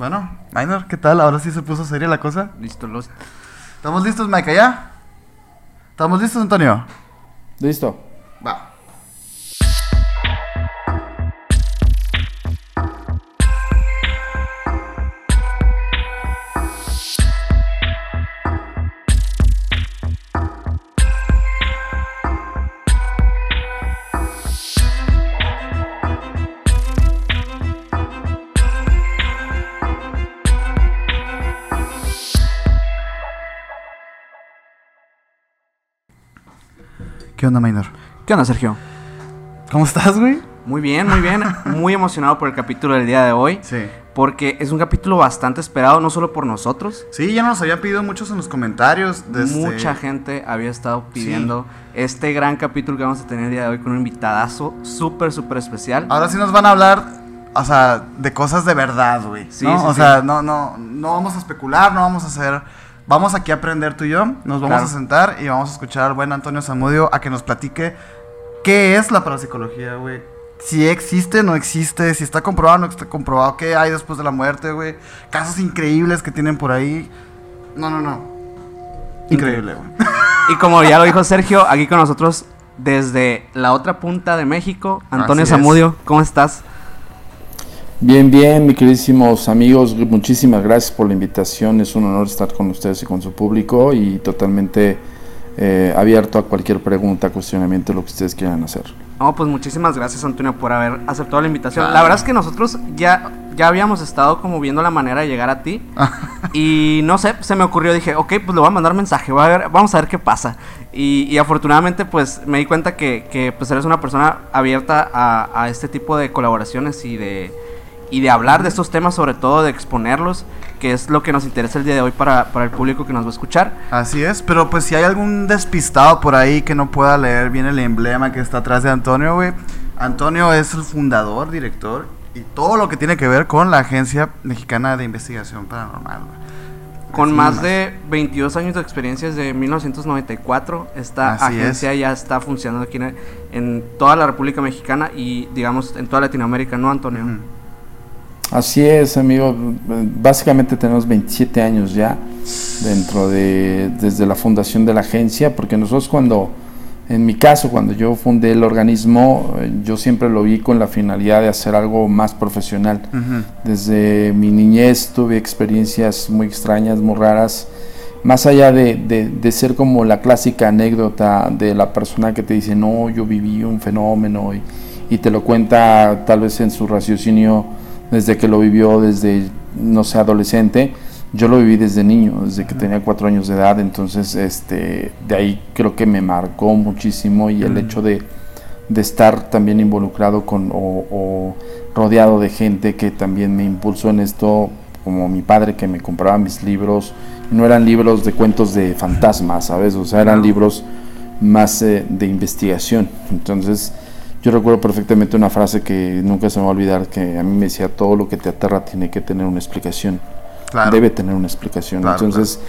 Bueno, Minor, ¿qué tal? Ahora sí se puso seria la cosa. Listo, los. ¿Estamos listos, Mike? ¿Ya? ¿Estamos listos, Antonio? Listo. ¿Qué onda, Minor? ¿Qué onda, Sergio? ¿Cómo estás, güey? Muy bien, muy bien. muy emocionado por el capítulo del día de hoy. Sí. Porque es un capítulo bastante esperado, no solo por nosotros. Sí, ya nos habían pedido muchos en los comentarios. Mucha gente había estado pidiendo este gran capítulo que vamos a tener el día de hoy con un invitadazo súper, súper especial. Ahora sí nos van a hablar, o sea, de cosas de verdad, güey. Sí, ¿no? sí, o sea, no, no, no vamos a especular, no vamos a hacer. Vamos aquí a aprender tú y yo. Nos vamos Claro. a sentar y vamos a escuchar al buen Antonio Zamudio a que nos platique qué es la parapsicología, güey. Si existe, no existe, si está comprobado, no está comprobado, qué hay después de la muerte, güey. Casos increíbles que tienen por ahí. No, no, no. Increíble, güey. Y como ya lo dijo Sergio, aquí con nosotros desde la otra punta de México, Antonio. Zamudio, ¿cómo estás? Bien, bien, mis queridísimos amigos, muchísimas gracias por la invitación. Es un honor estar con ustedes y con su público y totalmente eh, abierto a cualquier pregunta, cuestionamiento, lo que ustedes quieran hacer. No, pues muchísimas gracias Antonio por haber aceptado la invitación. La verdad es que nosotros ya, ya habíamos estado como viendo la manera de llegar a ti. y no sé, se me ocurrió, dije, ok, pues le voy a mandar mensaje, voy a ver, vamos a ver qué pasa. Y, y afortunadamente pues me di cuenta que, que, pues eres una persona abierta a, a este tipo de colaboraciones y de, y de hablar de estos temas, sobre todo de exponerlos, que es lo que nos interesa el día de hoy para, para el público que nos va a escuchar. Así es, pero pues si hay algún despistado por ahí que no pueda leer bien el emblema que está atrás de Antonio, güey. Antonio es el fundador, director y todo lo que tiene que ver con la Agencia Mexicana de Investigación Paranormal, güey. Con más de 22 años de experiencia desde 1994, esta Así agencia ya está funcionando aquí en, en toda la República Mexicana y digamos en toda Latinoamérica, ¿no, Antonio? Ujú. Así es, amigo. Básicamente tenemos 27 años ya dentro de desde la fundación de la agencia, porque nosotros cuando, en mi caso, cuando yo fundé el organismo, eh, yo siempre lo vi con la finalidad de hacer algo más profesional. Desde mi niñez tuve experiencias muy extrañas, muy raras. Más allá de, de- de ser como la clásica anécdota de la persona que te dice, no, yo viví un fenómeno y, y te lo cuenta tal vez en su raciocinio desde que lo vivió desde, no sé, adolescente. Yo lo viví desde niño, desde que tenía cuatro años de edad, entonces este, de ahí creo que me marcó muchísimo y el hecho de, de estar también involucrado con o, o rodeado de gente que también me impulsó en esto, como mi padre que me compraba mis libros, no eran libros de cuentos de fantasmas, ¿sabes? O sea, eran libros más eh, de investigación. Entonces, yo recuerdo perfectamente una frase que nunca se me va a olvidar, que a mí me decía, todo lo que te aterra tiene que tener una explicación, Claro. debe tener una explicación. Claro, Entonces,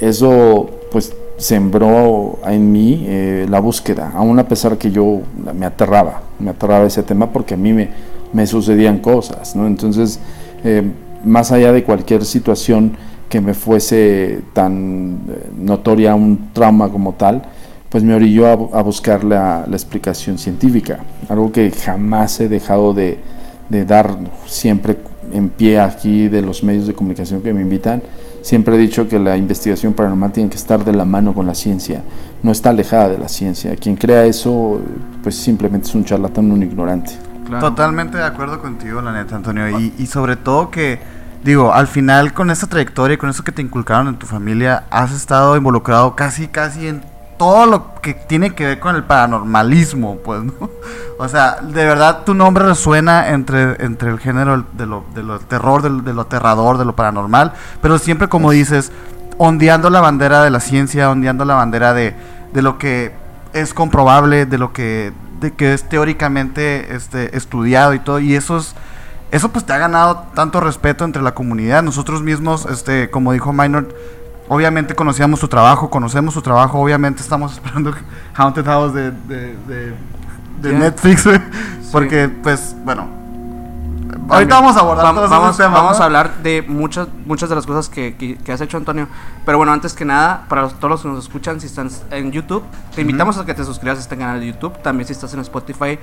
eso pues sembró en mí eh, la búsqueda, aún a pesar que yo me aterraba, me aterraba ese tema porque a mí me, me sucedían cosas, ¿no? Entonces, eh, más allá de cualquier situación que me fuese tan eh, notoria un trauma como tal, pues me orilló a, a buscar la, la explicación científica, algo que jamás he dejado de, de dar siempre en pie aquí de los medios de comunicación que me invitan. Siempre he dicho que la investigación paranormal tiene que estar de la mano con la ciencia, no está alejada de la ciencia. Quien crea eso, pues simplemente es un charlatán, un ignorante. Claro. Totalmente de acuerdo contigo, la neta, Antonio. Y, y sobre todo que, digo, al final con esta trayectoria y con eso que te inculcaron en tu familia, has estado involucrado casi, casi en todo lo que tiene que ver con el paranormalismo, pues, ¿no? O sea, de verdad tu nombre resuena entre, entre el género de lo, de lo terror, de, lo- de lo aterrador, de lo paranormal, pero siempre como dices, ondeando la bandera de la ciencia, ondeando la bandera de, de lo que es comprobable, de lo que, de que es teóricamente este, estudiado y todo, y eso es, eso pues te ha ganado tanto respeto entre la comunidad. Nosotros mismos, este, como dijo Minor, obviamente conocíamos su trabajo, conocemos su trabajo, obviamente estamos esperando Haunted House de, de, de, de Ya. Netflix, porque pues, bueno, Ahorita vamos a abordar vamos, todos vamos, esos temas, vamos ¿no? a hablar de muchas muchas de las cosas que, que- que has hecho, Antonio. Pero bueno, antes que nada, para los- todos los que nos escuchan, si están en YouTube, te invitamos a que te suscribas a este canal de YouTube. También si estás en Spotify,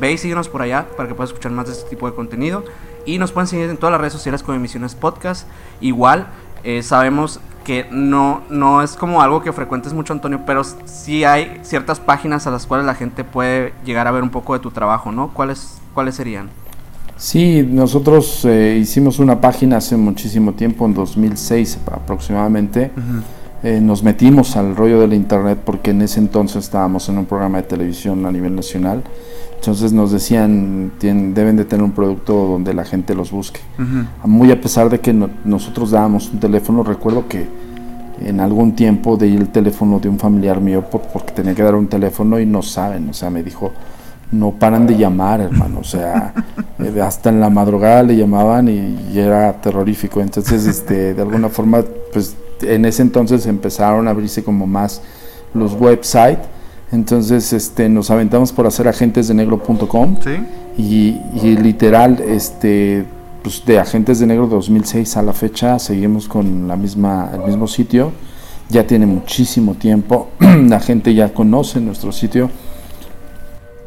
ve y síguenos por allá para que puedas escuchar más de este tipo de contenido. Y nos pueden seguir en todas las redes sociales con Emisiones Podcast. Igual, eh, sabemos que no, no es como algo que frecuentes mucho, Antonio, pero sí hay ciertas páginas a las cuales la gente puede llegar a ver un poco de tu trabajo, ¿no? ¿Cuáles, cuáles serían? Sí, nosotros eh, hicimos una página hace muchísimo tiempo, en 2006 aproximadamente. Eh, nos metimos al rollo del internet porque en ese entonces estábamos en un programa de televisión a nivel nacional. Entonces nos decían, "Tien- deben de tener un producto donde la gente los busque. Muy a pesar de que no- nosotros dábamos un teléfono, recuerdo que en algún tiempo di el teléfono de un familiar mío por- porque tenía que dar un teléfono y no saben, o sea, me dijo, no paran de llamar, hermano, o sea, eh, hasta en la madrugada le llamaban y, y era terrorífico. Entonces, este, de alguna forma, pues en ese entonces empezaron a abrirse como más los websites. Entonces, este, nos aventamos por hacer agentesdenegro.com Sí. y, y literal, este, pues de Agentes de Negro 2006 a la fecha seguimos con la misma, el mismo sitio. Ya tiene muchísimo tiempo, la gente ya conoce nuestro sitio.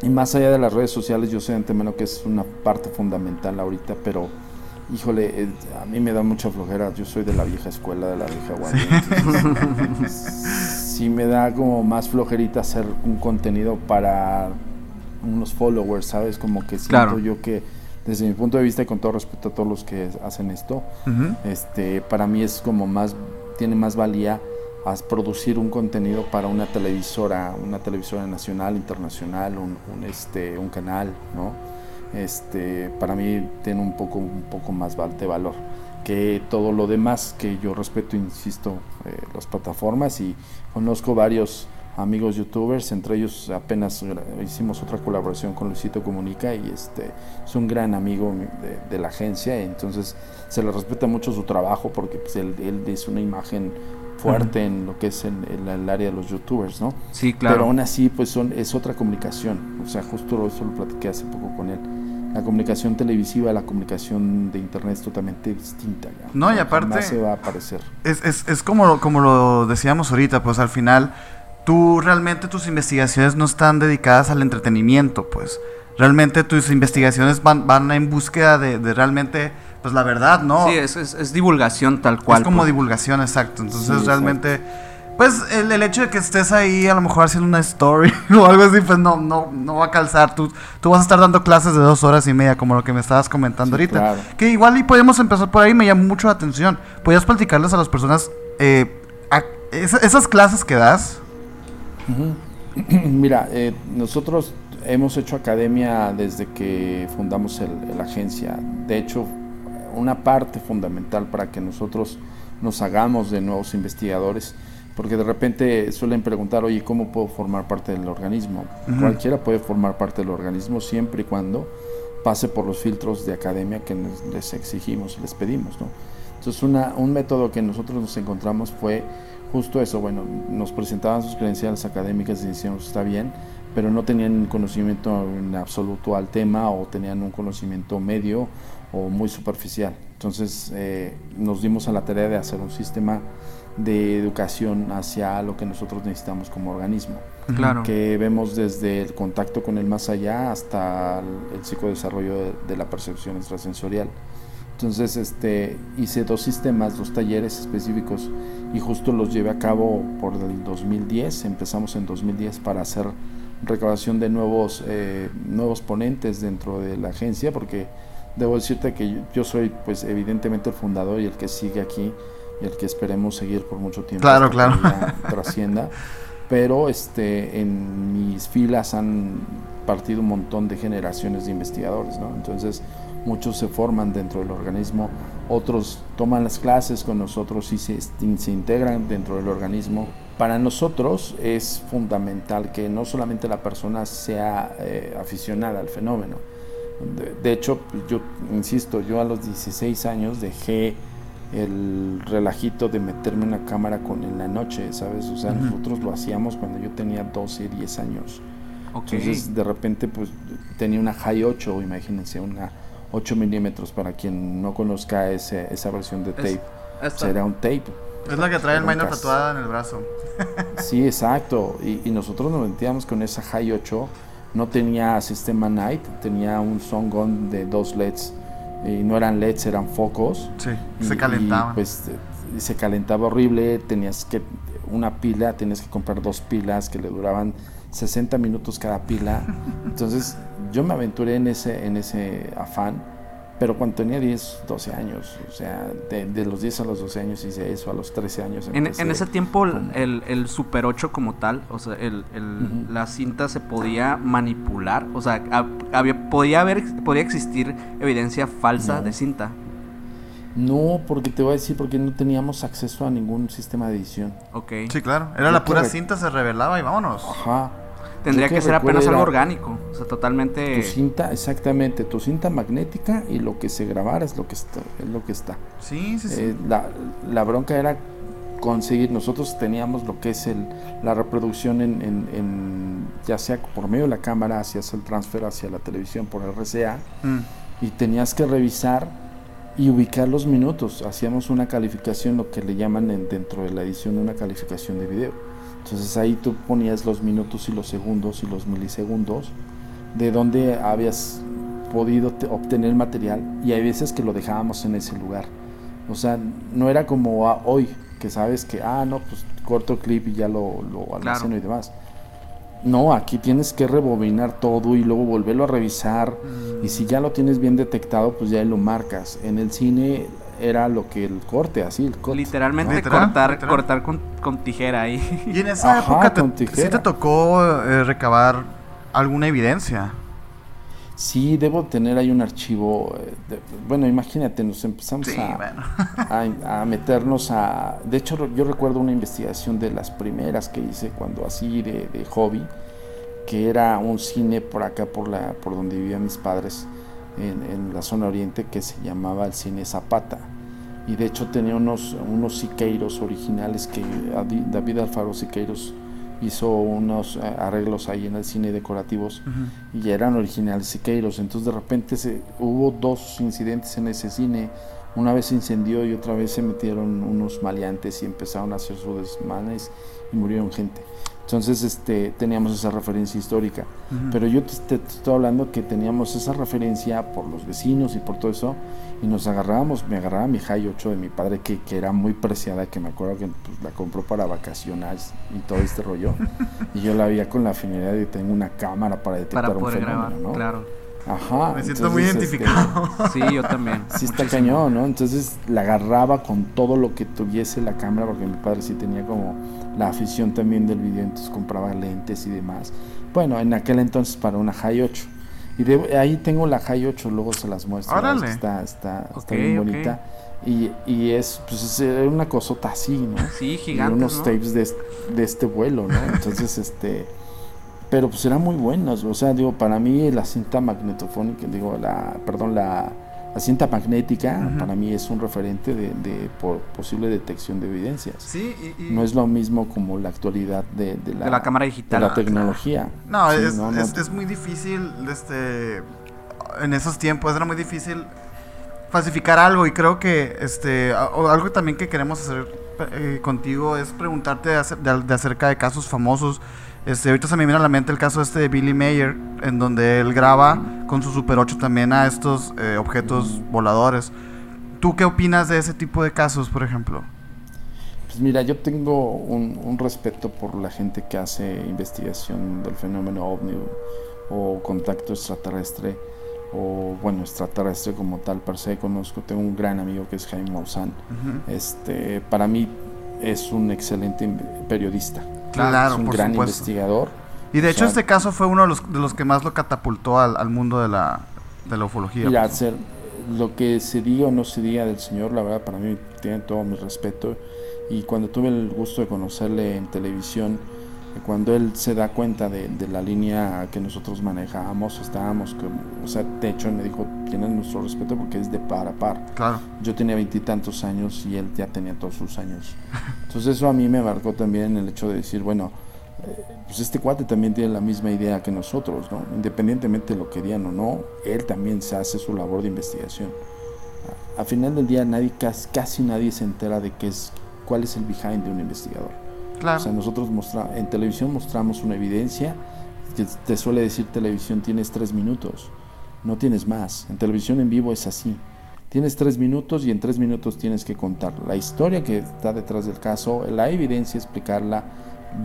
Y más allá de las redes sociales, yo sé de antemano que es una parte fundamental ahorita, pero híjole, eh, a mí me da mucha flojera. Yo soy de la vieja escuela, de la vieja guardia. sí me da como más flojerita hacer un contenido para unos followers, ¿sabes? Como que siento Claro. yo que desde mi punto de vista y con todo respeto a todos los que hacen esto, este, para mí es como más, tiene más valía a producir un contenido para una televisora, una televisora nacional, internacional, un, un, este, un canal, ¿no? Este, para mí tiene un poco, un poco más de valor que todo lo demás que yo respeto, insisto, eh, las plataformas y conozco varios amigos youtubers, entre ellos apenas hicimos otra colaboración con Luisito Comunica y este es un gran amigo mi- de, la agencia, entonces se le respeta mucho su trabajo porque pues, él es una imagen fuerte en lo que es en, en el área de los youtubers, ¿no? Sí, Pero claro. aún así, pues son, es otra comunicación. O sea, justo eso lo platiqué hace poco con él. La comunicación televisiva, la comunicación de internet es totalmente distinta. ya. No, y aparte- se va a aparecer. Es, es, es como, lo- como lo decíamos ahorita, pues al final tú realmente tus investigaciones no están dedicadas al entretenimiento, pues realmente tus investigaciones van, van en búsqueda de, de realmente, pues la verdad, ¿no? Sí, es, es, es divulgación tal cual. es como pues. divulgación, exacto. Entonces Sí, realmente, pues el, el hecho de que estés ahí a lo mejor haciendo una story o algo así, pues no, no, no va a calzar. Tú, tú vas a estar dando clases de dos horas y media, como lo que me estabas comentando Sí, ahorita. claro. Que igual y podemos empezar por ahí, me llama mucho la atención. ¿Podrías platicarles a las personas eh, a- esa- esas clases que das? Mira, eh, nosotros hemos hecho academia desde que fundamos el- la agencia. De hecho, una parte fundamental para que nosotros nos hagamos de nuevos investigadores, porque de repente suelen preguntar, oye, ¿cómo puedo formar parte del organismo? Ujú. Cualquiera puede formar parte del organismo siempre y cuando pase por los filtros de academia que les exigimos, les pedimos, ¿no? Entonces, una- un método que nosotros nos encontramos fue justo eso, bueno, nos presentaban sus credenciales académicas y decíamos, está bien, pero no tenían conocimiento en absoluto al tema o tenían un conocimiento medio o muy superficial. Entonces, eh, nos dimos a la tarea de hacer un sistema de educación hacia lo que nosotros necesitamos como organismo Claro. que vemos desde el contacto con el más allá hasta el, el psicodesarrollo de, de la percepción extrasensorial. Entonces, este, hice dos sistemas, dos talleres específicos y justo los llevé a cabo por el 2010. Empezamos en 2010 para hacer recaudación de nuevos, eh, nuevos ponentes dentro de la agencia, porque debo decirte que yo, yo soy, pues, evidentemente el fundador y el que sigue aquí y el que esperemos seguir por mucho tiempo. Claro, claro. trascienda pero este en mis filas han partido un montón de generaciones de investigadores, ¿no? Entonces muchos se forman dentro del organismo, otros toman las clases con nosotros y se, se integran dentro del organismo. Para nosotros es fundamental que no solamente la persona sea eh, aficionada al fenómeno. De, de hecho, yo insisto, yo a los 16 años dejé el relajito de meterme una cámara con en la noche, ¿sabes? O sea, Ujú. nosotros lo hacíamos cuando yo tenía 12, 10 años. Ok. Entonces, de repente, pues tenía una High 8, imagínense, una, 8 milímetros, para quien no conozca ese, esa versión de tape. esta. Será un tape. Es la que trae el minor tatuada en el brazo. Sí, exacto. Y, y nosotros nos metíamos con esa High 8. No tenía sistema Night, tenía un Song de dos LEDs. Y no eran LEDs, eran focos. Sí, Y- se y, calentaban. pues eh, se calentaba horrible. Tenías que. Una pila, tenías que comprar dos pilas que le duraban 60 minutos cada pila. Entonces yo me aventuré en ese, en ese afán. Pero cuando tenía 10, 12 años, o sea, de, de los 10 a los 12 años hice eso, a los 13 años. En, ese tiempo el- con- el, el Super 8 como tal, o sea, el, la cinta se podía manipular, o sea, hab- había, podía haber, podía existir evidencia falsa No. de cinta. No, porque te voy a decir, porque no teníamos acceso a ningún sistema de edición. Ok. Sí, claro. Era Yo la pura que cinta, se revelaba y vámonos. Ajá. Tendría que ser apenas algo orgánico, o sea, totalmente... Tu cinta, exactamente, tu cinta magnética y lo que se grabara es lo que está. Es lo que está. Sí, sí, sí. Eh, la, la bronca era conseguir, nosotros teníamos lo que es el, la reproducción en, en- en- ya sea por medio de la cámara, hacías el transfer hacia la televisión por RCA Mm. y tenías que revisar y ubicar los minutos. Hacíamos una calificación, lo que le llaman en- dentro de la edición una calificación de video. Entonces ahí tú ponías los minutos y los segundos y los milisegundos de donde habías podido te- obtener material y hay veces que lo dejábamos en ese lugar. O sea, no era como a- hoy, que sabes que, ah, no, pues corto clip y ya lo, lo almaceno y demás. No, aquí tienes que rebobinar todo y luego volverlo a revisar. Y si ya lo tienes bien detectado, pues ya lo marcas. En el cine era lo que el corte, así, el cut. Literalmente Literal, cortar, literal. cortar con, con tijera ahí. Y en esa Ajá, época te, con sí tijera. te tocó eh, recabar alguna evidencia. Sí, debo tener ahí un archivo. eh, de- bueno, imagínate, nos empezamos Sí, a, bueno. a, a meternos a... De hecho, yo recuerdo una investigación de las primeras que hice cuando así de, de hobby, que era un cine por acá, por, la, por donde vivían mis padres, en, en la zona oriente, que se llamaba el cine Zapata. Y de hecho tenía unos, unos Siqueiros originales que David Alfaro Siqueiros hizo unos eh, arreglos ahí en el cine decorativos y eran originales Siqueiros. Entonces de repente se, hubo dos incidentes en ese cine. Una vez se incendió y otra vez se metieron unos maleantes y empezaron a hacer sus desmanes y murieron gente. Entonces este, teníamos esa referencia histórica. Ujú. Pero yo te, te- te estoy hablando que teníamos esa referencia por los vecinos y por todo eso. Y nos agarrábamos, me agarraba mi High 8 de mi padre que, que era muy preciada, que me acuerdo que pues, la compró para vacaciones y todo este rollo. y yo la veía con la finalidad de tener una cámara para detectar para un poder fenómeno, grabar, ¿no? claro. Ajá. Me siento muy entonces, este, identificado. Sí, yo también. Sí está muchísimo. cañón, ¿no? Entonces la agarraba con todo lo que tuviese la cámara, porque mi padre sí tenía como la afición también del video, entonces compraba lentes y demás. Bueno, en aquel entonces para una High 8. Y de, ahí tengo la High 8, luego se las muestro. Órale. Está, está, está bien bonita. Y, y es, pues es eh, una cosota así, ¿no? Sí, y gigantes, unos ¿no? tapes de, de este vuelo, ¿no? Entonces, este, pero pues eran muy buenos, o sea, digo, para mí la cinta magnetofónica, digo, la, perdón, la, la cinta magnética, para mí es un referente de, de por posible detección de evidencias. Sí, y, y- No es lo mismo como la actualidad de, de la, De la cámara de digital. la tecnología. No, Sí, es, no, no. es- es muy difícil, este, en esos tiempos era muy difícil falsificar algo y creo que, este, algo también que queremos hacer eh, contigo es preguntarte de, de- de acerca de casos famosos. Este, ahorita se me viene a la mente el caso este de Billy Mayer, en donde él graba con su Super 8 también a estos eh, objetos voladores. ¿Tú qué opinas de ese tipo de casos, por ejemplo? Pues mira, yo tengo un, un respeto por la gente que hace investigación del fenómeno ovni o, o contacto extraterrestre o bueno, extraterrestre como tal per se. Conozco, tengo un gran amigo que es Jaime Maussan. Este, para mí es un excelente periodista. Claro, es un por gran supuesto. investigador. Y de hecho sea, este caso fue uno de los, de los que más lo catapultó al, al mundo de la, de la ufología. Pues. hacer lo que se diga o no se diga del señor, la verdad para mí tiene todo mi respeto. Y cuando tuve el gusto de conocerle en televisión, cuando él se da cuenta de, de la línea que nosotros manejábamos, estábamos, como- o sea, de hecho me dijo, tienes nuestro respeto porque es de par a par. Claro. Yo tenía veintitantos años y él ya tenía todos sus años. Entonces eso a mí me marcó también el hecho de decir, bueno, eh, pues este cuate también tiene la misma idea que nosotros, ¿no? Independientemente de lo que digan o no, él también se hace su labor de investigación. A, final del día nadie, casi, casi, nadie se entera de qué es, cuál es el behind de un investigador. Claro. O sea, nosotros mostra, en televisión mostramos una evidencia que te suele decir televisión tienes tres minutos, no tienes más. En televisión en vivo es así. Tienes tres minutos y en tres minutos tienes que contar la historia que está detrás del caso, la evidencia, explicarla,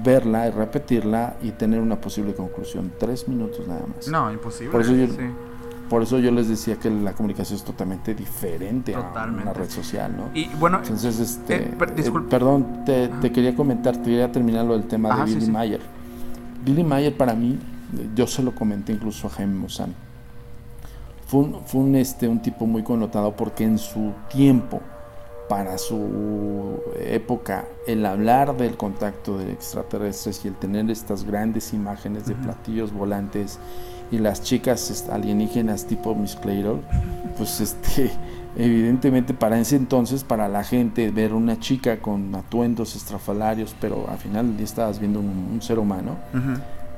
verla y repetirla y tener una posible conclusión. Tres minutos nada más. No, imposible. Por eso yo, por eso yo les decía que la comunicación es totalmente diferente a una red social, ¿no? Y bueno, entonces, este, eh, eh, perdón, te, quería comentar, te quería terminar lo del tema de Billy Mayer. Billy Mayer para mí, yo se lo comenté incluso a Jaime Mozán fue un, este, un tipo muy connotado porque en su tiempo, para su época, el hablar del contacto de extraterrestres y el tener estas grandes imágenes de platillos volantes y las chicas alienígenas tipo Miss Clayton, pues este, evidentemente para ese entonces, para la gente, ver una chica con atuendos estrafalarios, pero al final ya estabas viendo un, ser humano,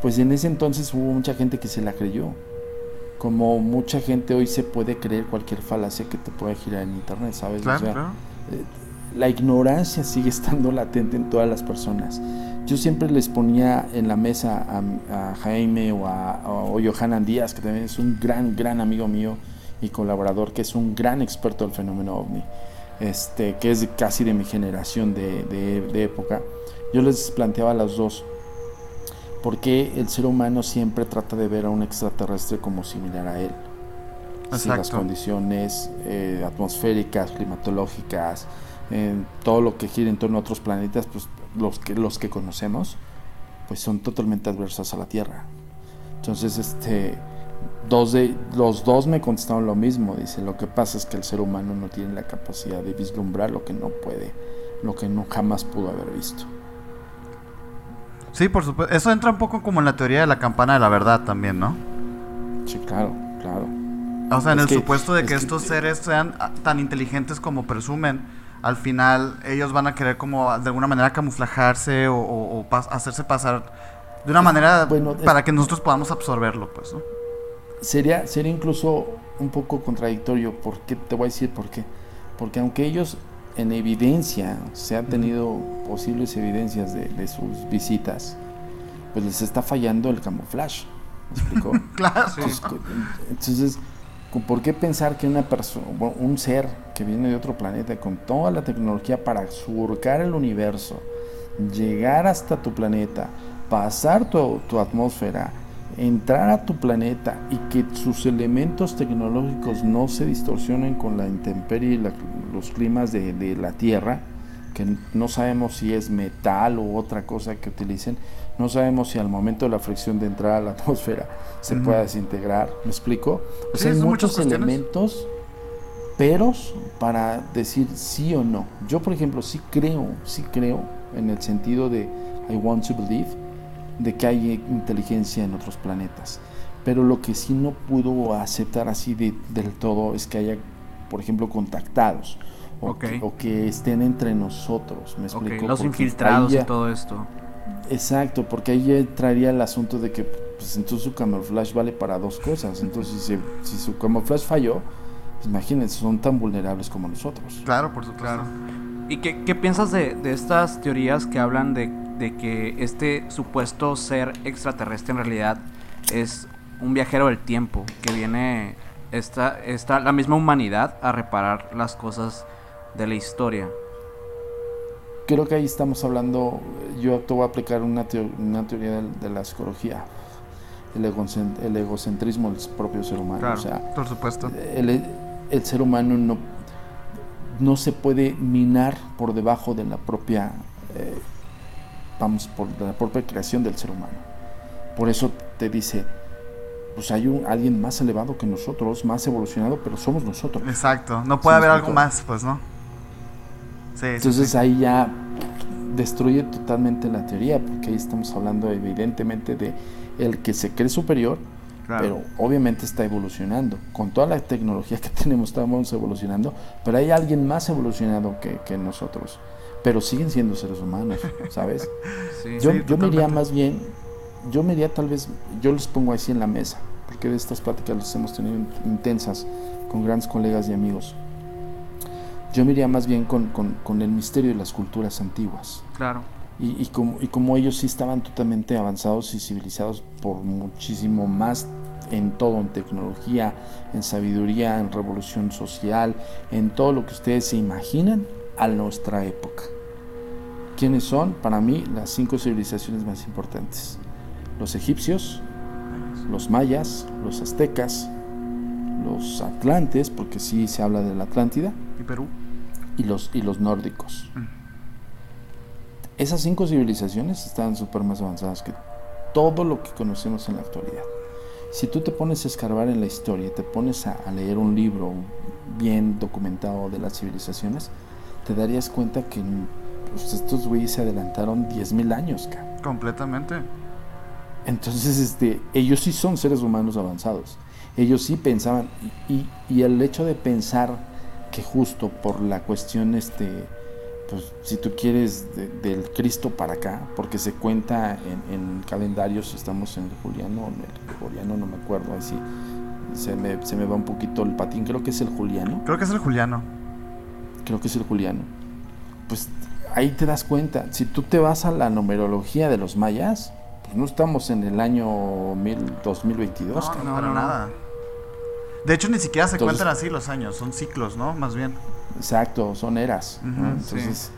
pues en ese entonces hubo mucha gente que se la creyó como mucha gente hoy se puede creer cualquier falacia que te pueda girar en internet, ¿sabes? Claro, eh, la ignorancia sigue estando latente en todas las personas. Yo siempre les ponía en la mesa a, Jaime o a, Johanan Díaz, que también es un gran, gran amigo mío y colaborador, que es un gran experto del fenómeno ovni, este, que es casi de mi generación de, de época. Yo les planteaba a los dos, porque el ser humano siempre trata de ver a un extraterrestre como similar a él. Si las condiciones eh, atmosféricas, climatológicas, todo lo que gira en torno a otros planetas, pues los que, los que conocemos, pues son totalmente adversas a la Tierra. Entonces, este, dos de, los dos me contestaron lo mismo. Dice, lo que pasa es que el ser humano no tiene la capacidad de vislumbrar lo que no puede, lo que no jamás pudo haber visto. Sí, por supuesto. Eso entra un poco como en la teoría de la campana de la verdad también, ¿no? Sí, claro, claro. O sea, en el supuesto de que estos seres sean tan inteligentes como presumen, al final ellos van a querer como de alguna manera camuflajarse o, hacerse pasar de una manera para que nosotros podamos absorberlo, pues, ¿no? Sería, sería incluso un poco contradictorio, porque te voy a decir por qué. Porque aunque ellos en evidencia, se han tenido posibles evidencias de, sus visitas, pues les está fallando el camuflaje. ¿Me explico? claro. Entonces, ¿por qué pensar que una persona, un ser que viene de otro planeta con toda la tecnología para surcar el universo, llegar hasta tu planeta, pasar tu, tu atmósfera, entrar a tu planeta y que sus elementos tecnológicos no se distorsionen con la intemperie y los climas de, la Tierra, que no sabemos si es metal u otra cosa que utilicen, no sabemos si al momento de la fricción de entrar a la atmósfera se pueda desintegrar, ¿me explico? hay muchos elementos, peros para decir sí o no. Yo, por ejemplo, sí creo, sí creo en el sentido de I want to believe, de que hay inteligencia en otros planetas. Pero lo que sí no pudo aceptar así de, del todo es que haya, por ejemplo, contactados. O, que, estén entre nosotros. ¿Me explico? Los infiltrados y todo esto. Exacto, porque ahí entraría el asunto de que pues, entonces su camuflaje vale para dos cosas. Entonces, si, si su camuflaje falló, pues, imagínense, son tan vulnerables como nosotros. Claro, por supuesto. Claro. ¿Y qué, qué piensas de, de, estas teorías que hablan de de que este supuesto ser extraterrestre en realidad es un viajero del tiempo que viene esta, esta, la misma humanidad a reparar las cosas de la historia. Creo que ahí estamos hablando, yo te voy a aplicar una, una teoría de, la psicología, el, egocentrismo del propio ser humano. o sea, por supuesto. El, el ser humano no, no se puede minar por debajo de la propia eh, vamos por la propia creación del ser humano. Por eso te dice, pues hay un, alguien más elevado que nosotros, más evolucionado, pero somos nosotros. Exacto, no puede haber algo más, pues no. Sí, Entonces ahí ya destruye totalmente la teoría, porque ahí estamos hablando evidentemente de el que se cree superior, pero obviamente está evolucionando. Con toda la tecnología que tenemos estamos evolucionando, pero hay alguien más evolucionado que, que nosotros. pero siguen siendo seres humanos, ¿sabes? Sí. yo, yo me iría más bien, yo me iría tal vez, yo les pongo así en la mesa, porque de estas pláticas las hemos tenido in- intensas con grandes colegas y amigos. Yo me iría más bien con, con- con el misterio de las culturas antiguas. Claro. Y, y como, y como ellos sí estaban totalmente avanzados y civilizados por muchísimo más en todo, en tecnología, en sabiduría, en revolución social, en todo lo que ustedes se imaginan a nuestra época. ¿Quiénes son? Para mí, las cinco civilizaciones más importantes. Los egipcios, los mayas, los aztecas, los atlantes, porque sí se habla de la Atlántida, ¿Y Perú? Y los, y los nórdicos. Mm. Esas cinco civilizaciones están súper más avanzadas que todo lo que conocemos en la actualidad. Si tú te pones a escarbar en la historia, te pones a, a leer un libro bien documentado de las civilizaciones, te darías cuenta que pues, estos güeyes se adelantaron 10.000 años. Completamente. Entonces, este, ellos sí son seres humanos avanzados. Ellos sí pensaban. Y, y- y el hecho de pensar que justo por la cuestión, este, pues si tú quieres, de- del Cristo para acá, porque se cuenta en, en calendarios, estamos en el Juliano, o en el Gregoriano, no me acuerdo, así se me, se me va un poquito el patín, creo que es el Juliano Creo que es el Juliano. creo que es el Juliano. Pues ahí te das cuenta, si tú te vas a la numerología de los mayas, pues no estamos en el año mil, 2022. No, no, no, para no. nada. De hecho, ni siquiera se Entonces- cuentan así los años, son ciclos, ¿no? Más bien. Exacto, son eras. Entonces,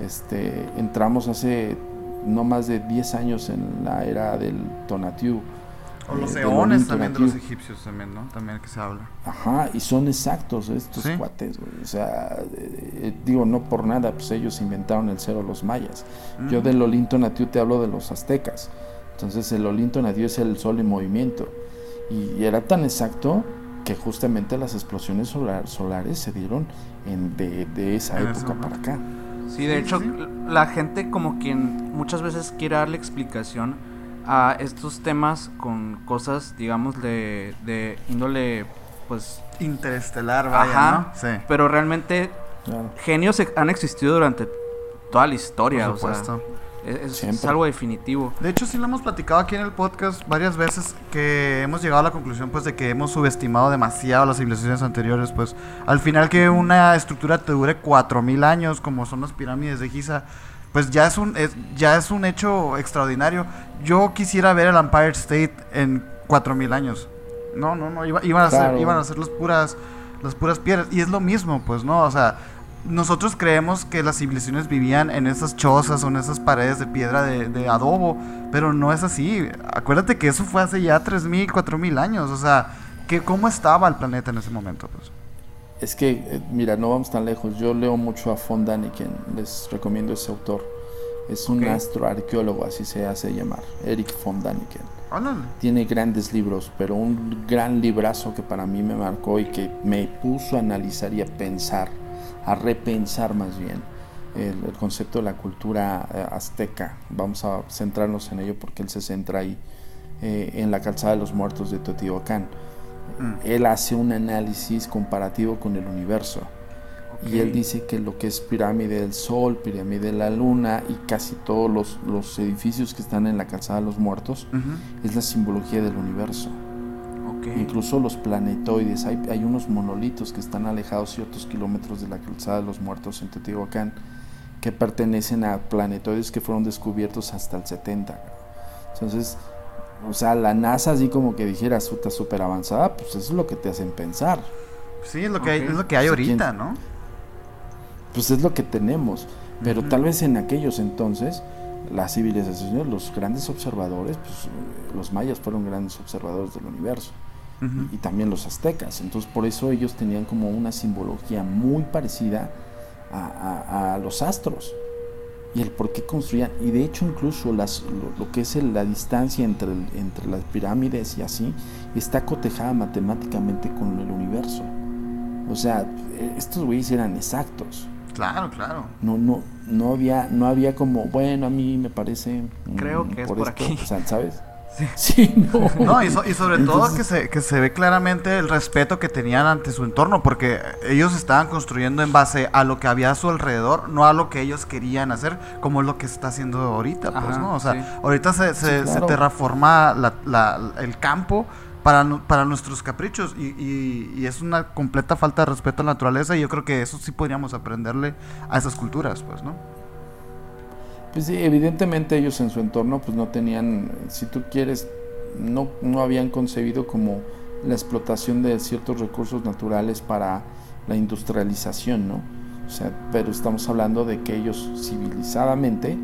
este, entramos hace no más de 10 años en la era del Tonatiu. O los eh, eones también de los egipcios también, ¿no? También que se habla. Ajá, y son exactos estos Sí. cuates, güey. O sea, eh, eh, digo, no por nada, pues ellos inventaron el cero los mayas. Yo del Olinto Natiu te hablo de los aztecas. Entonces el Olinto Natiu es el sol en movimiento. Y, y era tan exacto que justamente las explosiones solar- solares se dieron en, de, de esa En época para acá. Sí, de Sí, hecho, sí. la gente como quien muchas veces quiere darle explicación a estos temas con cosas, digamos, de, de índole, pues, Interestelar, vaya, Ajá. ¿no? Sí. pero realmente Claro. genios ex- han existido durante toda la historia, Por o sea, supuesto. Es, algo definitivo. De hecho, sí lo hemos platicado aquí en el podcast varias veces que hemos llegado a la conclusión pues de que hemos subestimado demasiado las civilizaciones anteriores, pues al final que una estructura te dure 4000 años como son las pirámides de Giza, pues ya es un es- ya es un hecho extraordinario. Yo quisiera ver el Empire State en 4000 años. No, no, no, iba- iban a ser iban a ser las puras las puras piedras y es lo mismo, pues, ¿no? O sea, nosotros creemos que las civilizaciones vivían en esas chozas o en esas paredes de piedra de, de adobo, pero no es así. Acuérdate que eso fue hace ya 3.000, 4.000 años. O sea, que ¿cómo estaba el planeta en ese momento? Pues? Es que, eh, mira, no vamos tan lejos. Yo leo mucho a von Daniken, les recomiendo ese autor. Es un Ok. astroarqueólogo, así se hace llamar, Eric von Daniken. Tiene grandes libros, pero un gran librazo que para mí me marcó y que me puso a analizar y a pensar, a repensar más bien el, el concepto de la cultura eh, azteca. Vamos a centrarnos en ello porque él se centra ahí eh, en la calzada de los muertos de Teotihuacán. Mm. Él hace un análisis comparativo con el universo. Y él dice que lo que es pirámide del Sol, pirámide de la Luna y casi todos los, los edificios que están en la calzada de los muertos es la simbología del universo. Incluso los planetoides, hay, hay unos monolitos que están alejados ciertos kilómetros de la calzada de los muertos en Teotihuacán que pertenecen a planetoides que fueron descubiertos hasta el 70. Entonces, o sea, la NASA así como que dijera, está súper avanzada, pues eso es lo que te hacen pensar. Sí, es lo que hay, es lo que hay Sí, ahorita, ¿quién- ¿no? Pues es lo que tenemos. Pero tal vez en aquellos entonces, las civilizaciones, los grandes observadores, pues eh, los mayas fueron grandes observadores del universo. Y también los aztecas. Entonces por eso ellos tenían como una simbología muy parecida a, a- a los astros y el por qué construían. Y de hecho incluso las, lo, lo que es el- la distancia entre, el- entre las pirámides y así está cotejada matemáticamente con el universo. O sea, estos güeyes eran exactos. Claro, claro. No, no, no había, no había como, bueno, a mí me parece. mm, Creo que es por aquí. O sea, ¿sabes? Sí, no. No, y, so- y sobre todo que se, que se ve claramente el respeto que tenían ante su entorno, porque ellos estaban construyendo en base a lo que había a su alrededor, no a lo que ellos querían hacer, como es lo que se está haciendo ahorita, pues, ¿no? O sea, sí. ahorita se, se, Sí, se terraforma la- la- el campo para, para nuestros caprichos y, y- y es una completa falta de respeto a la naturaleza y yo creo que eso sí podríamos aprenderle a esas culturas, pues, ¿no? Pues sí, evidentemente ellos en su entorno pues no tenían, si tú quieres, no, no habían concebido como la explotación de ciertos recursos naturales para la industrialización, ¿no? O sea, pero estamos hablando de que ellos civilizadamente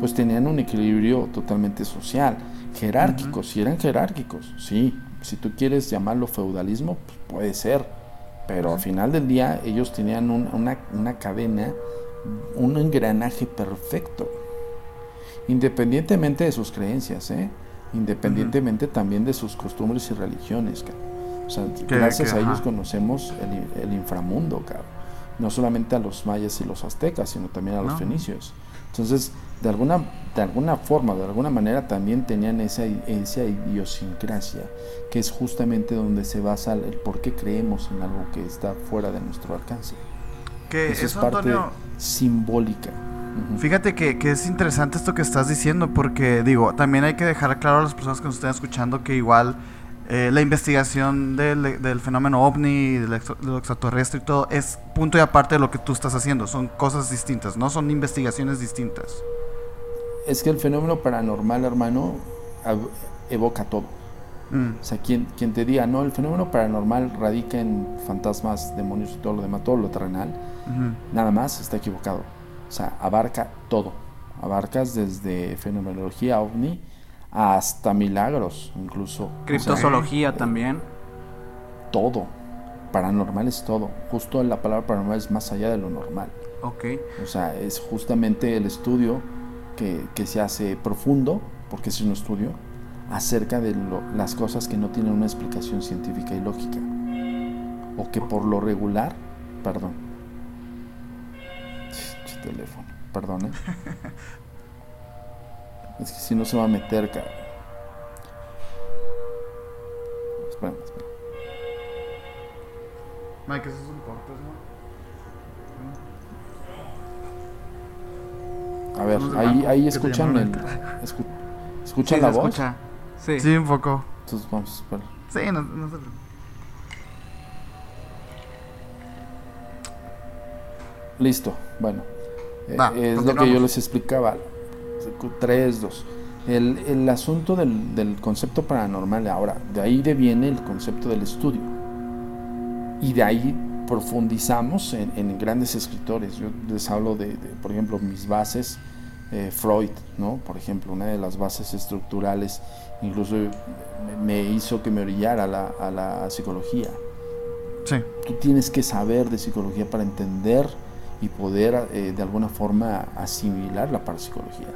pues tenían un equilibrio totalmente social, jerárquicos, si eran jerárquicos, sí, si tú quieres llamarlo feudalismo, pues puede ser, pero al final del día ellos tenían un- una, una cadena, un engranaje perfecto, independientemente de sus creencias, ¿eh? independientemente también de sus costumbres y religiones. cabrón. O sea, gracias que- a ellos ajá. conocemos el, el inframundo, cabrón. no solamente a los mayas y los aztecas, sino también a los No. fenicios. Entonces, de alguna, de alguna forma, de alguna manera, también tenían esa, esa idiosincrasia, que es justamente donde se basa el por qué creemos en algo que está fuera de nuestro alcance. Que Eso es eso, parte Antonio, simbólica. Fíjate que, que es interesante esto que estás diciendo porque digo, también hay que dejar claro a las personas que nos estén escuchando que igual eh, la investigación del, del fenómeno ovni, del extra- de lo extraterrestre y todo es punto y aparte de lo que tú estás haciendo, son cosas distintas, no son investigaciones distintas. Es que el fenómeno paranormal, hermano, evoca todo. Mm, O sea, quien, quien te diga, no, el fenómeno paranormal radica en fantasmas, demonios y todo lo demás, todo lo terrenal, nada más está equivocado. O sea, abarca todo. Abarcas desde fenomenología ovni hasta milagros, incluso. O sea, Criptozoología también. todo. Paranormal es todo. Justo la palabra paranormal es más allá de lo normal. Ok. O sea, es justamente el estudio que, que se hace profundo, porque es un estudio, acerca de lo- las cosas que no tienen una explicación científica y lógica. O que por lo regular, perdón. Teléfono, perdón, ¿eh? Es que si no se va a meter, cabrón. Espera, espera. Mike, esos son cortos, ¿no? A ver, ahí, ahí que escuchan el, escu- ¿escuchan Sí, la voz. escucha. Sí. Sí, un poco. Entonces vamos a esperar. Sí, no, no se preocupe. Listo, bueno. Eh, Va, es lo que yo les explicaba. 3, 2. El, el asunto del, del concepto paranormal, ahora, de ahí deviene el concepto del estudio. Y de ahí profundizamos en, en grandes escritores. Yo les hablo de, de, por ejemplo, mis bases, eh, Freud, ¿no? Por ejemplo, una de las bases estructurales, incluso me, me hizo que me orillara a la, a la psicología Sí. tú tienes que saber de psicología para entender y poder eh, de alguna forma asimilar la parapsicología.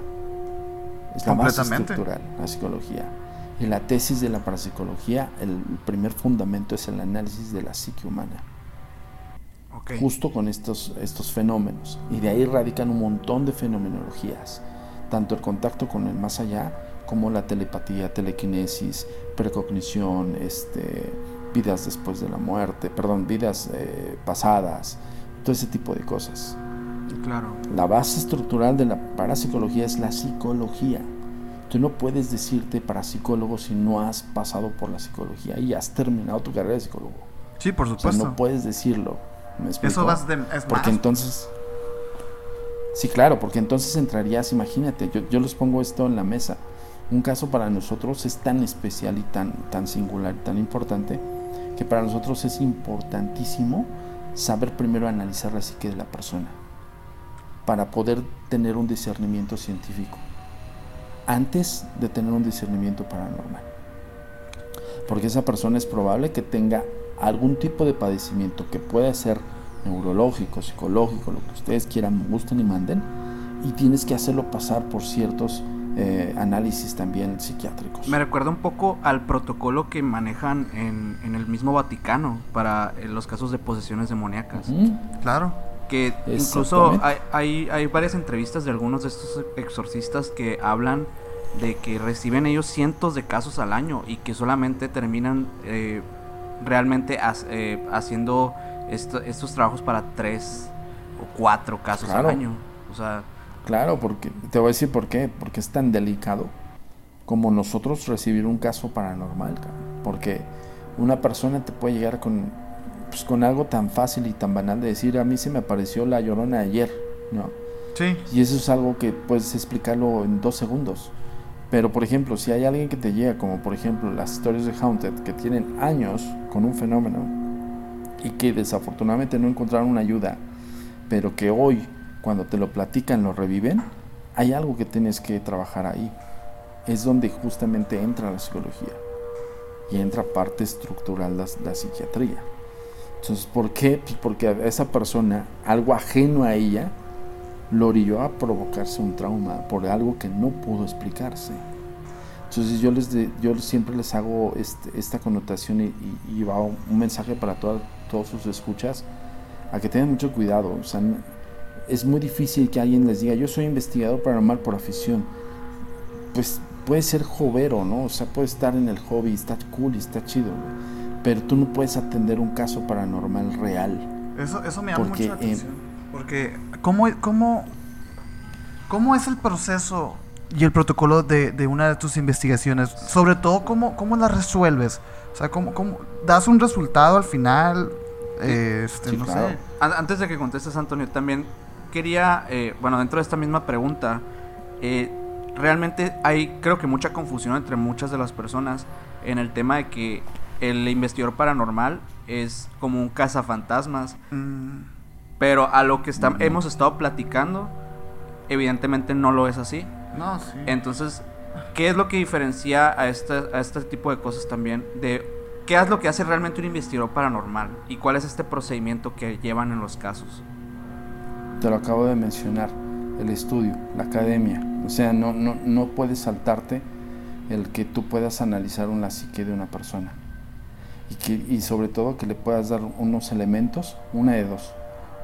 Es la más estructural, la psicología. En la tesis de la parapsicología, el primer fundamento es el análisis de la psique humana, justo con estos, estos fenómenos. Y de ahí radican un montón de fenomenologías, tanto el contacto con el más allá, como la telepatía, telequinesis, precognición, este, vidas después de la muerte, perdón, vidas eh, pasadas, todo ese tipo de cosas. Claro. La base estructural de la parapsicología es la psicología. Tú no puedes decirte parapsicólogo si no has pasado por la psicología y has terminado tu carrera de psicólogo. Sí, por O sea, supuesto. no puedes decirlo. Eso vas de, es Porque más. entonces... Sí, claro, porque entonces entrarías, imagínate, yo, yo les pongo esto en la mesa. Un caso para nosotros es tan especial y tan, tan singular y tan importante que para nosotros es importantísimo saber primero analizar la psique de la persona para poder tener un discernimiento científico antes de tener un discernimiento paranormal. Porque esa persona es probable que tenga algún tipo de padecimiento que pueda ser neurológico, psicológico, lo que ustedes quieran, gusten y manden, y tienes que hacerlo pasar por ciertos eh, análisis también psiquiátricos. Me recuerda un poco al protocolo que manejan en, en el mismo Vaticano para eh, los casos de posesiones demoníacas. Claro. Que incluso hay, hay, hay varias entrevistas de algunos de estos exorcistas que hablan de que reciben ellos cientos de casos al año y que solamente terminan eh, realmente eh, haciendo estos trabajos para tres o cuatro casos al año. O sea, claro, porque te voy a decir por qué, porque es tan delicado como nosotros recibir un caso paranormal, porque una persona te puede llegar con, pues, con algo tan fácil y tan banal de decir, a mí se me apareció la llorona ayer, ¿no? Sí. Y eso es algo que puedes explicarlo en dos segundos. Pero, por ejemplo, si hay alguien que te llega, como por ejemplo las historias de Haunted, que tienen años con un fenómeno y que desafortunadamente no encontraron una ayuda, pero que hoy, cuando te lo platican, lo reviven, hay algo que tienes que trabajar ahí. Es donde justamente entra la psicología y entra parte estructural de la psiquiatría. Entonces, ¿por qué? Pues porque a esa persona, algo ajeno a ella, lo orilló a provocarse un trauma por algo que no pudo explicarse. Entonces yo, les yo siempre les hago este, esta connotación y, va un mensaje para todos sus escuchas, a que tengan mucho cuidado. O sea, es muy difícil que alguien les diga, yo soy investigador paranormal por afición. Pues puede ser jovero, ¿no? O sea, puede estar en el hobby, está cool y está chido, pero tú no puedes atender un caso paranormal real. Eso, eso me llama mucho la atención. porque, ¿cómo, cómo, ¿cómo es el proceso y el protocolo de, de, una de tus investigaciones? Sobre todo, ¿cómo, cómo la resuelves? O sea, ¿cómo, cómo das un resultado al final? este, no sé. Antes de que contestes, Antonio, también quería, eh, bueno, dentro de esta misma pregunta, eh, realmente hay, creo que mucha confusión entre muchas de las personas en el tema de que el investigador paranormal es como un cazafantasmas. Mm. Pero a lo que mm. hemos estado platicando, evidentemente no lo es así. No, sí. Entonces, ¿qué es lo que diferencia a este, a este tipo de cosas también? De qué es lo que hace realmente un investigador paranormal y cuál es este procedimiento que llevan en los casos. Te lo acabo de mencionar, el estudio, la academia. O sea, no, no, no puedes saltarte el que tú puedas analizar una psique de una persona. Y, que, y sobre todo que le puedas dar unos elementos, una de dos,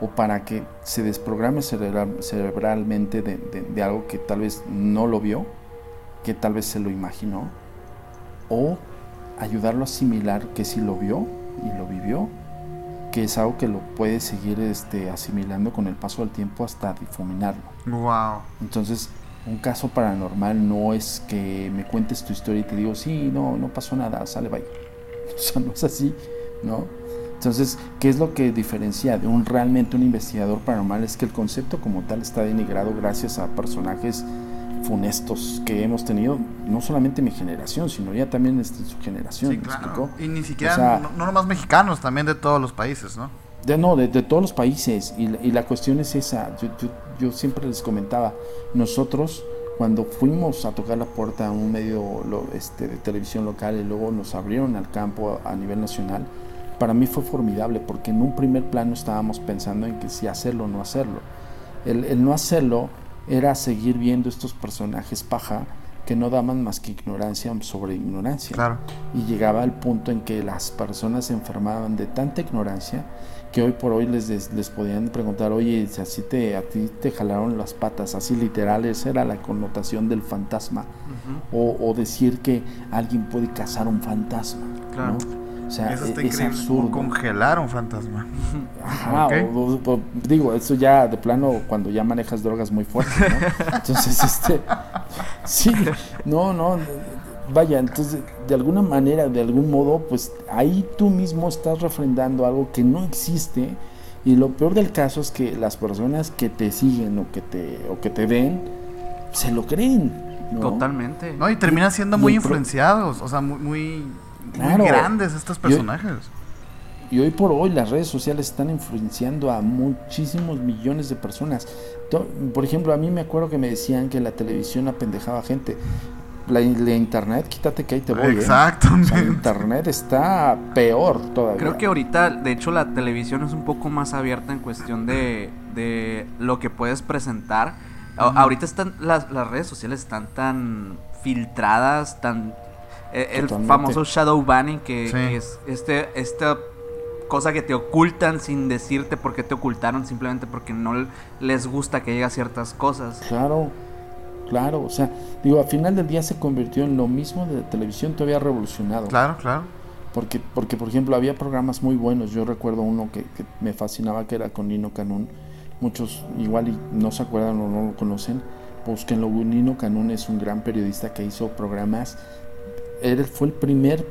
o para que se desprograme cerebralmente de, algo que tal vez no lo vio, que tal vez se lo imaginó, o ayudarlo a asimilar que sí lo vio y lo vivió, que es algo que lo puede seguir este, asimilando con el paso del tiempo hasta difuminarlo. Wow. Entonces, un caso paranormal no es que me cuentes tu historia y te digo, sí, no, no pasó nada, sale, bye. O sea, no es así, ¿no? Entonces, ¿qué es lo que diferencia de un realmente un investigador paranormal? Es que el concepto como tal está denigrado gracias a personajes funestos que hemos tenido, no solamente mi generación, sino ya también este, su generación. Sí, claro. Y ni siquiera, no, nomás mexicanos, también de todos los países, ¿no? De, no, de, todos los países. Y, y, la cuestión es esa. Yo, yo, yo, siempre les comentaba, nosotros cuando fuimos a tocar la puerta a un medio este, de televisión local y luego nos abrieron al campo a, nivel nacional, para mí fue formidable porque en un primer plano estábamos pensando en que si hacerlo o no hacerlo. El, el no hacerlo era seguir viendo estos personajes paja que no daban más que ignorancia sobre ignorancia. Claro. Y llegaba al punto en que las personas se enfermaban de tanta ignorancia que hoy por hoy les, les podían preguntar, oye, si así te, a ti te jalaron las patas, así literal, esa era la connotación del fantasma. o, decir que alguien puede cazar un fantasma. Claro. O sea, eso está e, es, absurdo. congelar un fantasma. Ajá, digo, eso ya de plano cuando ya manejas drogas muy fuertes, ¿no? Entonces, este, sí, no, no, vaya, entonces de alguna manera, de algún modo, pues ahí tú mismo estás refrendando algo que no existe y lo peor del caso es que las personas que te siguen o que te o que te ven se lo creen. Totalmente. No, y terminan siendo muy influenciados, o sea, muy, muy, grandes estos personajes. Y hoy, por hoy las redes sociales están influenciando a muchísimos millones de personas. Por ejemplo, a mí me acuerdo que me decían que la televisión apendejaba gente la, internet, quítate que ahí te voy. ¿eh? Exactamente. internet está peor todavía. Creo que ahorita, de hecho, la televisión es un poco más abierta en cuestión de, de lo que puedes presentar. Ahorita están las, las, redes sociales están tan filtradas, tan eh, el famoso shadow banning que, es este esta cosa que te ocultan sin decirte por qué te ocultaron, simplemente porque no les gusta que llegue ciertas cosas. Claro claro. O sea, digo, al final del día se convirtió en lo mismo de televisión, todavía revolucionado. Claro, claro. Porque, porque por ejemplo, había programas muy buenos. Yo recuerdo uno que, que me fascinaba, que era con Nino Canún. Muchos igual y no se acuerdan o no lo conocen. Búsquenlo. Nino Canún es un gran periodista que hizo programas. Él fue el primer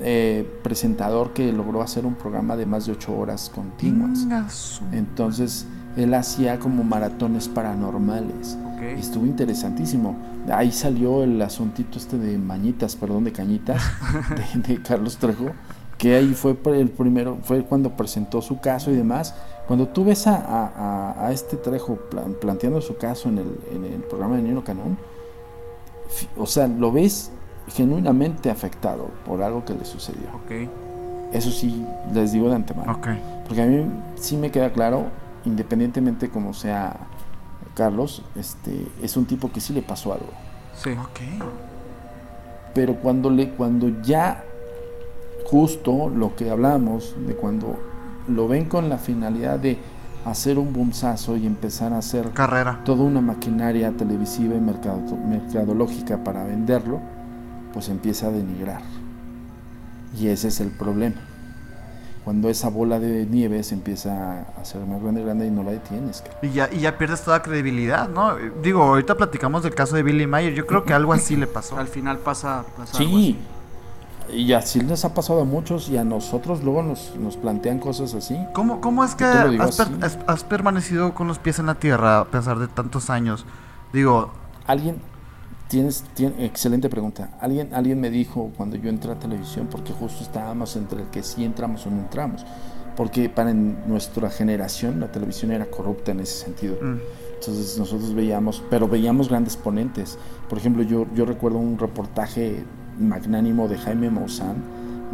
eh, presentador que logró hacer un programa de más de ocho horas continuas. Entonces, él hacía como maratones paranormales. Estuvo interesantísimo. Ahí salió el asuntito este de mañitas, perdón, de cañitas, de, Carlos Trejo, que ahí fue el primero, fue cuando presentó su caso y demás. Cuando tú ves a, este Trejo planteando su caso en el, en el programa de Nino Canón, o sea, lo ves genuinamente afectado por algo que le sucedió. Eso sí, les digo de antemano. Porque a mí sí me queda claro, independientemente como sea Carlos, este, es un tipo que sí le pasó algo. Sí. Ok. Pero cuando, le, cuando ya, justo lo que hablamos, de cuando lo ven con la finalidad de hacer un bunzazo y empezar a hacer carrera toda una maquinaria televisiva y mercado, mercadológica para venderlo, pues empieza a denigrar. Y ese es el problema cuando esa bola de nieve se empieza a hacer más grande, grande y no la detienes. Y ya, y ya pierdes toda credibilidad, ¿no? Digo, ahorita platicamos del caso de Billy Mayer, yo creo que algo así le pasó. Al final pasa, pasa sí, y así les ha pasado a muchos y a nosotros luego nos, nos plantean cosas así. ¿Cómo, cómo es que has, has, permanecido con los pies en la tierra a pesar de tantos años? Digo... Alguien, Tienes, excelente pregunta. Alguien, alguien me dijo cuando yo entré a televisión, porque justo estábamos entre el que sí entramos o no entramos, porque para nuestra generación la televisión era corrupta en ese sentido. Mm. Entonces nosotros veíamos, pero veíamos grandes ponentes. Por ejemplo, yo, yo recuerdo un reportaje magnánimo de Jaime Maussan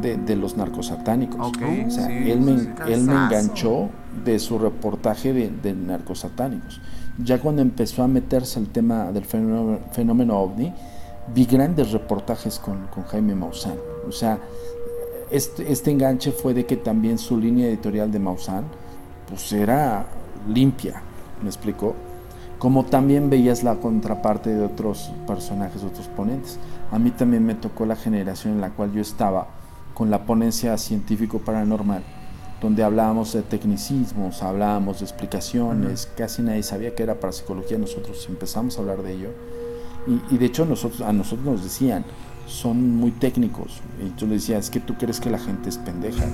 de, de los narcosatánicos. o sea, él, me, él me enganchó de su reportaje de, de narcosatánicos ya cuando empezó a meterse el tema del fenómeno, ovni, vi grandes reportajes con, Jaime Maussan. O sea, este, este, enganche fue de que también su línea editorial de Maussan pues era limpia, me explicó. Como también veías la contraparte de otros personajes, otros ponentes. A mí también me tocó la generación en la cual yo estaba con la ponencia científico paranormal donde hablábamos de tecnicismos, hablábamos de explicaciones, casi nadie sabía que era parapsicología, nosotros empezamos a hablar de ello. Y, de hecho nosotros, a nosotros nos decían, son muy técnicos. Y yo le decía, es que tú crees que la gente es pendeja,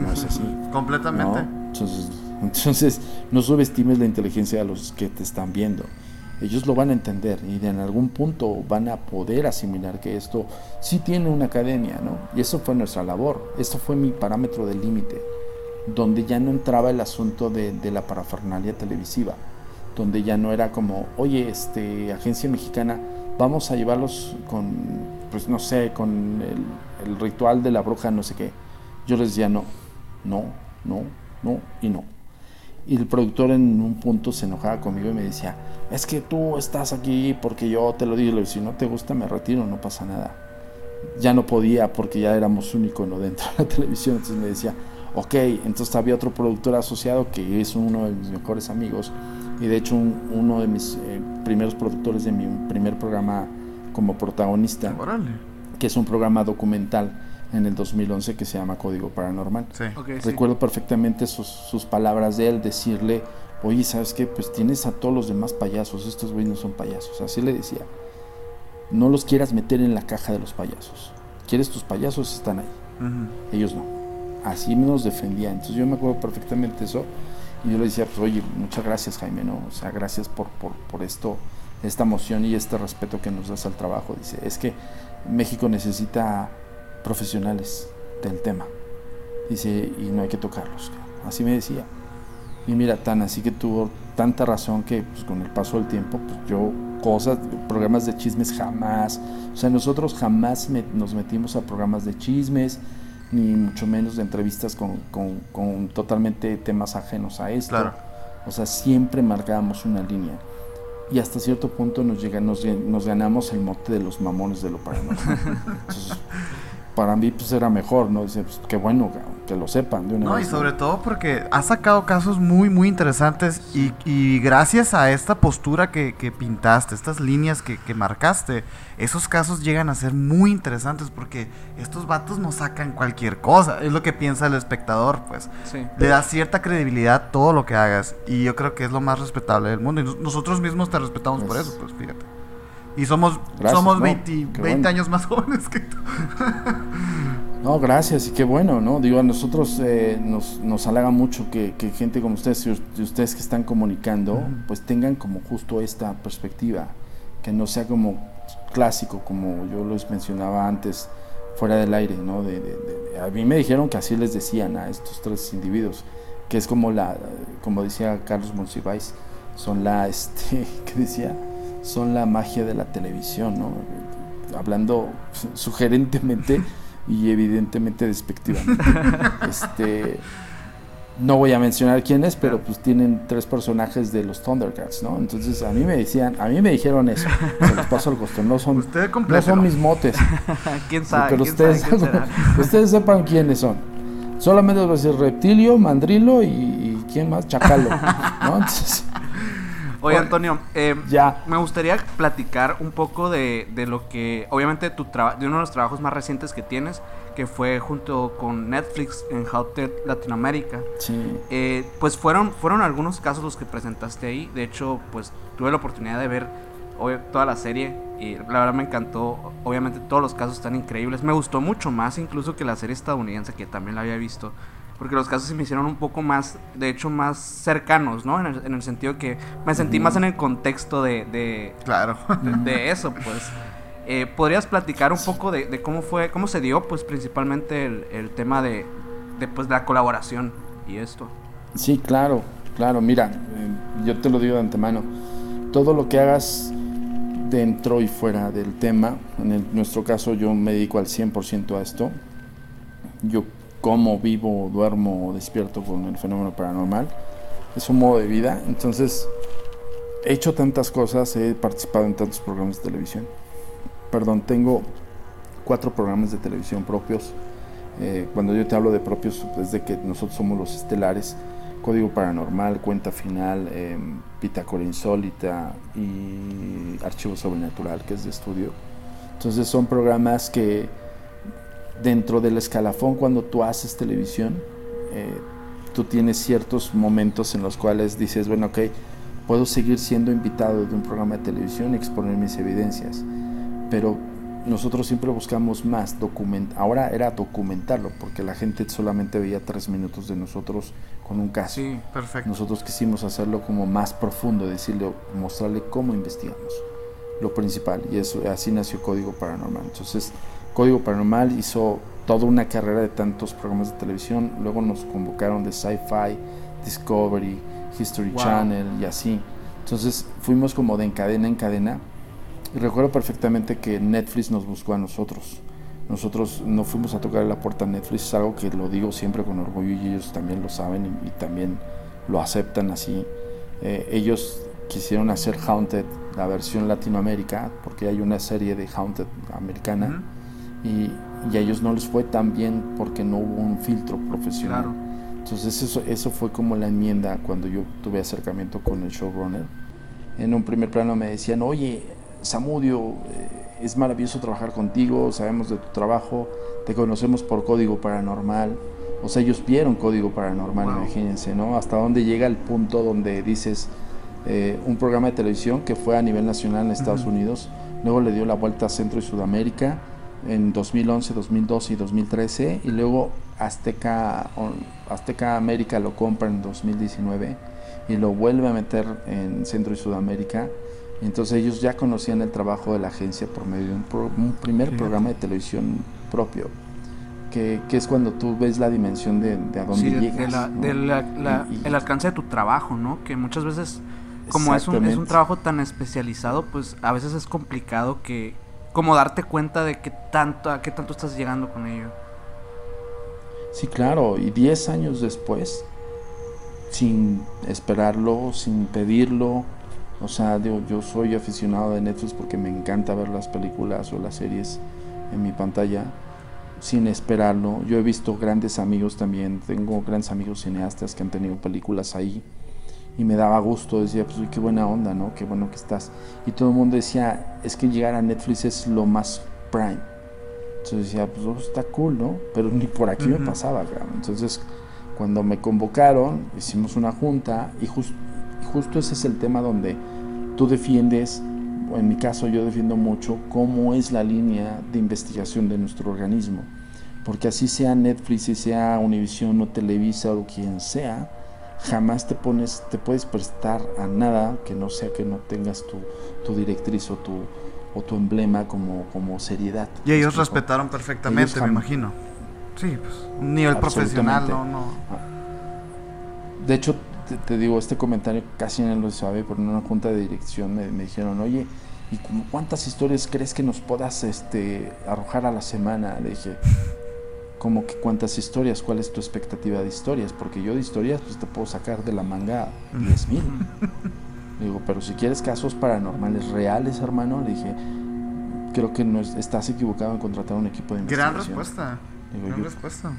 no es así. Completamente. Entonces, entonces, no subestimes la inteligencia de los que te están viendo. Ellos lo van a entender y en algún punto van a poder asimilar que esto sí tiene una academia, ¿no? Y eso fue nuestra labor, eso fue mi parámetro de límite donde ya no entraba el asunto de, la parafernalia televisiva, donde ya no era como, oye, este, agencia mexicana, vamos a llevarlos con, pues no sé, con el, ritual de la bruja, no sé qué. Yo les decía, no, no, no, no y no. Y el productor en un punto se enojaba conmigo y me decía, es que tú estás aquí porque yo te lo digo, y si no te gusta me retiro, no pasa nada. Ya no podía porque ya éramos un icono dentro de la televisión, entonces me decía, ok, entonces había otro productor asociado que es uno de mis mejores amigos y de hecho uno de mis eh, primeros productores de mi primer programa como protagonista, que es un programa documental en el 2011 que se llama Código Paranormal. Recuerdo perfectamente sus, sus, palabras de él, decirle, oye, ¿sabes qué? Pues tienes a todos los demás payasos, estos güeyes no son payasos. Así le decía, no los quieras meter en la caja de los payasos. ¿Quieres tus payasos? Están ahí. Ellos no así nos defendía. Entonces yo me acuerdo perfectamente eso. Y yo le decía, pues oye, muchas gracias Jaime, ¿no? O sea, gracias por, por, por esto, esta emoción y este respeto que nos das al trabajo. Dice, es que México necesita profesionales del tema. Dice, y no hay que tocarlos. Así me decía. Y mira, tan así que tuvo tanta razón que pues, con el paso del tiempo, pues yo cosas, programas de chismes jamás. O sea, nosotros jamás nos metimos a programas de chismes ni mucho menos de entrevistas con, con, totalmente temas ajenos a esto. O sea, siempre marcábamos una línea. Y hasta cierto punto nos, llega, nos, nos ganamos el mote de los mamones de lo paranormal. para mí pues era mejor, ¿no? Dice, pues qué bueno que lo sepan de una no, vez. y sobre todo porque has sacado casos muy, muy interesantes y, y gracias a esta postura que, que pintaste, estas líneas que, que, marcaste, esos casos llegan a ser muy interesantes porque estos vatos no sacan cualquier cosa, es lo que piensa el espectador, pues. Sí. Le da cierta credibilidad a todo lo que hagas y yo creo que es lo más respetable del mundo y nosotros mismos te respetamos por eso, pues fíjate. Y somos, Gracias, somos no, 20, qué 20 bueno. años más jóvenes que tú. No, gracias, y qué bueno, ¿no? Digo, a nosotros eh, nos, nos halaga mucho que, que gente como ustedes, y us- y ustedes que están comunicando, pues tengan como justo esta perspectiva, que no sea como clásico, como yo les mencionaba antes, fuera del aire, ¿no? De, de- de- a mí me dijeron que así les decían a estos tres individuos, que es como la, como decía Carlos Monsiváis, son la, este, ¿qué decía? Son la magia de la televisión, ¿no? Hablando sugerentemente y evidentemente despectivamente. este, no voy a mencionar quiénes, pero pues tienen tres personajes de los Thundercats, ¿no? Entonces a mí me decían, a mí me dijeron eso, se los paso al costo, no son, no son mis motes, ¿Quién sabe? pero ¿Quién ustedes, sabe quién ustedes sepan quiénes son. Solamente les voy a decir reptilio, mandrilo y, y quién más, chacalo, ¿no? Entonces, Oye, Antonio, eh, ya. me gustaría platicar un poco de, de lo que, obviamente, tu traba- de uno de los trabajos más recientes que tienes, que fue junto con Netflix en Houted Latinoamérica. Sí. Eh, pues fueron, fueron algunos casos los que presentaste ahí. De hecho, pues tuve la oportunidad de ver toda la serie y la verdad me encantó. Obviamente todos los casos están increíbles. Me gustó mucho más incluso que la serie estadounidense que también la había visto. Porque los casos se me hicieron un poco más, de hecho, más cercanos, ¿no? En el, en el sentido que me sentí más en el contexto de, de, Claro. de, de eso, pues. Eh, ¿Podrías platicar un poco de, de cómo fue, cómo se dio, pues, principalmente el, el tema de, de, pues, la colaboración y esto? Sí, claro, claro. Mira, eh, yo te lo digo de antemano. Todo lo que hagas dentro y fuera del tema, en el- nuestro caso yo me dedico al 100% a esto. Yo como, vivo, duermo, despierto con el fenómeno paranormal. Es un modo de vida. Entonces, he hecho tantas cosas, he participado en tantos programas de televisión. Perdón, tengo cuatro programas de televisión propios. Eh, cuando yo te hablo de propios, es de que nosotros somos los estelares. Código Paranormal, Cuenta Final, eh, Bitácora Insólita y Archivo Sobrenatural, que es de estudio. Entonces son programas que dentro del escalafón, cuando tú haces televisión, eh, tú tienes ciertos momentos en los cuales dices, bueno, ok, puedo seguir siendo invitado de un programa de televisión y exponer mis evidencias, pero nosotros siempre buscamos más document ahora era documentarlo porque la gente solamente veía tres minutos de nosotros con un caso. Sí, Perfecto. nosotros quisimos hacerlo como más profundo decirle mostrarle cómo investigamos lo principal y eso así nació Código Paranormal. Entonces Código Paranormal hizo toda una carrera de tantos programas de televisión luego nos convocaron de Sci-Fi Discovery History Wow. Channel y así entonces fuimos como de en cadena en cadena y recuerdo perfectamente que Netflix nos buscó a nosotros. Nosotros no fuimos a tocar la puerta a Netflix, es algo que lo digo siempre con orgullo y ellos también lo saben y, y también lo aceptan así. Eh, ellos quisieron hacer Haunted, la versión Latinoamérica, porque hay una serie de Haunted americana y, y a ellos no les fue tan bien porque no hubo un filtro profesional. Claro. Entonces eso, eso fue como la enmienda cuando yo tuve acercamiento con el showrunner. En un primer plano me decían, oye, Samudio, eh, es maravilloso trabajar contigo, sabemos de tu trabajo, te conocemos por Código Paranormal. O sea, ellos vieron Código Paranormal, Wow. imagínense, ¿no? Hasta dónde llega el punto donde dices, eh, un programa de televisión que fue a nivel nacional en Estados Unidos, luego le dio la vuelta a Centro y Sudamérica en 2011, 2012 y 2013, y luego Azteca, Azteca América lo compra en 2019 y lo vuelve a meter en Centro y Sudamérica. Entonces ellos ya conocían el trabajo de la agencia por medio de un, pro- un primer Fíjate. programa de televisión propio, que, que es cuando tú ves la dimensión de, de a dónde Sí, llegas. de la- ¿no? de la- la- Y- y- el alcance de tu trabajo, ¿no? Que muchas veces, como es un, es un trabajo tan especializado, pues a veces es complicado que, como darte cuenta de qué tanto, a qué tanto estás llegando con ello. Sí, claro, y 10 años después, sin esperarlo, sin pedirlo, o sea, digo, yo soy aficionado de Netflix porque me encanta ver las películas o las series en mi pantalla. sin esperarlo. Yo he visto grandes amigos también, tengo grandes amigos cineastas que han tenido películas ahí y me daba gusto, decía, pues qué buena onda, ¿no? Qué bueno que estás. Y todo el mundo decía, es que llegar a Netflix es lo más prime. Entonces decía, pues oh, está cool, ¿no? Pero ni por aquí me pasaba, Entonces, cuando me convocaron, hicimos una junta y justo ese es el tema donde tú defiendes, o en mi caso yo defiendo mucho, cómo es la línea de investigación de nuestro organismo. Porque así sea Netflix, y sea Univision o Televisa o quien sea, jamás te pones, te puedes prestar a nada que no sea que no tengas tu, tu directriz o tu, o tu emblema como, como seriedad. Y ellos respetaron perfectamente, me imagino. Sí, pues un nivel profesional, no, no. Ah. De hecho, te, digo, este comentario casi no lo sabe, pero en una junta de dirección me, me dijeron, oye, ¿y cuántas historias crees que nos puedas este, arrojar a la semana? Le dije, como que cuántas historias, cuál es tu expectativa de historias, porque yo de historias pues te puedo sacar de la manga 10 mil. Digo, pero si quieres casos paranormales reales, hermano, le dije, creo que no estás equivocado en contratar un equipo de investigación. Gran respuesta. Gran respuesta.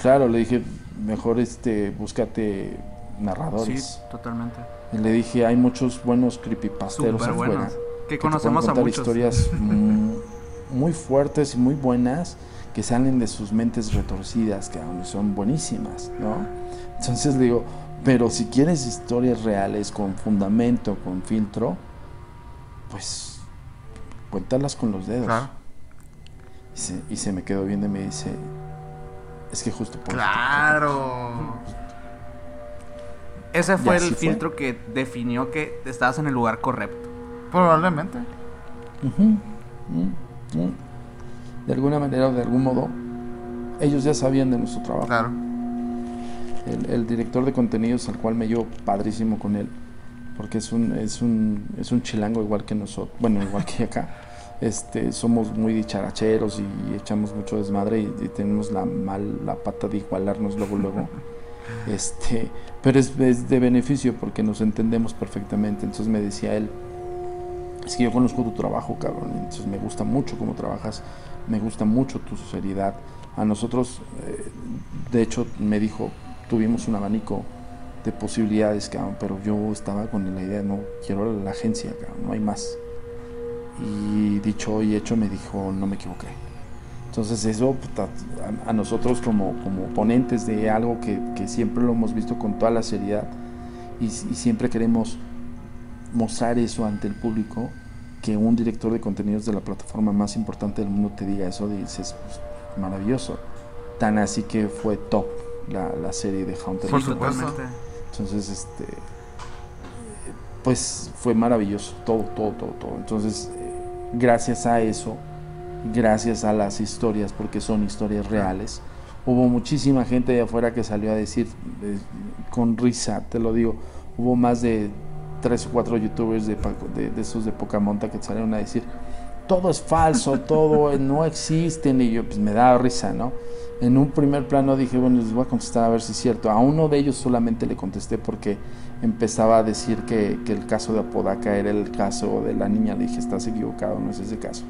Claro, le dije, mejor este, búscate narradores. Sí, totalmente. Y le dije, hay muchos buenos creepypasteros afuera. Que, conocemos a muchos. historias muy fuertes y muy buenas que salen de sus mentes retorcidas, que aún son buenísimas, ¿no? Entonces digo, pero si quieres historias reales con fundamento, con filtro, pues cuéntalas con los dedos. Y, se, me quedó viendo y me dice, es que justo por Claro. Ese fue el filtro que definió que estabas en el lugar correcto. Probablemente de alguna manera o de algún modo, ellos ya sabían de nuestro trabajo. Claro. El, director de contenidos al cual me llevo padrísimo con él, porque es un, es un, es un chilango igual que nosotros, bueno, igual que acá. Este, somos muy dicharacheros y echamos mucho desmadre y, tenemos la mal la pata de igualarnos luego luego. Este, pero es, es de beneficio porque nos entendemos perfectamente. Entonces me decía él, es que yo conozco tu trabajo, cabrón, entonces me gusta mucho cómo trabajas me gusta mucho tu seriedad. A nosotros, eh, de hecho, me dijo, tuvimos un abanico de posibilidades, pero yo estaba con la idea, no, quiero la agencia, no hay más. Y dicho y hecho me dijo, no me equivoqué. Entonces eso a, nosotros como, como ponentes de algo que, siempre lo hemos visto con toda la seriedad y siempre queremos mostrar eso ante el público, que un director de contenidos de la plataforma más importante del mundo te diga eso, dices, pues, maravilloso. Tan así que fue top la, serie de Hunter. Por supuesto. Entonces, este, pues fue maravilloso, todo, todo, todo, todo. Entonces, gracias a eso, gracias a las historias, porque son historias reales, hubo muchísima gente de afuera que salió a decir, eh, con risa, te lo digo, hubo más de tres o cuatro youtubers de, de, esos de poca monta que salieron a decir, todo es falso, todo no existen, y yo pues me da risa, ¿no? En un primer plano dije, bueno, les voy a contestar a ver si es cierto. A uno de ellos solamente le contesté porque empezaba a decir que, que el caso de Apodaca era el caso de la niña. Le dije, estás equivocado, no es ese caso.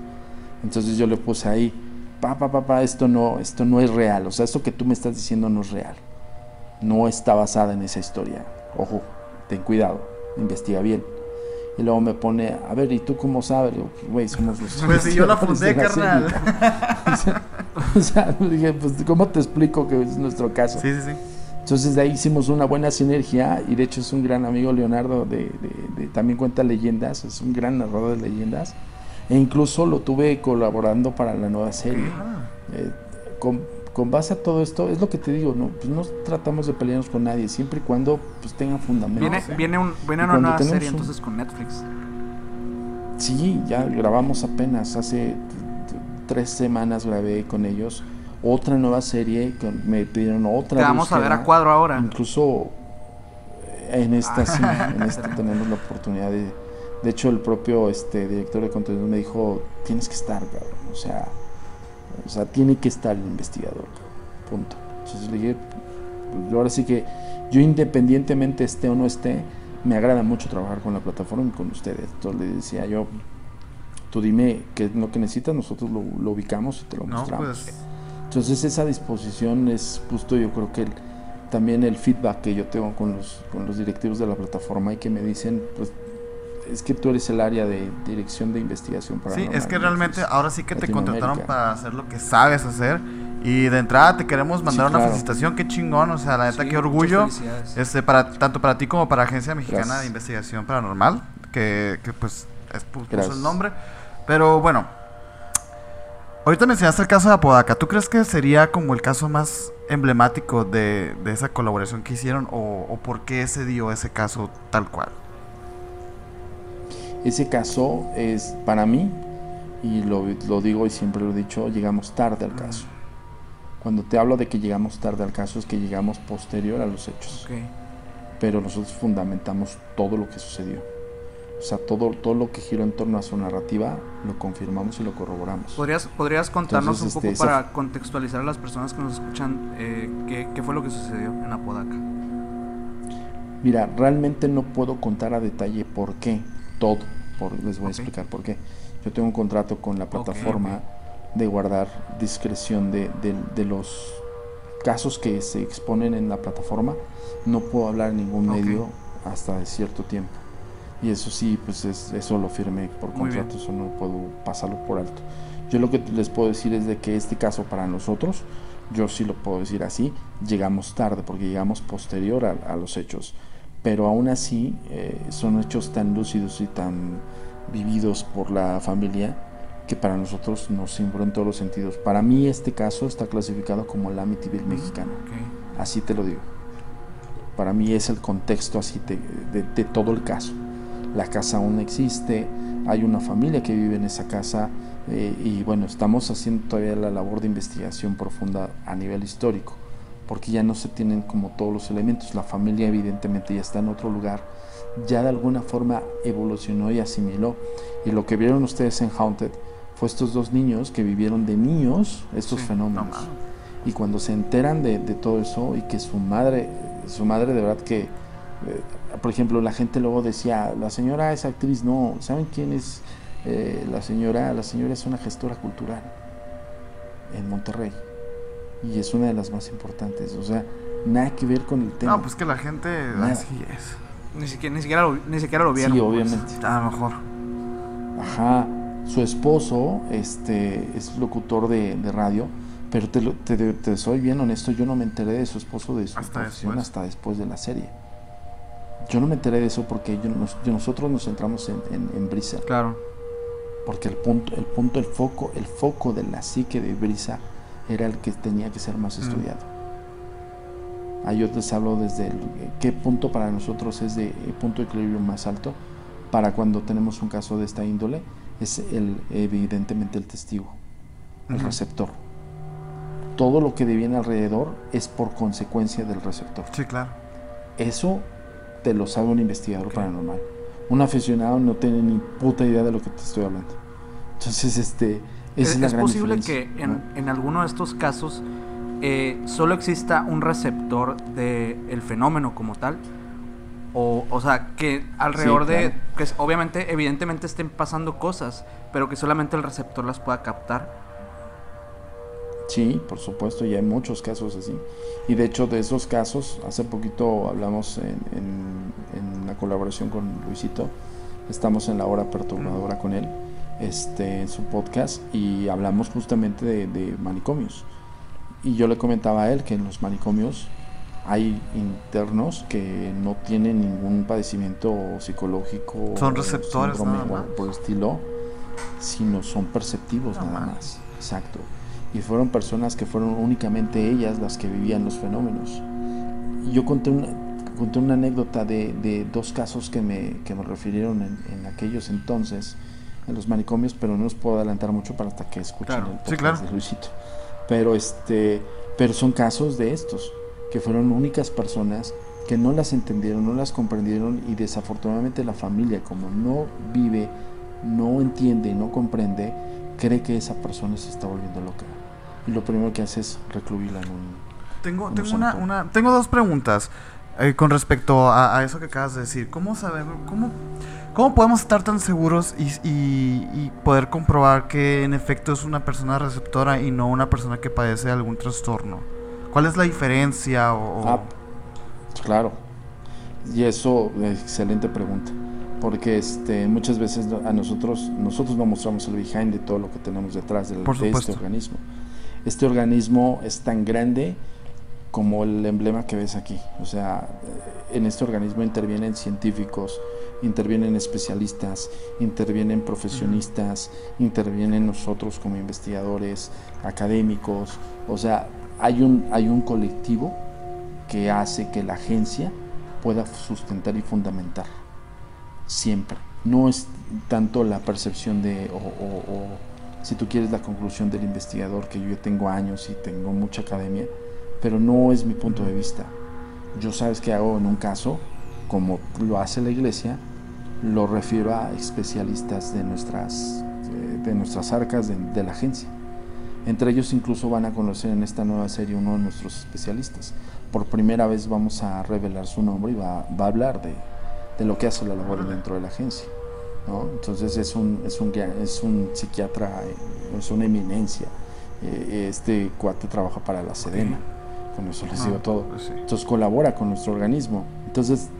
Entonces yo le puse ahí, papá, papá, esto no, esto no es real. O sea, esto que tú me estás diciendo no es real. No está basada en esa historia. Ojo, ten cuidado investiga bien. Y luego me pone, a ver, ¿y tú cómo sabes? Güey, somos los... Pues si yo la fundé, carnal. o sea, dije, pues, ¿cómo te explico que es nuestro caso? Sí, sí, sí. Entonces de ahí hicimos una buena sinergia y de hecho es un gran amigo Leonardo, de, de, también cuenta leyendas, es un gran narrador de leyendas. E incluso lo tuve colaborando para la nueva serie. Eh, con, con base a todo esto, es lo que te digo, no, pues no tratamos de pelearnos con nadie, siempre y cuando pues tengan fundamento. Viene, viene, un, viene una nueva serie entonces con Netflix. Sí, ya grabamos apenas, hace tres semanas grabé con ellos otra nueva serie, me pidieron otra. Te vamos a ver a cuadro ahora. Incluso eh, en esta sí, en esta tenemos la oportunidad de... De hecho, el propio este, director de contenido me dijo, tienes que estar, cabrón. O sea, o sea, tiene que estar el investigador. Punto. Entonces le dije, pues, ahora sí que yo independientemente esté o no esté, me agrada mucho trabajar con la plataforma y con ustedes. Entonces le decía yo, tú dime qué es lo que necesitas, nosotros lo, ubicamos y te lo mostramos. Pues, Entonces esa disposición es justo yo creo que también el feedback que yo tengo con los, con los directivos de la plataforma y que me dicen, pues es que tú eres el área de dirección de investigación para Sí, es que realmente ahora sí que te contrataron para hacer lo que sabes hacer. Y de entrada te queremos mandar una felicitación, qué chingón, o sea, la neta, qué orgullo. Este, para, tanto para ti como para Agencia Mexicana de Investigación Paranormal, que, que pues es puso el nombre. Pero bueno, ahorita mencionaste el caso de Apodaca. ¿Tú crees que sería como el caso más emblemático de, de esa colaboración que hicieron o, o por qué se dio ese caso tal cual? Ese caso es para mí, y lo, lo, digo y siempre lo he dicho, llegamos tarde al caso. Cuando te hablo de que llegamos tarde al caso es que llegamos posterior a los hechos. Pero nosotros fundamentamos todo lo que sucedió. O sea, todo, todo lo que giró en torno a su narrativa lo confirmamos y lo corroboramos. ¿Podrías, podrías contarnos un poco este, para contextualizar a las personas que nos escuchan eh, qué, qué fue lo que sucedió en Apodaca? Mira, realmente no puedo contar a detalle por qué, todo. Por, les voy a explicar por qué. Yo tengo un contrato con la plataforma de guardar discreción de, de, los casos que se exponen en la plataforma. No puedo hablar en ningún medio hasta cierto tiempo. Y eso sí, pues es, eso lo firmé por contrato, eso no puedo pasarlo por alto. Yo lo que les puedo decir es de que este caso para nosotros, yo sí lo puedo decir así, llegamos tarde porque llegamos posterior a los hechos pero aún así eh, son hechos tan lúcidos y tan vividos por la familia que para nosotros nos simbró en todos los sentidos. Para mí este caso está clasificado como el Amityville mexicano, así te lo digo. Para mí es el contexto así de, todo el caso. La casa aún existe, hay una familia que vive en esa casa eh, y bueno, estamos haciendo todavía la labor de investigación profunda a nivel histórico porque ya no se tienen como todos los elementos. La familia evidentemente ya está en otro lugar, ya de alguna forma evolucionó y asimiló. Y lo que vieron ustedes en Haunted fue estos dos niños que vivieron de niños estos fenómenos. y cuando se enteran de, todo eso y que su madre, su madre de verdad que, eh, por ejemplo, la gente luego decía, la señora es actriz, no, ¿saben quién es eh, la señora? La señora es una gestora cultural en Monterrey y es una de las más importantes. O sea, nada que ver con el tema. No, pues que la gente así es. Ni siquiera, ni siquiera, lo, ni siquiera lo vieron. Sí, pues. obviamente. a lo mejor. Ajá. Su esposo este, es locutor de, radio, pero te, te, te, soy bien honesto, yo no me enteré de su esposo de su hasta profesión hasta después de la serie. Yo no me enteré de eso porque yo, nosotros nos centramos en, en, en, Brisa. Claro. Porque el punto, el punto, el foco, el foco de la psique de Brisa era el que tenía que ser más mm. estudiado. Ahí yo les hablo desde qué punto para nosotros es de el punto de equilibrio más alto para cuando tenemos un caso de esta índole es el evidentemente el testigo, el receptor. Todo lo que viene alrededor es por consecuencia del receptor. Sí, claro. Eso te lo sabe un investigador paranormal. Un aficionado no tiene ni puta idea de lo que te estoy hablando. Entonces, este, es, posible que en, en, alguno de estos casos eh, solo exista un receptor del fenómeno como tal. O, o sea, que alrededor de. que obviamente, evidentemente estén pasando cosas, pero que solamente el receptor las pueda captar. Sí, por supuesto, y hay muchos casos así. Y de hecho, de esos casos, hace poquito hablamos en, en, en la colaboración con Luisito. Estamos en la hora perturbadora con él este, en su podcast y hablamos justamente de, manicomios. Y yo le comentaba a él que en los manicomios hay internos que no tienen ningún padecimiento psicológico. Son receptores. por el estilo, sino son perceptivos nada más. Exacto. Y fueron personas que fueron únicamente ellas las que vivían los fenómenos. yo conté una, conté una anécdota de, dos casos que me, que me refirieron en, en aquellos entonces en los manicomios, pero no los puedo adelantar mucho para hasta que escuchen el podcast de Luisito. Pero este, pero son casos de estos que fueron únicas personas que no las entendieron, no las comprendieron y desafortunadamente la familia como no vive, no entiende, no comprende, cree que esa persona se está volviendo loca. Y lo primero que hace es recluirla en un Tengo tengo una, una tengo dos preguntas. Eh, con respecto a, eso que acabas de decir, ¿cómo sabemos, cómo, cómo podemos estar tan seguros y, poder comprobar que en efecto es una persona receptora y no una persona que padece algún trastorno? ¿Cuál es la diferencia? O, Ah, claro. Y eso, excelente pregunta. Porque este, muchas veces a nosotros, nosotros no mostramos el behind de todo lo que tenemos detrás del, de este organismo. Este organismo es tan grande como el emblema que ves aquí. O sea, eh, en este organismo intervienen científicos, intervienen especialistas, intervienen profesionistas, intervienen nosotros como investigadores, académicos. O sea, hay un, hay un colectivo que hace que la agencia pueda sustentar y fundamentar. Siempre. No es tanto la percepción de, o, o si tú quieres la conclusión del investigador, que yo tengo años y tengo mucha academia, pero no es mi punto de vista. Yo sabes que hago en un caso, como lo hace la iglesia, lo refiero a especialistas de nuestras, de nuestras arcas de, la agencia. Entre ellos incluso van a conocer en esta nueva serie uno de nuestros especialistas. Por primera vez vamos a revelar su nombre y va, va a hablar de, de, lo que hace la labor dentro de la agencia. ¿no? Entonces es un, es, un, es un psiquiatra, eh, es una eminencia. Eh, este cuate trabaja para la Sedena. Con eso les digo todo. Pues Entonces colabora con nuestro organismo. Entonces,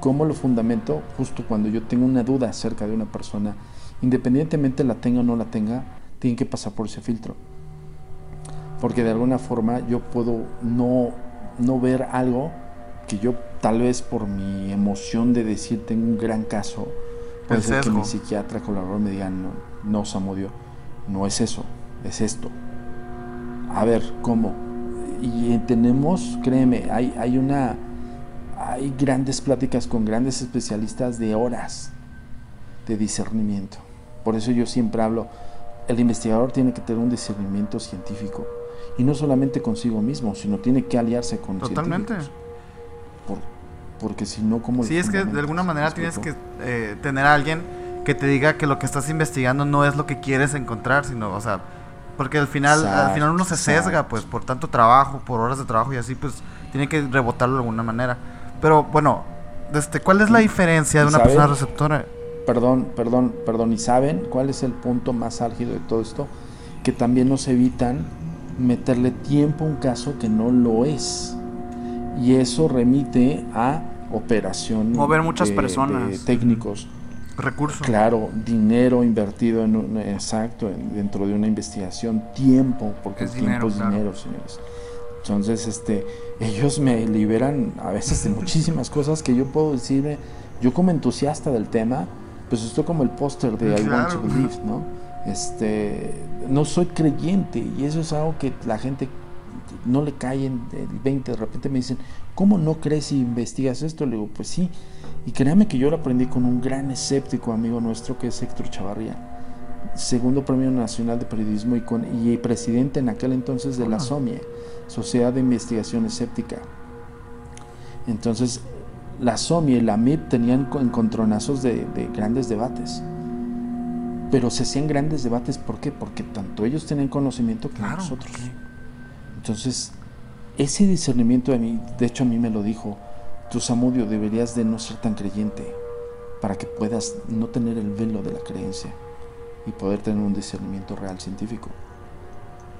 ¿cómo lo fundamento? Justo cuando yo tengo una duda acerca de una persona, independientemente la tenga o no la tenga, tiene que pasar por ese filtro. Porque de alguna forma yo puedo no, no ver algo que yo tal vez por mi emoción de decir tengo un gran caso, puede ser que mi psiquiatra colaborador me diga, no, no Samudio, no es eso, es esto. A ver, ¿cómo? Y tenemos, créeme, hay, hay una hay grandes pláticas con grandes especialistas de horas de discernimiento. Por eso yo siempre hablo, el investigador tiene que tener un discernimiento científico y no solamente consigo mismo, sino tiene que aliarse con Totalmente. porque si no, ¿cómo Sí, es que de alguna manera tienes que eh, tener a alguien que te diga que lo que estás investigando no es lo que quieres encontrar, sino, o sea, porque al final, al final uno se sesga, pues, por tanto trabajo, por horas de trabajo y así, pues, tiene que rebotarlo de alguna manera. Pero bueno, este, ¿cuál es la diferencia de una persona receptora? Perdón, perdón, perdón. ¿Y saben cuál es el punto más álgido de todo esto? Que también nos evitan meterle tiempo a un caso que no lo es. Y eso remite a operación. Mover muchas personas. técnicos recursos. Claro, dinero invertido en un, exacto, dentro de una investigación, tiempo, porque el tiempo es dinero, señores. Entonces, este, ellos me liberan a veces de muchísimas cosas que yo puedo decirme, yo como entusiasta del tema, pues estoy como el póster de I Want to Believe, ¿no? Este, no soy creyente y eso es algo que la gente no le cae en el 20, de repente me dicen, ¿cómo no crees si investigas esto? Le digo, pues sí, y créame que yo lo aprendí con un gran escéptico amigo nuestro que es Héctor Chavarría, segundo premio nacional de periodismo y, con, y presidente en aquel entonces de la SOMIE, Sociedad de Investigación Escéptica. Entonces, la SOMIE y la MIP tenían encontronazos de, de grandes debates. Pero se hacían grandes debates, ¿por qué? Porque tanto ellos tenían conocimiento que nosotros. Entonces, ese discernimiento de mí, de hecho a mí me lo dijo Tú, Samudio, deberías de no ser tan creyente para que puedas no tener el velo de la creencia y poder tener un discernimiento real científico.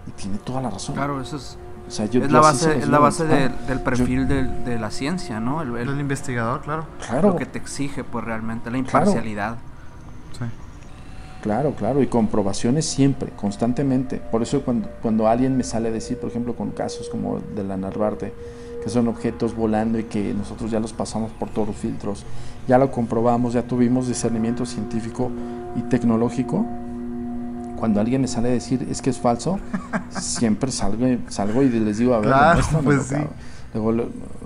Y tiene toda la razón. Claro, eso es, es la base, es la base del perfil de, la ciencia, ¿no? El, el, investigador, claro. claro. Lo que te exige, pues realmente, la imparcialidad. Sí. Claro, claro, y comprobaciones siempre, constantemente. Por eso cuando, cuando alguien me sale a decir, por ejemplo, con casos como de la Narvarte, que son objetos volando y que nosotros ya los pasamos por todos los filtros, ya lo comprobamos, ya tuvimos discernimiento científico y tecnológico. Cuando alguien me sale a decir es que es falso, siempre salgo, salgo y les digo, a ver, claro, pues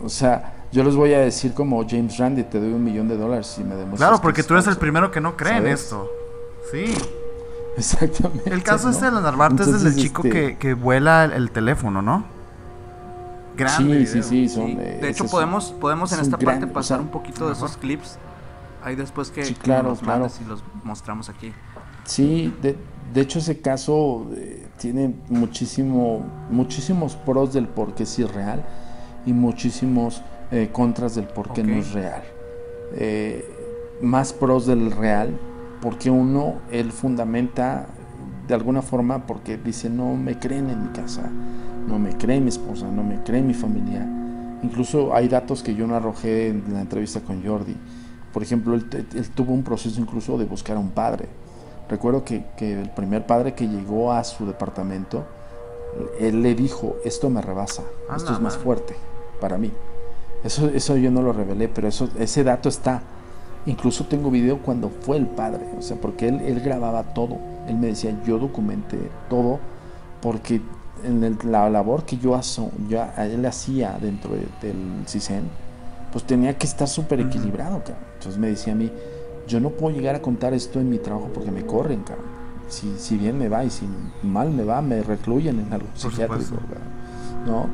o sea, yo les voy a decir como James Randi, te doy un millón de dólares si me demuestras. Claro, porque tú eres el primero que no cree en esto. Sí. Exactamente. El caso este de la Narvarte es del chico que, que vuela el teléfono, ¿no? Sí, sí, sí, son, De hecho, podemos, podemos en esta parte pasar un poquito de esos clips. Ahí después que, sí, claro, los claro. y los mostramos aquí. Sí, de, de hecho ese caso eh, tiene muchísimo, muchísimos pros del por qué es irreal y muchísimos eh, contras del por qué no es real. Eh, más pros del real, porque uno, él fundamenta de alguna forma porque dice, no me creen en mi casa, no me cree mi esposa, no me cree mi familia. Incluso hay datos que yo no arrojé en la entrevista con Jordi. Por ejemplo, él, él tuvo un proceso incluso de buscar a un padre. Recuerdo que, que el primer padre que llegó a su departamento, él le dijo, esto me rebasa, A esto es más fuerte para mí. Eso, eso yo no lo revelé, pero eso, ese dato está. Incluso tengo video cuando fue el padre, o sea, porque él, él grababa todo. Él me decía, yo documenté todo, porque en el- la labor que yo ya él hacía dentro de- del CISEN, pues tenía que estar súper equilibrado, cabrón. Entonces me decía a mí, yo no puedo llegar a contar esto en mi trabajo porque me corren, cabrón. Si, si bien me va y si mal me va, me recluyen en algo psiquiátrico. ¿no?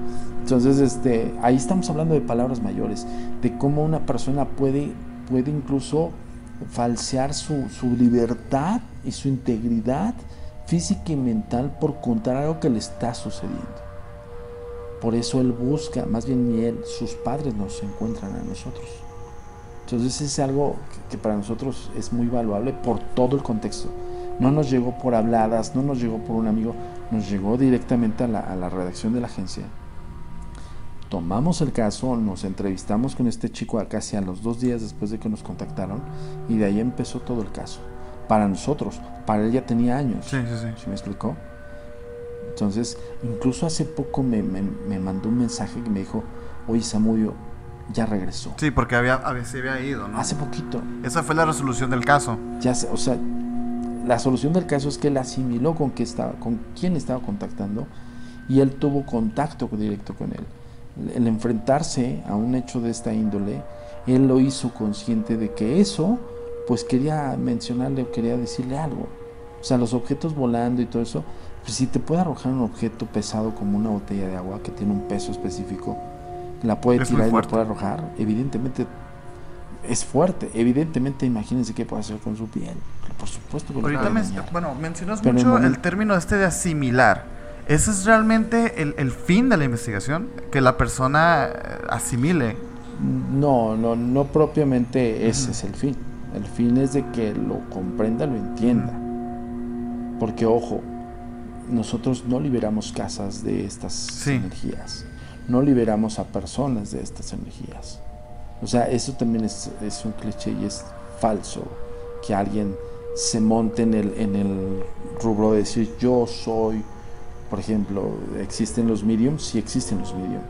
Entonces, este, ahí estamos hablando de palabras mayores, de cómo una persona puede, puede incluso falsear su, su libertad y su integridad física y mental por contar algo que le está sucediendo. Por eso él busca, más bien ni él, sus padres nos encuentran a nosotros. Entonces es algo que, para nosotros es muy valuable por todo el contexto. No nos llegó por habladas, no nos llegó por un amigo, nos llegó directamente a la, a la redacción de la agencia. Tomamos el caso, nos entrevistamos con este chico casi a los dos días después de que nos contactaron y de ahí empezó todo el caso. Para nosotros, para él ya tenía años. Sí, sí, sí. ¿Sí me explicó? Entonces, incluso hace poco me, me- me mandó un mensaje que me dijo, oye Samudio, ya regresó. Sí, porque había, había- se había ido, ¿no? Hace poquito. Esa fue la resolución del caso. Ya se- o sea, la solución del caso es que él asimiló con, que estaba, con quién estaba contactando y él tuvo contacto directo con él. El enfrentarse a un hecho de esta índole, él lo hizo consciente de que eso, pues quería mencionarle o quería decirle algo. O sea, los objetos volando y todo eso, pues si te puede arrojar un objeto pesado como una botella de agua que tiene un peso específico, la puede Es tirar y la puede arrojar, evidentemente es fuerte. Evidentemente, imagínense qué puede hacer con su piel. Por supuesto que lo Ahorita puede men- dañar. bueno, mencionas Pero mucho el momento- término este de asimilar. ¿Ese es realmente el, el fin de la investigación? Que la persona eh, asimile. No, no, no propiamente ese es el fin. El fin es de que lo comprenda, lo entienda. Porque, ojo, nosotros no liberamos casas de estas Sí. energías. No liberamos a personas de estas energías. O sea, eso también es, es un cliché y es falso. Que alguien se monte en el, en el rubro de decir yo soy, por ejemplo, ¿existen los mediums? Sí existen los mediums.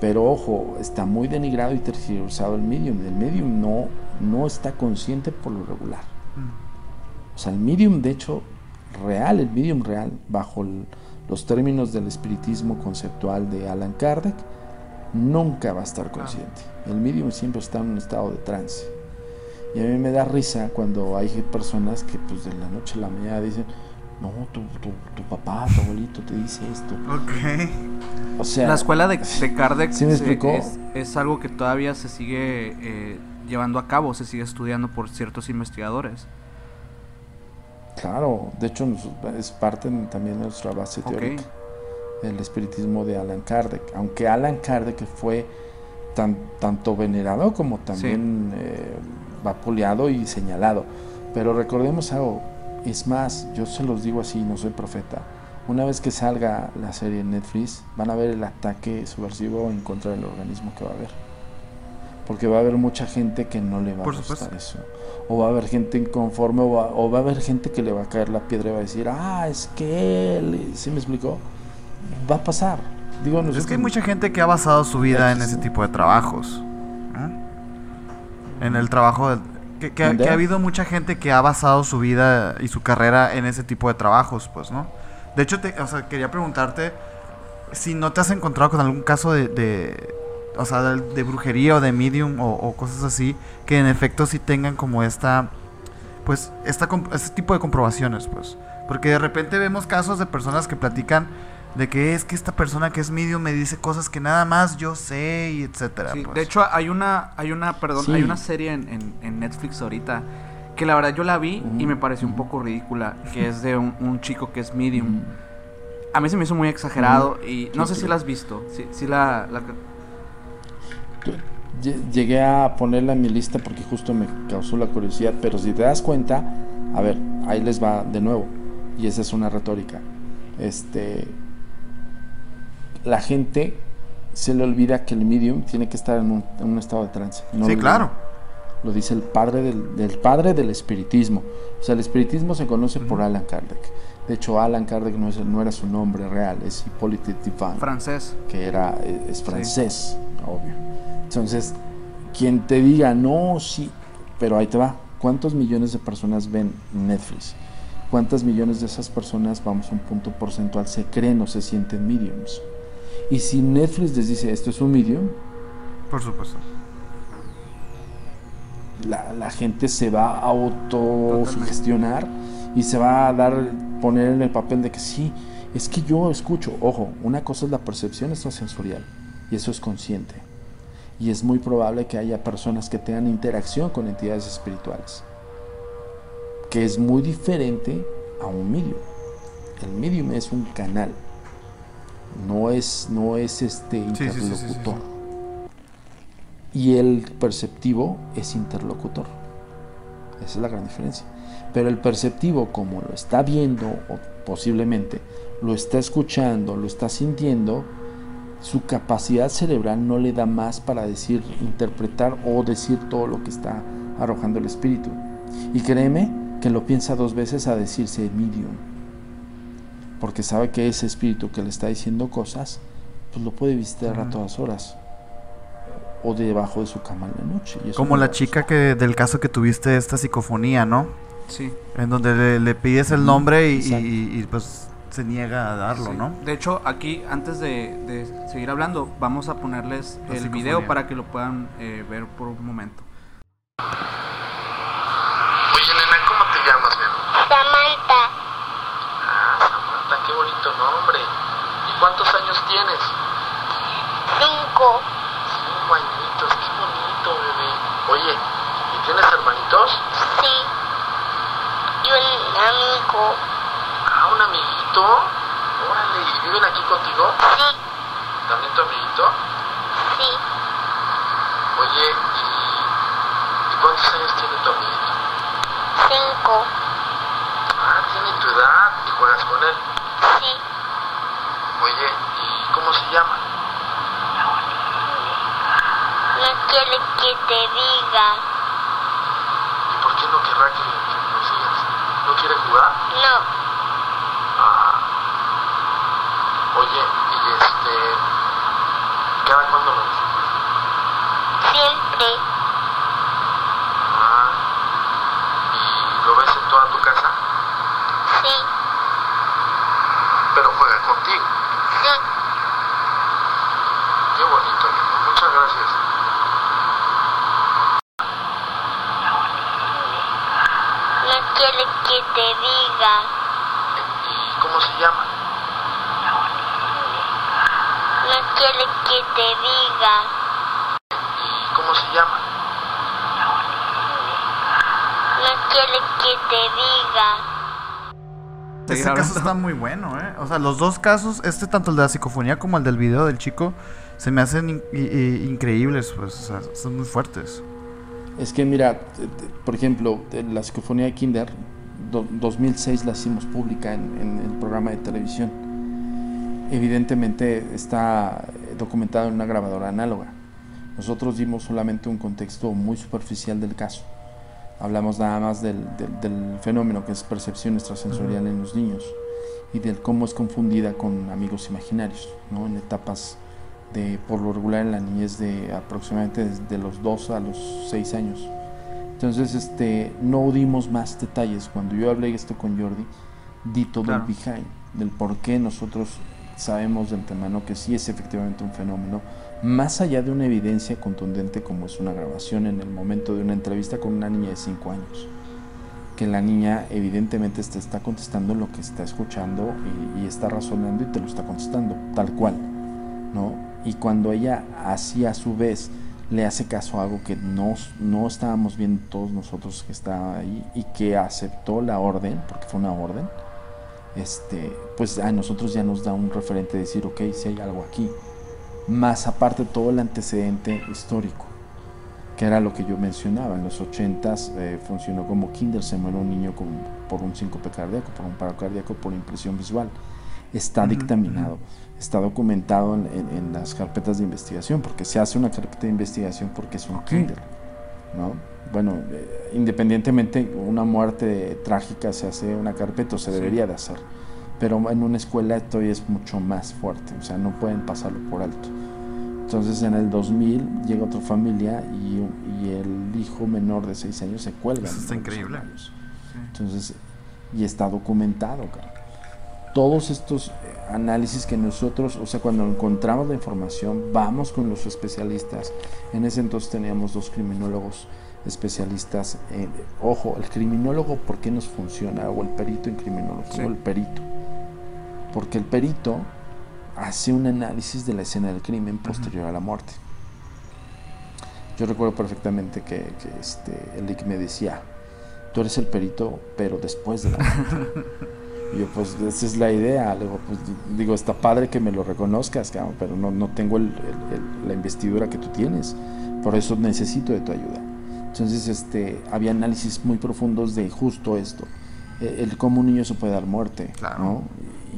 Pero ojo, está muy denigrado y tergiversado el medium. El medium no, no está consciente por lo regular. O sea, el medium, de hecho, real, el medium real, bajo el- los términos del espiritismo conceptual de Alan Kardec, nunca va a estar consciente. El medium siempre está en un estado de trance. Y a mí me da risa cuando hay personas que pues de la noche a la mañana dicen, no, tu, tu, tu papá, tu abuelito te dice esto. Ok. O sea, La escuela de, de Kardec ¿Sí me explicó? es, es algo que todavía se sigue eh, llevando a cabo, se sigue estudiando por ciertos investigadores. Claro, de hecho es parte también de nuestra base teórica, el espiritismo de Alan Kardec. Aunque Alan Kardec fue tan, tanto venerado como también eh, vapuleado y señalado. Pero recordemos algo, es más, yo se los digo así, no soy profeta. Una vez que salga la serie en Netflix, van a ver el ataque subversivo en contra del organismo que va a haber. Porque va a haber mucha gente que no le va Por a gustar supuesto. eso. O va a haber gente inconforme, o va, o va a haber gente que le va a caer la piedra y va a decir, ah, es que él, ¿sí me explicó? Va a pasar. Digo, Es que hay mucha gente que ha basado su vida en ese tipo de trabajos. ¿no? En el trabajo de- que, que- ¿Mande? que ha habido mucha gente que ha basado su vida y su carrera en ese tipo de trabajos, pues, ¿no? De hecho, te, o sea, quería preguntarte si no te has encontrado con algún caso de, de- o sea, de, de brujería o de medium o, o cosas así que en efecto sí tengan como esta, pues, esta, este tipo de comprobaciones, pues. Porque de repente vemos casos de personas que platican de que es que esta persona que es medium me dice cosas que nada más yo sé y etcétera. Sí, pues. De hecho, hay una, hay una, perdón, Sí. hay una serie en, en- en Netflix ahorita que la verdad yo la vi y me pareció un poco ridícula, que es de un, un chico que es medium. A mí se me hizo muy exagerado y no Sí, sé sí. si la has visto. Sí, sí la, la- llegué a ponerla en mi lista porque justo me causó la curiosidad, pero si te das cuenta, a ver, ahí les va de nuevo, y esa es una retórica. Este, la gente se le olvida que el medium tiene que estar en un, estado de trance. sí, claro. Lo dice el padre del, padre del espiritismo. O sea, el espiritismo se conoce por Alan Kardec. De hecho, Alan Kardec no, es, no era su nombre real, es Hippolyte Divin. Francés. Que era, es francés, obvio. Entonces, quien te diga, no, sí, pero ahí te va. ¿Cuántos millones de personas ven Netflix? ¿Cuántas millones de esas personas, vamos a un punto porcentual, se creen o se sienten mediums? Y si Netflix les dice, esto es un medium, por supuesto. La, gente se va a autosugestionar y se va a dar, poner en el papel de que sí, es que yo escucho, ojo, una cosa es la percepción extrasensorial y eso es consciente. Y es muy probable que haya personas que tengan interacción con entidades espirituales, que es muy diferente a un medium. El medium es un canal no es, no es este interlocutor. y el perceptivo es interlocutor. Esa es la gran diferencia. Pero el perceptivo, como lo está viendo o posiblemente lo está escuchando, lo está sintiendo, su capacidad cerebral no le da más para decir, interpretar o decir todo lo que está arrojando el espíritu. Y créeme que lo piensa dos veces a decirse medium porque sabe que ese espíritu que le está diciendo cosas, pues lo puede visitar a todas horas o debajo de su cama en la noche. Como la chica que del caso que tuviste esta psicofonía, ¿no? Sí. En donde le, pides el nombre y, pues se niega a darlo, ¿no? De hecho, aquí antes de, seguir hablando, vamos a ponerles el video para que lo puedan eh, ver por un momento. Oye, nena, ¿cómo te llamas, Samantha qué bonito nombre. ¿Y cuántos años tienes? Cinco. Cinco añitos, qué bonito, bebé. Oye, ¿y tienes hermanitos? Sí. Y un amigo. Órale, ¿y viven aquí contigo? Sí. ¿También tu amiguito? Sí. Oye, ¿y, ¿y cuántos años tiene tu amiguito? Cinco. Ah, tiene tu edad y juegas con él. Sí. Oye, ¿y cómo se llama? No quiere que te diga. ¿Y por qué no querrá que, nos digas? ¿No quiere jugar? No. Ah. Oye, y este... ¿Cada cuándo lo ves? Siempre. Ah. ¿Y lo ves en toda tu casa? Sí pero juega contigo. Sí. Qué bonito, Muchas gracias. No quiere que te diga. ¿Y cómo se llama? No quiere que te diga. ¿Y cómo se llama? No quiere que te diga. Ese caso está muy bueno, ¿eh? O sea, los dos casos, este tanto el de la psicofonía como el del video del chico, se me hacen increíbles, pues, o sea, son muy fuertes. Es que mira, por ejemplo, la psicofonía de Kinder, 2006 la hicimos pública en, en, el programa de televisión. Evidentemente está documentada en una grabadora análoga. Nosotros dimos solamente un contexto muy superficial del caso hablamos nada más del, fenómeno que es percepción extrasensorial en los niños y del cómo es confundida con amigos imaginarios, ¿no? en etapas de, por lo regular en la niñez de aproximadamente desde los 2 a los 6 años. Entonces, este, no dimos más detalles. Cuando yo hablé esto con Jordi, di todo el behind, del por qué nosotros sabemos de antemano que sí es efectivamente un fenómeno más allá de una evidencia contundente como es una grabación en el momento de una entrevista con una niña de 5 años, que la niña evidentemente te está contestando lo que está escuchando y, está razonando y te lo está contestando, tal cual, ¿no? Y cuando ella así a su vez le hace caso a algo que no, no estábamos viendo todos nosotros que estaba ahí y que aceptó la orden, porque fue una orden, este, pues a nosotros ya nos da un referente de decir, ok, si hay algo aquí más aparte todo el antecedente histórico. que era lo que yo mencionaba. En los 80s eh, funcionó como kinder, se muere un niño con, por un síncope cardíaco, por un paro cardíaco, por impresión visual. Está dictaminado, está documentado en, en- en las carpetas de investigación, porque se hace una carpeta de investigación porque es un kinder. ¿no? Bueno, eh, independientemente una muerte trágica se hace una carpeta o se debería de hacer, pero en una escuela esto es mucho más fuerte, o sea, no pueden pasarlo por alto. Entonces en el 2000 llega otra familia y, y el hijo menor de 6 años se cuelga. Eso está increíble. armarios. Entonces, y está documentado, cabrón. Todos estos eh, análisis que nosotros, o sea, cuando encontramos la información, vamos con los especialistas. En ese entonces teníamos dos criminólogos especialistas. en- ojo, el criminólogo, ¿por qué nos funciona? O el perito en criminología, Sí. o el perito. Porque el perito hace un análisis de la escena del crimen posterior a la muerte. Yo recuerdo perfectamente que, que, este, el Lick me decía, tú eres el perito, pero después de la muerte. y yo, pues, esa es la idea. Le digo, pues, digo, está padre que me lo reconozcas, cabrón, pero no, no tengo el- el- el- la investidura que tú tienes. Por eso necesito de tu ayuda. Entonces, este, había análisis muy profundos de justo esto. eh, El, cómo un niño se puede dar muerte, Claro. ¿no?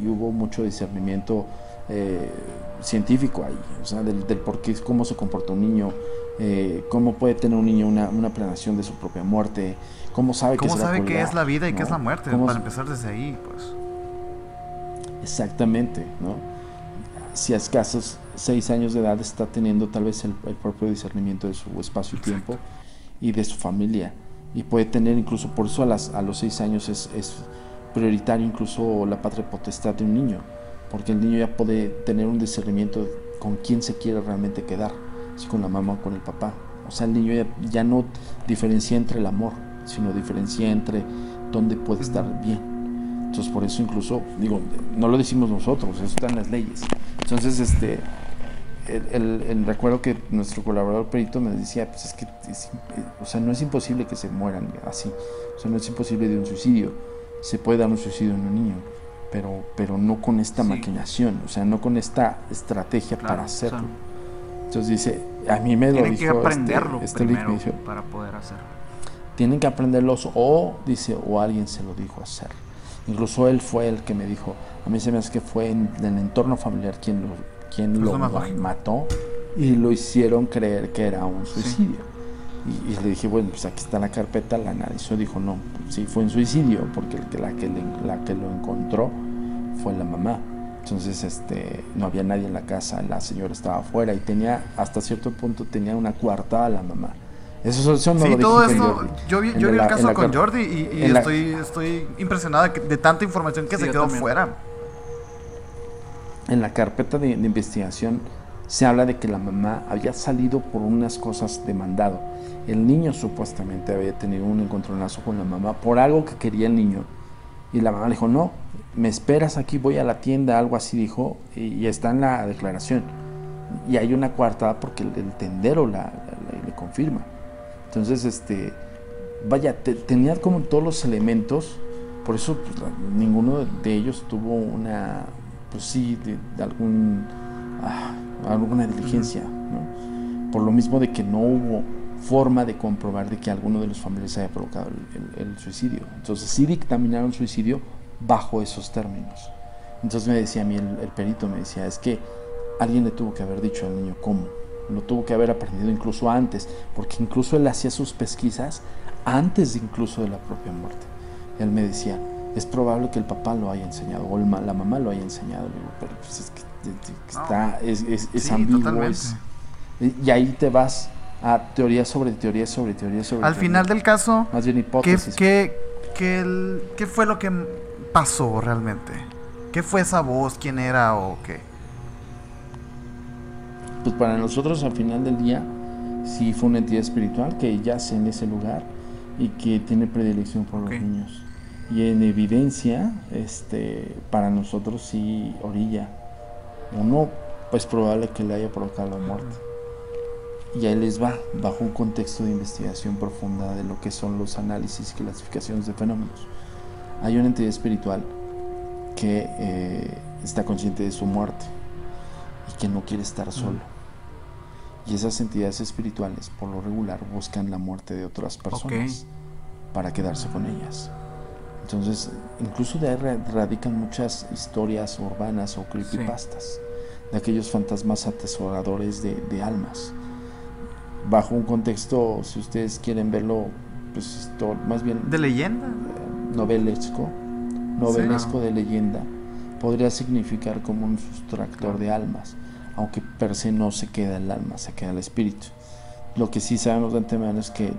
Y hubo mucho discernimiento eh, científico ahí, o sea, del, del por qué, cómo se comporta un niño, eh, cómo puede tener un niño una, una planeación de su propia muerte, cómo sabe ¿Cómo que sabe qué es la vida y qué es la muerte? ¿Cómo Para se- empezar desde ahí, pues. Exactamente, ¿no? Si a escasos seis años de edad está teniendo tal vez el, el propio discernimiento de su espacio y tiempo y de su familia. Y puede tener incluso, por eso a, las, a los seis años es, es prioritario incluso la patria potestad de un niño, porque el niño ya puede tener un discernimiento con quién se quiere realmente quedar, si con la mamá o con el papá. O sea, el niño ya, ya no diferencia entre el amor, sino diferencia entre dónde puede estar bien. Entonces por eso incluso, digo, no lo decimos nosotros, eso está en las leyes. Entonces, este, el, el- el- recuerdo que nuestro colaborador perito me decía, pues es que, es eh, o sea, no es imposible que se mueran así, o sea, no es imposible de un suicidio, se puede dar un suicidio en un niño, pero, pero no con esta Sí. maquinación, o sea, no con esta estrategia Claro, para o sea, hacerlo. Entonces dice, a mí me lo Tienen dijo que este- aprenderlo este primero dijo, para poder hacerlo. tienen que aprenderlos o dice o alguien se lo dijo hacer incluso él fue el que me dijo a mí se me hace que fue en, en el entorno familiar quien lo quien Es lo, mató y lo hicieron creer que era un suicidio. Y, y le dije bueno pues aquí está la carpeta la analizó dijo no sí fue un suicidio porque el que la que le- la que lo encontró fue la mamá entonces este no había nadie en la casa la señora estaba afuera y tenía hasta cierto punto tenía una coartada a la mamá. Eso, eso no Sí, lo todo esto, yo vi, yo vi la- el caso con Jordi y, y en la- estoy, estoy impresionada de tanta información que Sí, se quedó fuera. En la carpeta de, investigación se habla de que la mamá había salido por unas cosas de mandado. El niño supuestamente había tenido un encontronazo con la mamá por algo que quería el niño. Y la mamá le dijo, no, me esperas aquí, voy a la tienda, algo así dijo, y, está en la declaración. Y hay una coartada porque el, tendero la, le confirma. Entonces, este, vaya, te- tenía como todos los elementos, por eso pues, ninguno de ellos tuvo una, pues sí, de, de algún, ah, alguna diligencia, ¿no? Por lo mismo de que no hubo forma de comprobar de que alguno de los familiares haya provocado el, el- el suicidio. Entonces sí dictaminaron suicidio bajo esos términos. Entonces me decía a mí el, el perito, me decía, es que alguien le tuvo que haber dicho al niño cómo. Lo tuvo que haber aprendido incluso antes, porque incluso él hacía sus pesquisas antes incluso de la propia muerte. Él me decía, es probable que el papá lo haya enseñado o el ma- la mamá lo haya enseñado. Digo, pero pues es que está, es, es, es Sí, ambiguo. es- y ahí te vas a teoría sobre teoría sobre teoría sobre Al teoría. final del caso, Más bien ¿qué, hipótesis. qué, qué, el- qué fue lo que pasó realmente? ¿Qué fue esa voz? ¿Quién era o qué? Pues para nosotros al final del día sí fue una entidad espiritual que yace en ese lugar y que tiene predilección por los niños. Y en evidencia, este, para nosotros sí orilla. Uno, pues probable que le haya provocado la muerte. Y ahí les va, bajo un contexto de investigación profunda de lo que son los análisis y clasificaciones de fenómenos. Hay una entidad espiritual que eh, está consciente de su muerte y que no quiere estar solo. Y esas entidades espirituales, por lo regular, buscan la muerte de otras personas para quedarse con ellas. Entonces, incluso de ahí ra- radican muchas historias urbanas o creepypastas de aquellos fantasmas atesoradores de, de almas. Bajo un contexto, si ustedes quieren verlo, pues más bien De leyenda. novelesco, novelesco de leyenda, podría significar como un sustractor de almas, aunque per se no se queda el alma, se queda el espíritu. Lo que sí sabemos de antemano es que,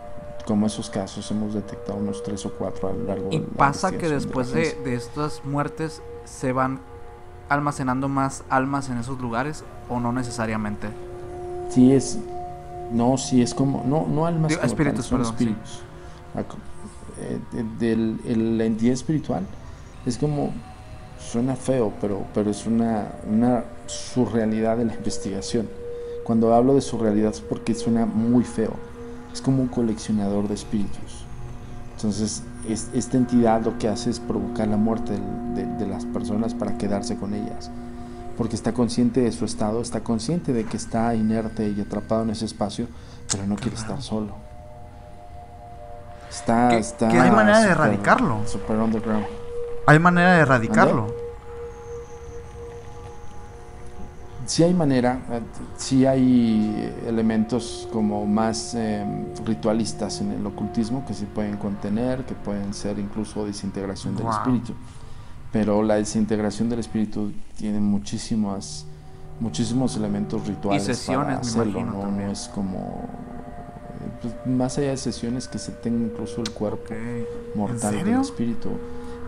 como esos casos, hemos detectado unos tres o cuatro a lo largo Y de la pasa que después de, de estas muertes se van almacenando más almas en esos lugares o no necesariamente. Sí es, no, sí es como, no, no almas Digo, como tal, espíritus, son perdón, espíritus. Ac- eh, de- del- el- la entidad espiritual es como, suena feo, pero, pero es una, una surrealidad de la investigación. Cuando hablo de surrealidad es porque suena muy feo. Es como un coleccionador de espíritus. Entonces, es- esta entidad lo que hace es provocar la muerte de, de las personas para quedarse con ellas. Porque está consciente de su estado, está consciente de que está inerte y atrapado en ese espacio, pero no quiere estar solo. Está, ¿Qué- está qué hay manera de erradicarlo? Super underground. Hay manera de erradicarlo. Sí hay manera, eh, sí hay elementos como más eh, ritualistas en el ocultismo que se pueden contener, que pueden ser incluso desintegración del Wow. espíritu. Pero la desintegración del espíritu tiene muchísimas, muchísimos elementos rituales sesiones, para hacerlo, imagino, ¿no? No es como eh, pues, más allá de sesiones que se tenga incluso el cuerpo mortal ¿En del espíritu.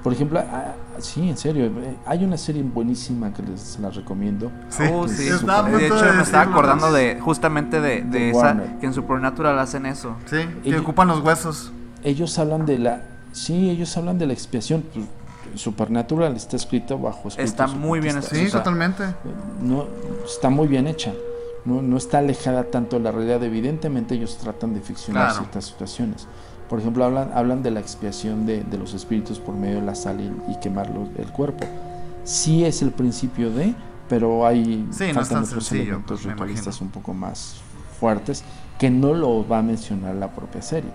Por ejemplo, ah, sí, en serio, eh, hay una serie buenísima que les la recomiendo. Sí. Oh, sí. A de hecho, de me estaba acordando de justamente de, de De esa Warner. que en Supernatural hacen eso. Sí, que Y- ocupan los huesos. Ellos hablan de la, sí, ellos hablan de la expiación. Pues, Supernatural está escrito bajo Está muy bien. Sí, o sea, totalmente. no está muy bien hecha. No, no está alejada tanto de la realidad. Evidentemente ellos tratan de ficcionar Claro. ciertas situaciones. Por ejemplo, hablan, hablan de la expiación de, de los espíritus por medio de la sal y, y quemar los- el cuerpo. Sí es el principio de, pero hay Sí, faltan tan otros sencillo, elementos pues, me ritualistas un poco más fuertes que no lo va a mencionar la propia serie.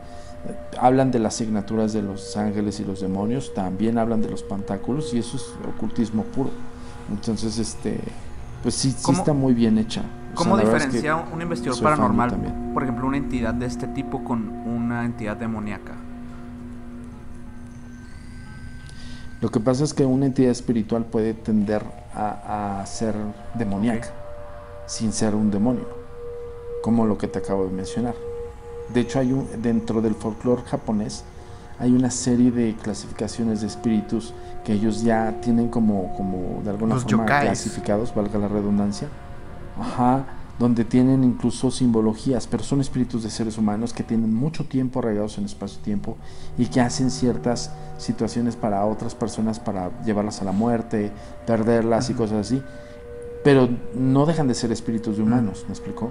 Hablan de las asignaturas de los ángeles y los demonios, también hablan de los pantáculos y eso es ocultismo puro. Entonces, este, pues sí, sí ¿Cómo- está muy bien hecha. O ¿Cómo sea, la verdad es que diferencia un investigador paranormal, por ejemplo, una entidad de este tipo con una entidad demoníaca? Lo que pasa es que una entidad espiritual puede tender a, a ser demoníaca, sin ser un demonio, como lo que te acabo de mencionar. De hecho, hay un, dentro del folclore japonés hay una serie de clasificaciones de espíritus que ellos ya tienen como, como de alguna Los forma yokais. clasificados, valga la redundancia. Ajá, donde tienen incluso simbologías, pero son espíritus de seres humanos que tienen mucho tiempo arraigados en espacio-tiempo y que hacen ciertas situaciones para otras personas para llevarlas a la muerte, perderlas y cosas así, pero no dejan de ser espíritus de humanos, ¿me explicó?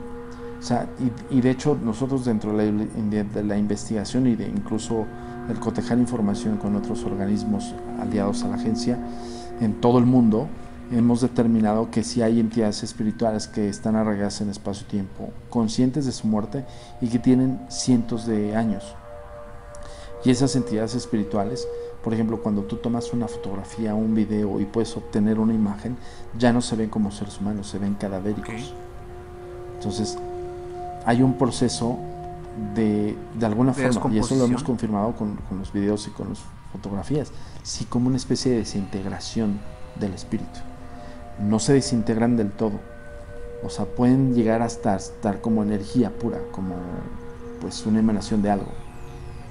O sea, y, y de hecho nosotros dentro de la, de- de la investigación y de incluso el cotejar información con otros organismos aliados a la agencia en todo el mundo, hemos determinado que sí hay entidades espirituales que están arraigadas en espacio-tiempo, conscientes de su muerte y que tienen cientos de años. Y esas entidades espirituales, por ejemplo, cuando tú tomas una fotografía, un video y puedes obtener una imagen, ya no se ven como seres humanos, se ven cadavéricos. Entonces, hay un proceso de, de alguna De forma, y eso lo hemos confirmado con, con los videos y con las fotografías, sí como una especie de desintegración del espíritu. No se desintegran del todo. O sea, pueden llegar hasta estar como energía pura, como pues una emanación de algo.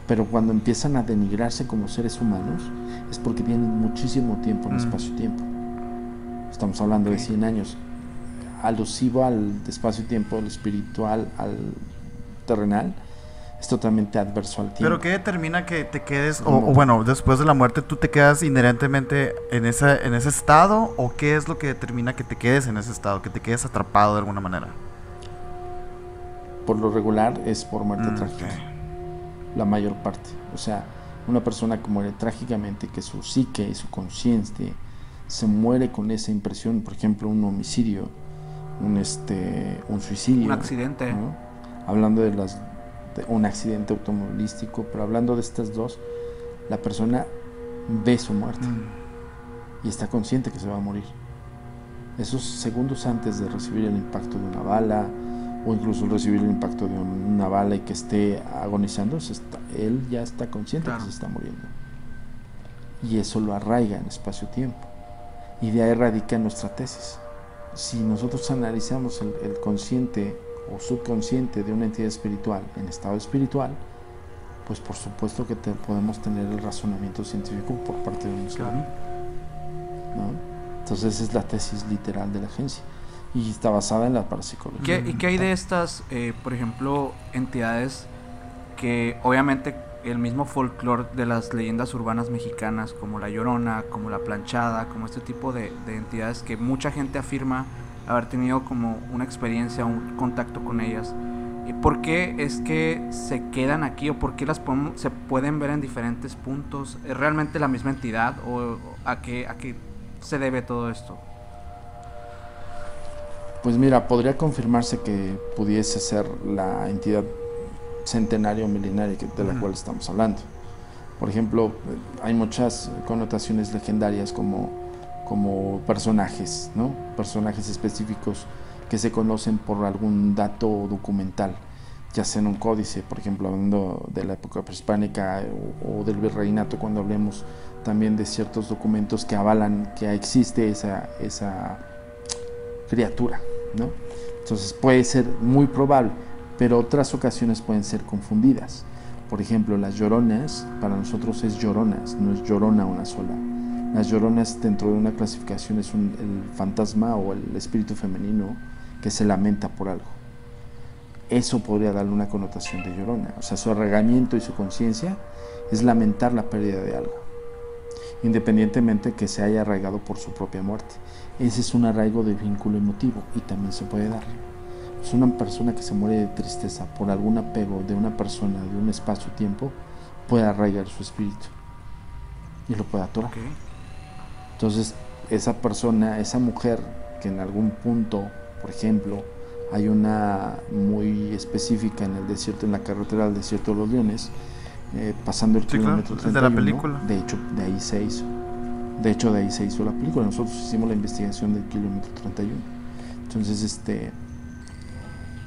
Pero cuando empiezan a denigrarse como seres humanos, es porque tienen muchísimo tiempo en Mm. espacio-tiempo. Estamos hablando de 100 años. Alusivo al espacio-tiempo, al espiritual, al terrenal, es totalmente adverso al tiempo. Pero ¿qué determina que te quedes, o, bueno, después de la muerte tú te quedas inherentemente en, esa, en ese estado? ¿O qué es lo que determina que te quedes en ese estado, que te quedes atrapado de alguna manera? Por lo regular es por muerte Mm, trágica. la mayor parte. O sea, una persona que muere trágicamente, que su psique y su conciencia se muere con esa impresión, por ejemplo, un homicidio, un, este, un suicidio. Un accidente. ¿no? Hablando de las un accidente automovilístico, pero hablando de estas dos, la persona ve su muerte Mm. y está consciente que se va a morir. Esos segundos antes de recibir el impacto de una bala o incluso recibir el impacto de un- una bala y que esté agonizando, está- él ya está consciente Claro. que se está muriendo. Y eso lo arraiga en espacio-tiempo. Y de ahí radica nuestra tesis. Si nosotros analizamos el, el consciente o subconsciente de una entidad espiritual en estado espiritual, pues por supuesto que te- podemos tener el razonamiento científico por parte de un ser Claro. ¿no? Entonces es la tesis literal de la agencia y está basada en la parapsicología. ¿Qué- ¿Y qué hay de estas, eh, por ejemplo, entidades que obviamente el mismo folclore de las leyendas urbanas mexicanas, como la Llorona, como la Planchada, como este tipo de, de entidades que mucha gente afirma haber tenido como una experiencia, un contacto con ellas? ¿Y ¿Por qué es que se quedan aquí o por qué las podemos- se pueden ver en diferentes puntos? ¿Es realmente la misma entidad o a qué, a qué se debe todo esto? Pues mira, podría confirmarse que pudiese ser la entidad centenaria o milenaria de la cual estamos hablando. Por ejemplo, hay muchas connotaciones legendarias como, como personajes, ¿no? Personajes específicos que se conocen por algún dato documental, ya sea en un códice, por ejemplo, hablando de la época prehispánica eh, o, o del virreinato, cuando hablemos también de ciertos documentos que avalan que existe esa, esa criatura, ¿no? Entonces puede ser muy probable, pero otras ocasiones pueden ser confundidas. Por ejemplo, las lloronas, para nosotros es lloronas, no es llorona una sola. Las lloronas dentro de una clasificación es el fantasma o el espíritu femenino que se lamenta por algo. Eso podría darle una connotación de llorona. O sea, su arraigamiento y su conciencia es lamentar la pérdida de algo, independientemente que se haya arraigado por su propia muerte. Ese es un arraigo de vínculo emotivo y también se puede dar. Es una persona que se muere de tristeza por algún apego de una persona, de un espacio-tiempo, puede arraigar su espíritu y lo puede atorar. Entonces, esa persona, esa mujer que en algún punto, por ejemplo, hay una muy específica en el desierto, en la carretera del desierto de los leones, eh, pasando el Sí, claro, kilómetro es de la 31, película. De hecho, de ahí se hizo. De hecho, de ahí se hizo la película. Nosotros hicimos la investigación del kilómetro 31. Entonces, este,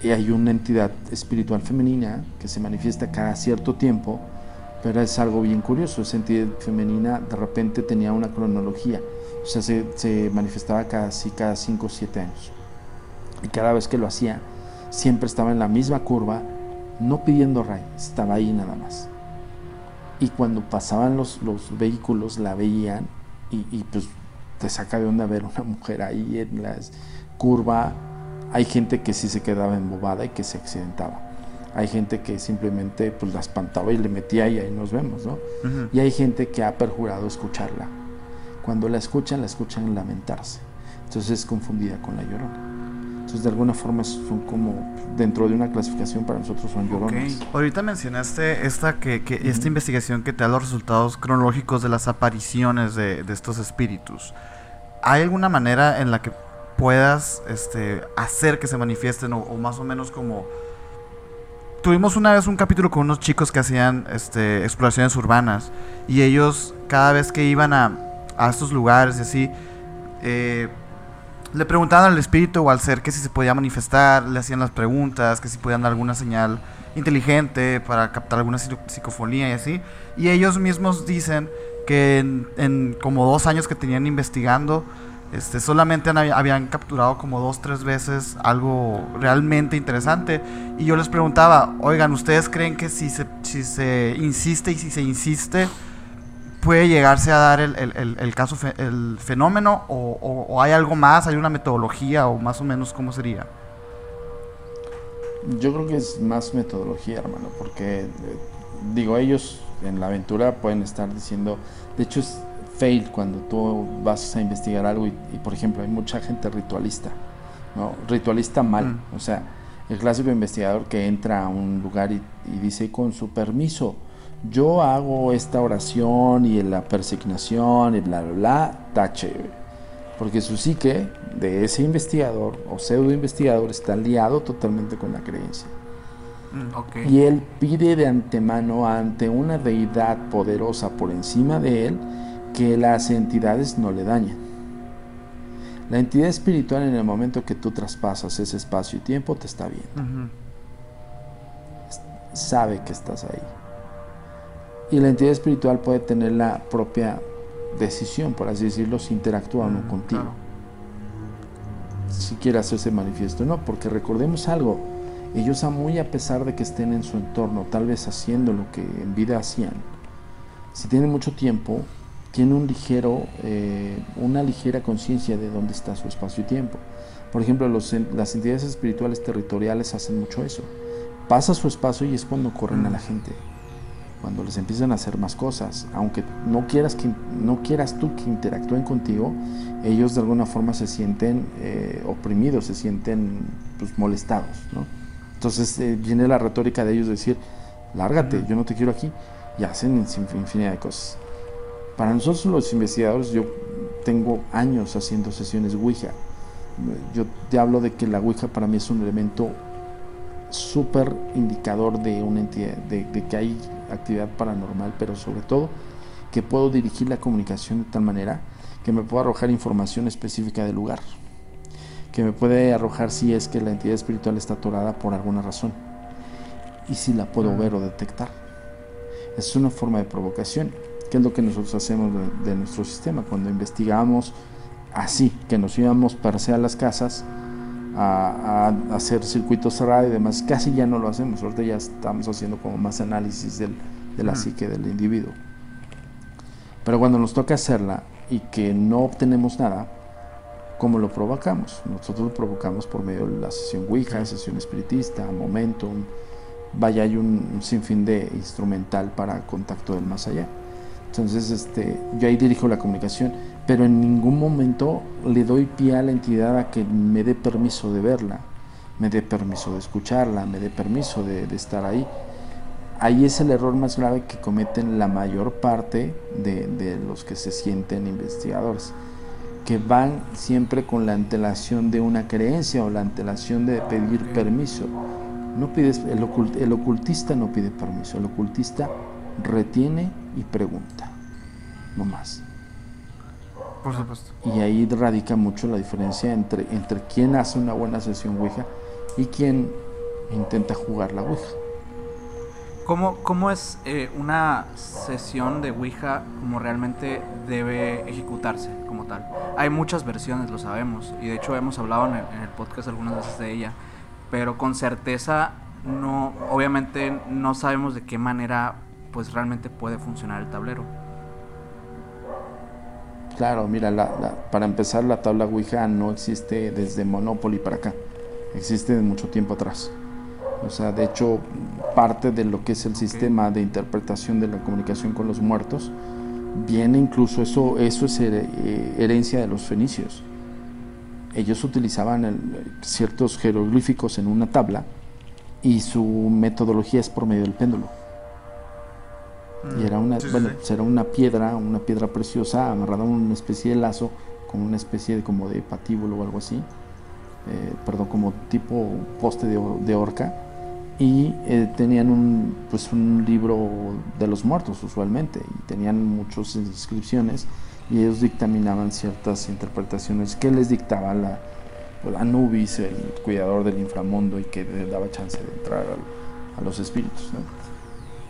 y hay una entidad espiritual femenina que se manifiesta cada cierto tiempo, pero es algo bien curioso. Esa entidad femenina de repente tenía una cronología, o sea, se, se manifestaba casi cada 5 o 7 años. Y cada vez que lo hacía, siempre estaba en la misma curva, no pidiendo ray, estaba ahí nada más. Y cuando pasaban los, los vehículos, la veían y, y pues te saca de onda ver una mujer ahí en la curva. Hay gente que sí se quedaba embobada y que se accidentaba. Hay gente que simplemente pues la espantaba y le metía y ahí nos vemos, ¿no? Y hay gente que ha perjurado escucharla. Cuando la escuchan, la escuchan lamentarse. Entonces es confundida con la llorona. Entonces de alguna forma son como dentro de una clasificación para nosotros son lloronas. Ok. Ahorita mencionaste esta que, que esta investigación que te da los resultados cronológicos de las apariciones de, de estos espíritus. ¿Hay alguna manera en la que puedas este, hacer que se manifiesten o, o más o menos como tuvimos una vez un capítulo con unos chicos que hacían este, exploraciones urbanas y ellos cada vez que iban a, a estos lugares y así eh, le preguntaban al espíritu o al ser que si se podía manifestar, le hacían las preguntas, que si podían dar alguna señal inteligente para captar alguna psico- psicofonía y así. Y ellos mismos dicen que en, en como dos años que tenían investigando, este, solamente habían capturado como dos, tres veces algo realmente interesante. Y yo les preguntaba, oigan, ¿ustedes creen que si se, si se insiste y si se insiste, puede llegarse a dar el, el- el- caso, el fenómeno? O hay algo más? ¿Hay una metodología? ¿O más o menos cómo sería? Yo creo que es más metodología, hermano, porque eh, digo, ellos en la aventura pueden estar diciendo, de hecho es fail cuando tú vas a investigar algo y, y, por ejemplo hay mucha gente ritualista, ¿no? Ritualista mal, Mm. o sea, el clásico investigador que entra a un lugar y, y dice con su permiso, yo hago esta oración y la persignación y bla bla bla, tache. güey". Porque su psique de ese investigador o pseudo investigador está liado totalmente con la creencia. Ok. Y él pide de antemano ante una deidad poderosa por encima de él que las entidades no le dañen. La entidad espiritual en el momento que tú traspasas ese espacio y tiempo te está viendo. Sabe que estás ahí. Y la entidad espiritual puede tener la propia decisión, por así decirlo, si interactúa o no contigo. Si quiere hacerse manifiesto o no, porque recordemos algo, ellos a muy a pesar de que estén en su entorno, tal vez haciendo lo que en vida hacían, si tienen mucho tiempo, tienen un ligero, eh, una ligera conciencia de dónde está su espacio y tiempo. Por ejemplo, los las entidades espirituales territoriales hacen mucho eso. Pasa su espacio y es cuando corren a la gente. Cuando les empiezan a hacer más cosas, aunque no quieras que no quieras tú que interactúen contigo, ellos de alguna forma se sienten eh, oprimidos, se sienten pues, molestados, ¿no? Entonces eh, viene la retórica de ellos de decir, lárgate, yo no te quiero aquí, y hacen inf- infinidad de cosas. Para nosotros los investigadores, yo tengo años haciendo sesiones Ouija. Yo te hablo de que la Ouija para mí es un elemento súper indicador de una entidad, de, de que hay actividad paranormal, pero sobre todo que puedo dirigir la comunicación de tal manera que me puedo arrojar información específica del lugar, que me puede arrojar si es que la entidad espiritual está atorada por alguna razón y si la puedo ver o detectar. Es una forma de provocación, que es lo que nosotros hacemos de, de nuestro sistema cuando investigamos así, que nos íbamos para a las casas a, a hacer circuitos cerrados y demás, casi ya no lo hacemos, ahorita ya estamos haciendo como más análisis del, de la psique del individuo. Pero cuando nos toca hacerla y que no obtenemos nada, ¿cómo lo provocamos? Nosotros lo provocamos por medio de la sesión Ouija, sesión espiritista, Momentum, vaya, hay un, un sinfín de instrumental para contacto del más allá. Entonces, este, yo ahí dirijo la comunicación, pero en ningún momento le doy pie a la entidad a que me dé permiso de verla, me dé permiso de escucharla, me dé permiso de, de estar ahí. Ahí es el error más grave que cometen la mayor parte de, de los que se sienten investigadores, que van siempre con la antelación de una creencia o la antelación de pedir permiso. No pides, el, ocult- el ocultista no pide permiso, el ocultista retiene y pregunta, no más. Por supuesto. Y ahí radica mucho la diferencia entre, entre quien hace una buena sesión Ouija y quien intenta jugar la Ouija. ¿Cómo, cómo es eh, una sesión de Ouija como realmente debe ejecutarse como tal? Hay muchas versiones, lo sabemos, y de hecho hemos hablado en el, en el podcast algunas veces de ella, pero con certeza no, obviamente no sabemos de qué manera pues realmente puede funcionar el tablero. Claro, mira, la- la- para empezar la tabla Ouija no existe desde Monopoly para acá, existe de mucho tiempo atrás. O sea, de hecho, parte de lo que es el sistema de interpretación de la comunicación con los muertos viene incluso, eso, eso es her- eh, herencia de los fenicios. Ellos utilizaban el- ciertos jeroglíficos en una tabla y su metodología es por medio del péndulo. Y era una, Mm, Sí, sí, bueno, sí. pues era una piedra, una piedra preciosa amarrada a una especie de lazo, con una especie de como de patíbulo o algo así, eh, perdón, como tipo poste de, de horca, y eh, tenían un, pues un libro de los muertos usualmente, y tenían muchas inscripciones, y ellos dictaminaban ciertas interpretaciones que les dictaba la, pues, Anubis, el cuidador del inframundo, y que daba chance de entrar al- a los espíritus. ¿no?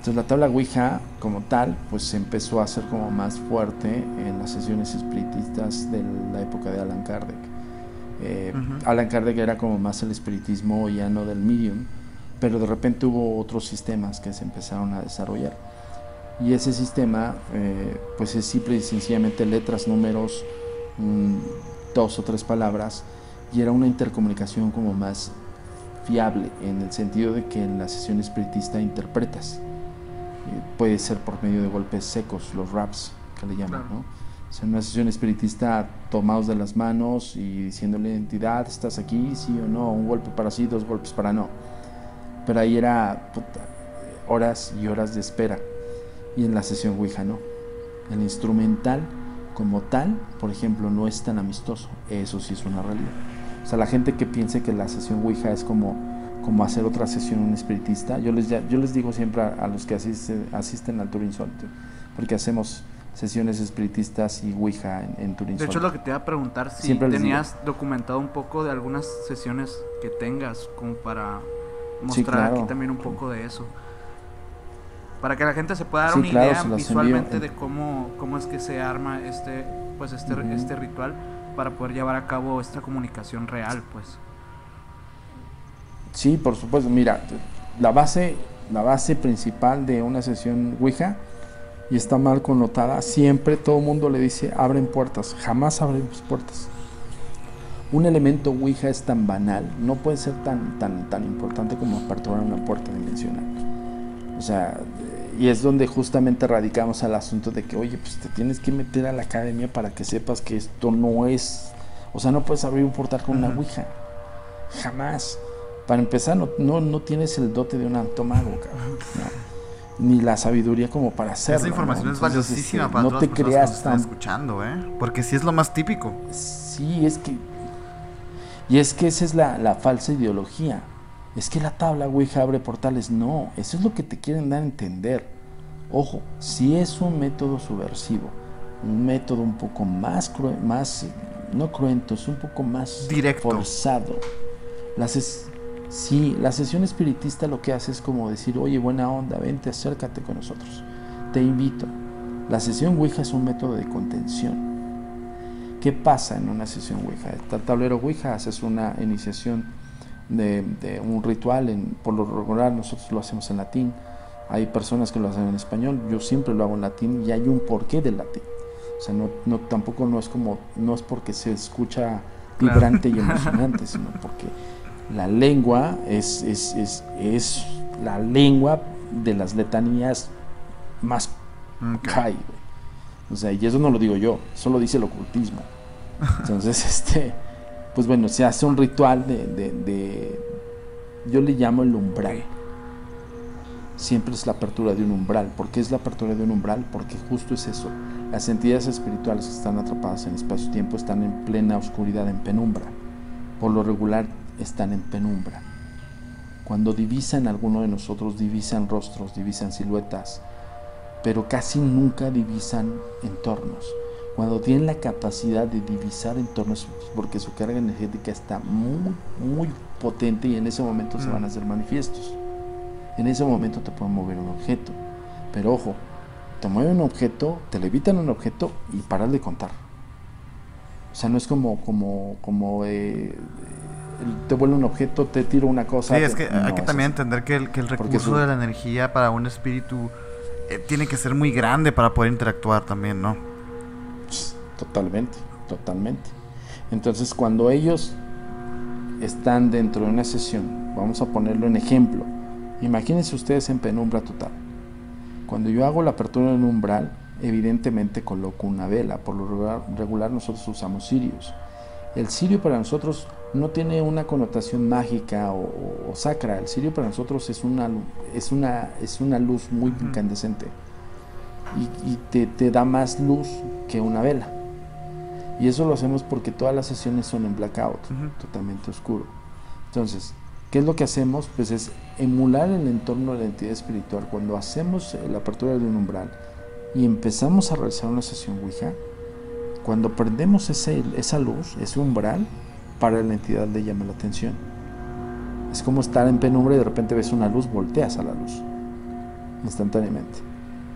Entonces la tabla Ouija como tal pues se empezó a hacer como más fuerte en las sesiones espiritistas de la época de Alan Kardec. Eh, Ujú. Alan Kardec era como más el espiritismo ya no del medium, pero de repente hubo otros sistemas que se empezaron a desarrollar. Y ese sistema eh, pues es simple y sencillamente letras, números, mm, dos o tres palabras y era una intercomunicación como más fiable en el sentido de que en la sesión espiritista interpretas. Puede ser por medio de golpes secos, los raps que le llaman. ¿no? O sea, en una sesión espiritista tomados de las manos y diciéndole entidad, estás aquí, sí o no, un golpe para sí, dos golpes para no. Pero ahí era puta, horas y horas de espera. Y en la sesión Ouija no. El instrumental como tal, por ejemplo, no es tan amistoso. Eso sí es una realidad. O sea, la gente que piense que la sesión Ouija es como, como hacer otra sesión un espiritista, yo les, yo les digo siempre a, a los que asisten, asisten al Tour Insólito, porque hacemos sesiones espiritistas y Ouija en, en Tour De hecho, lo que te iba a preguntar, si Siempre tenías documentado un poco de algunas sesiones que tengas, como para Sí, mostrar claro. aquí también un poco de eso. Para que la gente se pueda dar Sí, una claro, idea visualmente envío. de cómo, cómo es que se arma este, pues este, Ujú. este ritual para poder llevar a cabo esta comunicación real, pues. Sí, por supuesto. Mira, la base, la base principal de una sesión Ouija y está mal connotada. Siempre todo el mundo le dice abren puertas. Jamás abrimos puertas. Un elemento Ouija es tan banal, no puede ser tan, tan, tan importante como aperturar una puerta dimensional. O sea, y es donde justamente radicamos al asunto de que, oye, pues te tienes que meter a la academia para que sepas que esto no es. O sea, no puedes abrir un portal con una Ouija. Jamás. Para empezar, no, no, no tienes el dote de un antomago, cabrón. ¿no? Ni la sabiduría como para hacerlo. Esa información es Entonces, valiosísima este, para no todas te las que creas nos están tan escuchando, ¿eh? Porque sí es lo más típico. Sí, es que. Y es que esa es la, la falsa ideología. Es que la tabla Ouija abre portales. No, eso es lo que te quieren dar a entender. Ojo, si es un método subversivo, un método un poco más, crue- más eh, no cruento, es un poco más Directo. forzado. Las es, sí, la sesión espiritista lo que hace es como decir, oye, buena onda, vente, acércate con nosotros. Te invito. La sesión Ouija es un método de contención. ¿Qué pasa en una sesión Ouija? El tablero Ouija haces una iniciación de, de un ritual, en, por lo regular nosotros lo hacemos en latín, hay personas que lo hacen en español, yo siempre lo hago en latín y hay un porqué del latín. O sea, no, no, tampoco no es como, no es porque se escucha Claro. vibrante y emocionante, sino porque la lengua es, es, es, es la lengua de las letanías más Ok. high, güey. O sea, y eso no lo digo yo, eso lo dice el ocultismo. Entonces, este, pues bueno, se hace un ritual de, de, de- yo le llamo el umbral. Siempre es la apertura de un umbral. ¿Por qué es la apertura de un umbral? Porque justo es eso. Las entidades espirituales que están atrapadas en espacio-tiempo están en plena oscuridad, en penumbra. Por lo regular están en penumbra. Cuando divisan alguno de nosotros, divisan rostros, divisan siluetas, pero casi nunca divisan entornos. Cuando tienen la capacidad de divisar entornos, porque su carga energética está muy, muy potente y en ese momento se Mm. van a hacer manifiestos. En ese momento te pueden mover un objeto. Pero ojo, te mueven un objeto, te levitan un objeto y paras de contar. O sea, no es como, como, como eh, te vuelve un objeto, te tiro una cosa. Sí, es que no, hay que también entender que el, que el Porque recurso de la energía para un espíritu eh, tiene que ser muy grande para poder interactuar también, ¿no? Totalmente, totalmente. Entonces, cuando ellos están dentro de una sesión, vamos a ponerlo en ejemplo. Imagínense ustedes en penumbra total. Cuando yo hago la apertura en umbral, evidentemente coloco una vela. Por lo regular nosotros usamos cirios. El cirio para nosotros no tiene una connotación mágica o, o- o sacra. El cirio para nosotros es una, es una, es una luz muy incandescente y, y te, te da más luz que una vela. Y eso lo hacemos porque todas las sesiones son en blackout, totalmente oscuro. Entonces, ¿qué es lo que hacemos? Pues es emular el entorno de la entidad espiritual. Cuando hacemos la apertura de un umbral y empezamos a realizar una sesión Ouija, cuando prendemos ese, esa luz, ese umbral, para la entidad le llama la atención. Es como estar en penumbra y de repente ves una luz, volteas a la luz instantáneamente.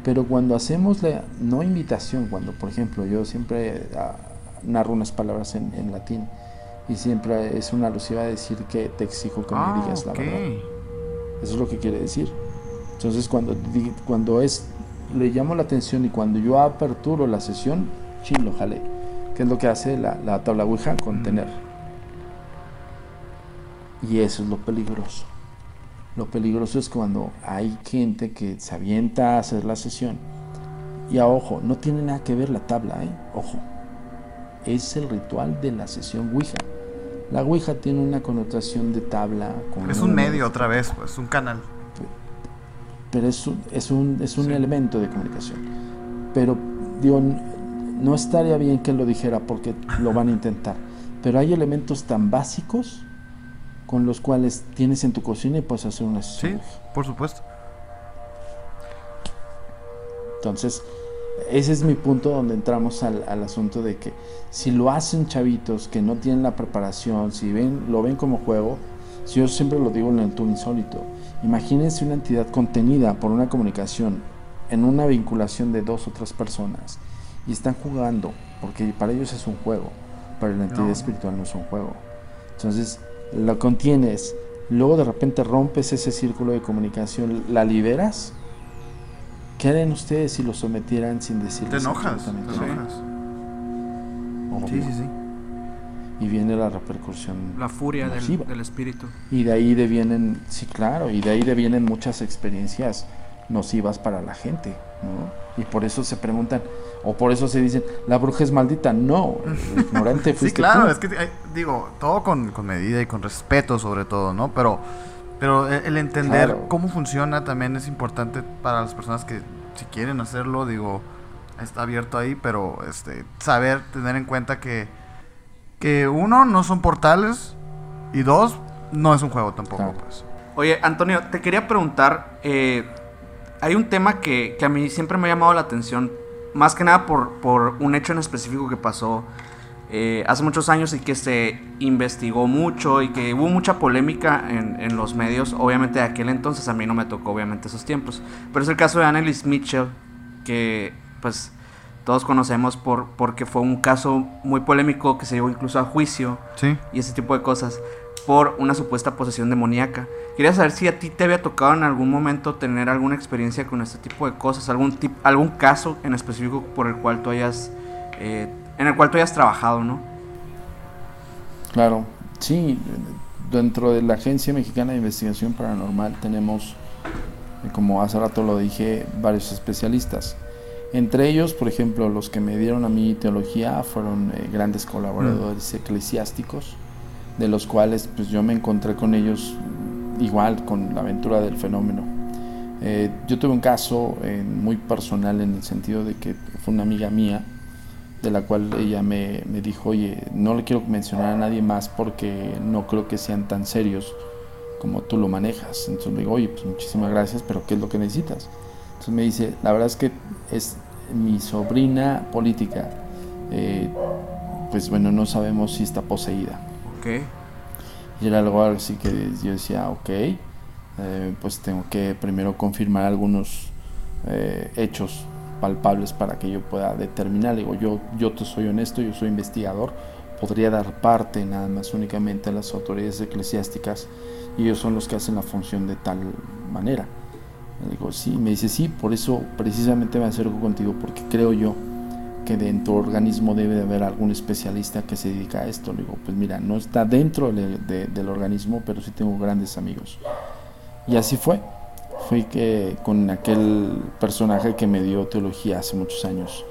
Pero cuando hacemos la no invitación, cuando por ejemplo yo siempre ah, narro unas palabras en, en latín y siempre es una alusiva a decir que te exijo que Ah, me digas la ok. verdad. Eso es lo que quiere decir. Entonces cuando, cuando es, le llamo la atención y cuando yo aperturo la sesión, chin, lo jalé. Que es lo que hace la, la tabla Ouija, contener. Y eso es lo peligroso. Lo peligroso es cuando hay gente que se avienta a hacer la sesión. Y a ojo, no tiene nada que ver la tabla, ¿eh? Ojo. Es el ritual de la sesión Ouija. La Ouija tiene una connotación de tabla. Con Es un medio otra vez, pues, un canal. pero es un, es un, es un Sí. elemento de comunicación. Pero, digo, no estaría bien que lo dijera porque lo van a intentar, pero hay elementos tan básicos con los cuales tienes en tu cocina y puedes hacer una Sí, por supuesto. Entonces, ese es mi punto donde entramos al, al asunto de que si lo hacen chavitos que no tienen la preparación, si ven, lo ven como juego, si yo siempre lo digo en el tour insólito, imagínense una entidad contenida por una comunicación en una vinculación de dos o tres personas y están jugando, porque para ellos es un juego, para la entidad No. espiritual no es un juego. Entonces, lo contienes, luego de repente rompes ese círculo de comunicación, la liberas. ¿Qué harían ustedes si lo sometieran sin Te decirles enojas, te absolutamente nada? enojas. Sí, sí, sí. Y viene la repercusión. La furia del, del espíritu. Y de ahí devienen, sí, claro, y de ahí devienen muchas experiencias nocivas para la gente, ¿no? Y por eso se preguntan, o por eso se dicen, la bruja es maldita. No, el ignorante Sí, fuiste claro, tú. es que digo, todo con, con medida y con respeto sobre todo, ¿no? Pero, pero el el entender Claro. cómo funciona también es importante para las personas que si quieren hacerlo, digo, está abierto ahí, pero este saber, tener en cuenta que, que uno, no son portales y dos, no es un juego tampoco, Claro. pues. Oye, Antonio, te quería preguntar, eh, hay un tema que, que a mí siempre me ha llamado la atención, más que nada por, por un hecho en específico que pasó eh, hace muchos años y que se investigó mucho y que hubo mucha polémica en, en los medios, obviamente de aquel entonces, a mí no me tocó obviamente esos tiempos, pero es el caso de Annelies Mitchell, que pues todos conocemos por, porque fue un caso muy polémico que se llevó incluso a juicio Sí. y ese tipo de cosas por una supuesta posesión demoníaca. Quería saber si a ti te había tocado en algún momento tener alguna experiencia con este tipo de cosas, algún tip- algún caso en específico por el cual tú hayas eh, en el cual tú hayas trabajado, ¿no? Claro, sí, dentro de la Agencia Mexicana de Investigación Paranormal tenemos, eh, como hace rato lo dije, varios especialistas. Entre ellos, por ejemplo, los que me dieron a mí teología fueron eh, grandes colaboradores eclesiásticos, de los cuales pues yo me encontré con ellos igual con la aventura del fenómeno. Eh, yo tuve un caso eh, muy personal en el sentido de que fue una amiga mía, de la cual ella me, me dijo, oye, no le quiero mencionar a nadie más porque no creo que sean tan serios como tú lo manejas. Entonces le digo, oye, pues muchísimas gracias, pero ¿qué es lo que necesitas? Entonces me dice, la verdad es que es mi sobrina política. Eh, pues bueno, no sabemos si está poseída. Y era algo así que yo decía, ok, eh, pues tengo que primero confirmar algunos eh, hechos palpables para que yo pueda determinar. Digo, yo, yo te soy honesto, yo soy investigador, podría dar parte nada más únicamente a las autoridades eclesiásticas y ellos son los que hacen la función de tal manera. Digo, sí, me dice, sí, por eso precisamente me acerco contigo, porque creo yo que dentro del organismo debe de haber algún especialista que se dedica a esto. Le digo, pues mira, no está dentro de- de- del organismo, pero sí tengo grandes amigos. Y así fue. Fui que con aquel personaje que me dio teología hace muchos años,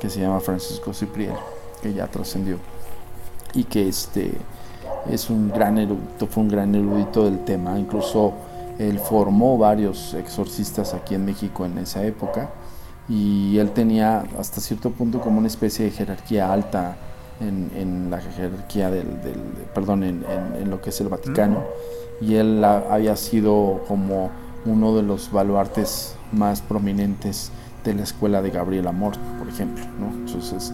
que se llama Francisco Cipriel, que ya trascendió. Y que este es un gran erudito, fue un gran erudito del tema. Incluso él formó varios exorcistas aquí en México en esa época y él tenía hasta cierto punto como una especie de jerarquía alta en, en la jerarquía del, del- perdón, en, en- en lo que es el Vaticano y él ha- había sido como uno de los baluartes más prominentes de la escuela de Gabriel Amor, por ejemplo, ¿no? Entonces,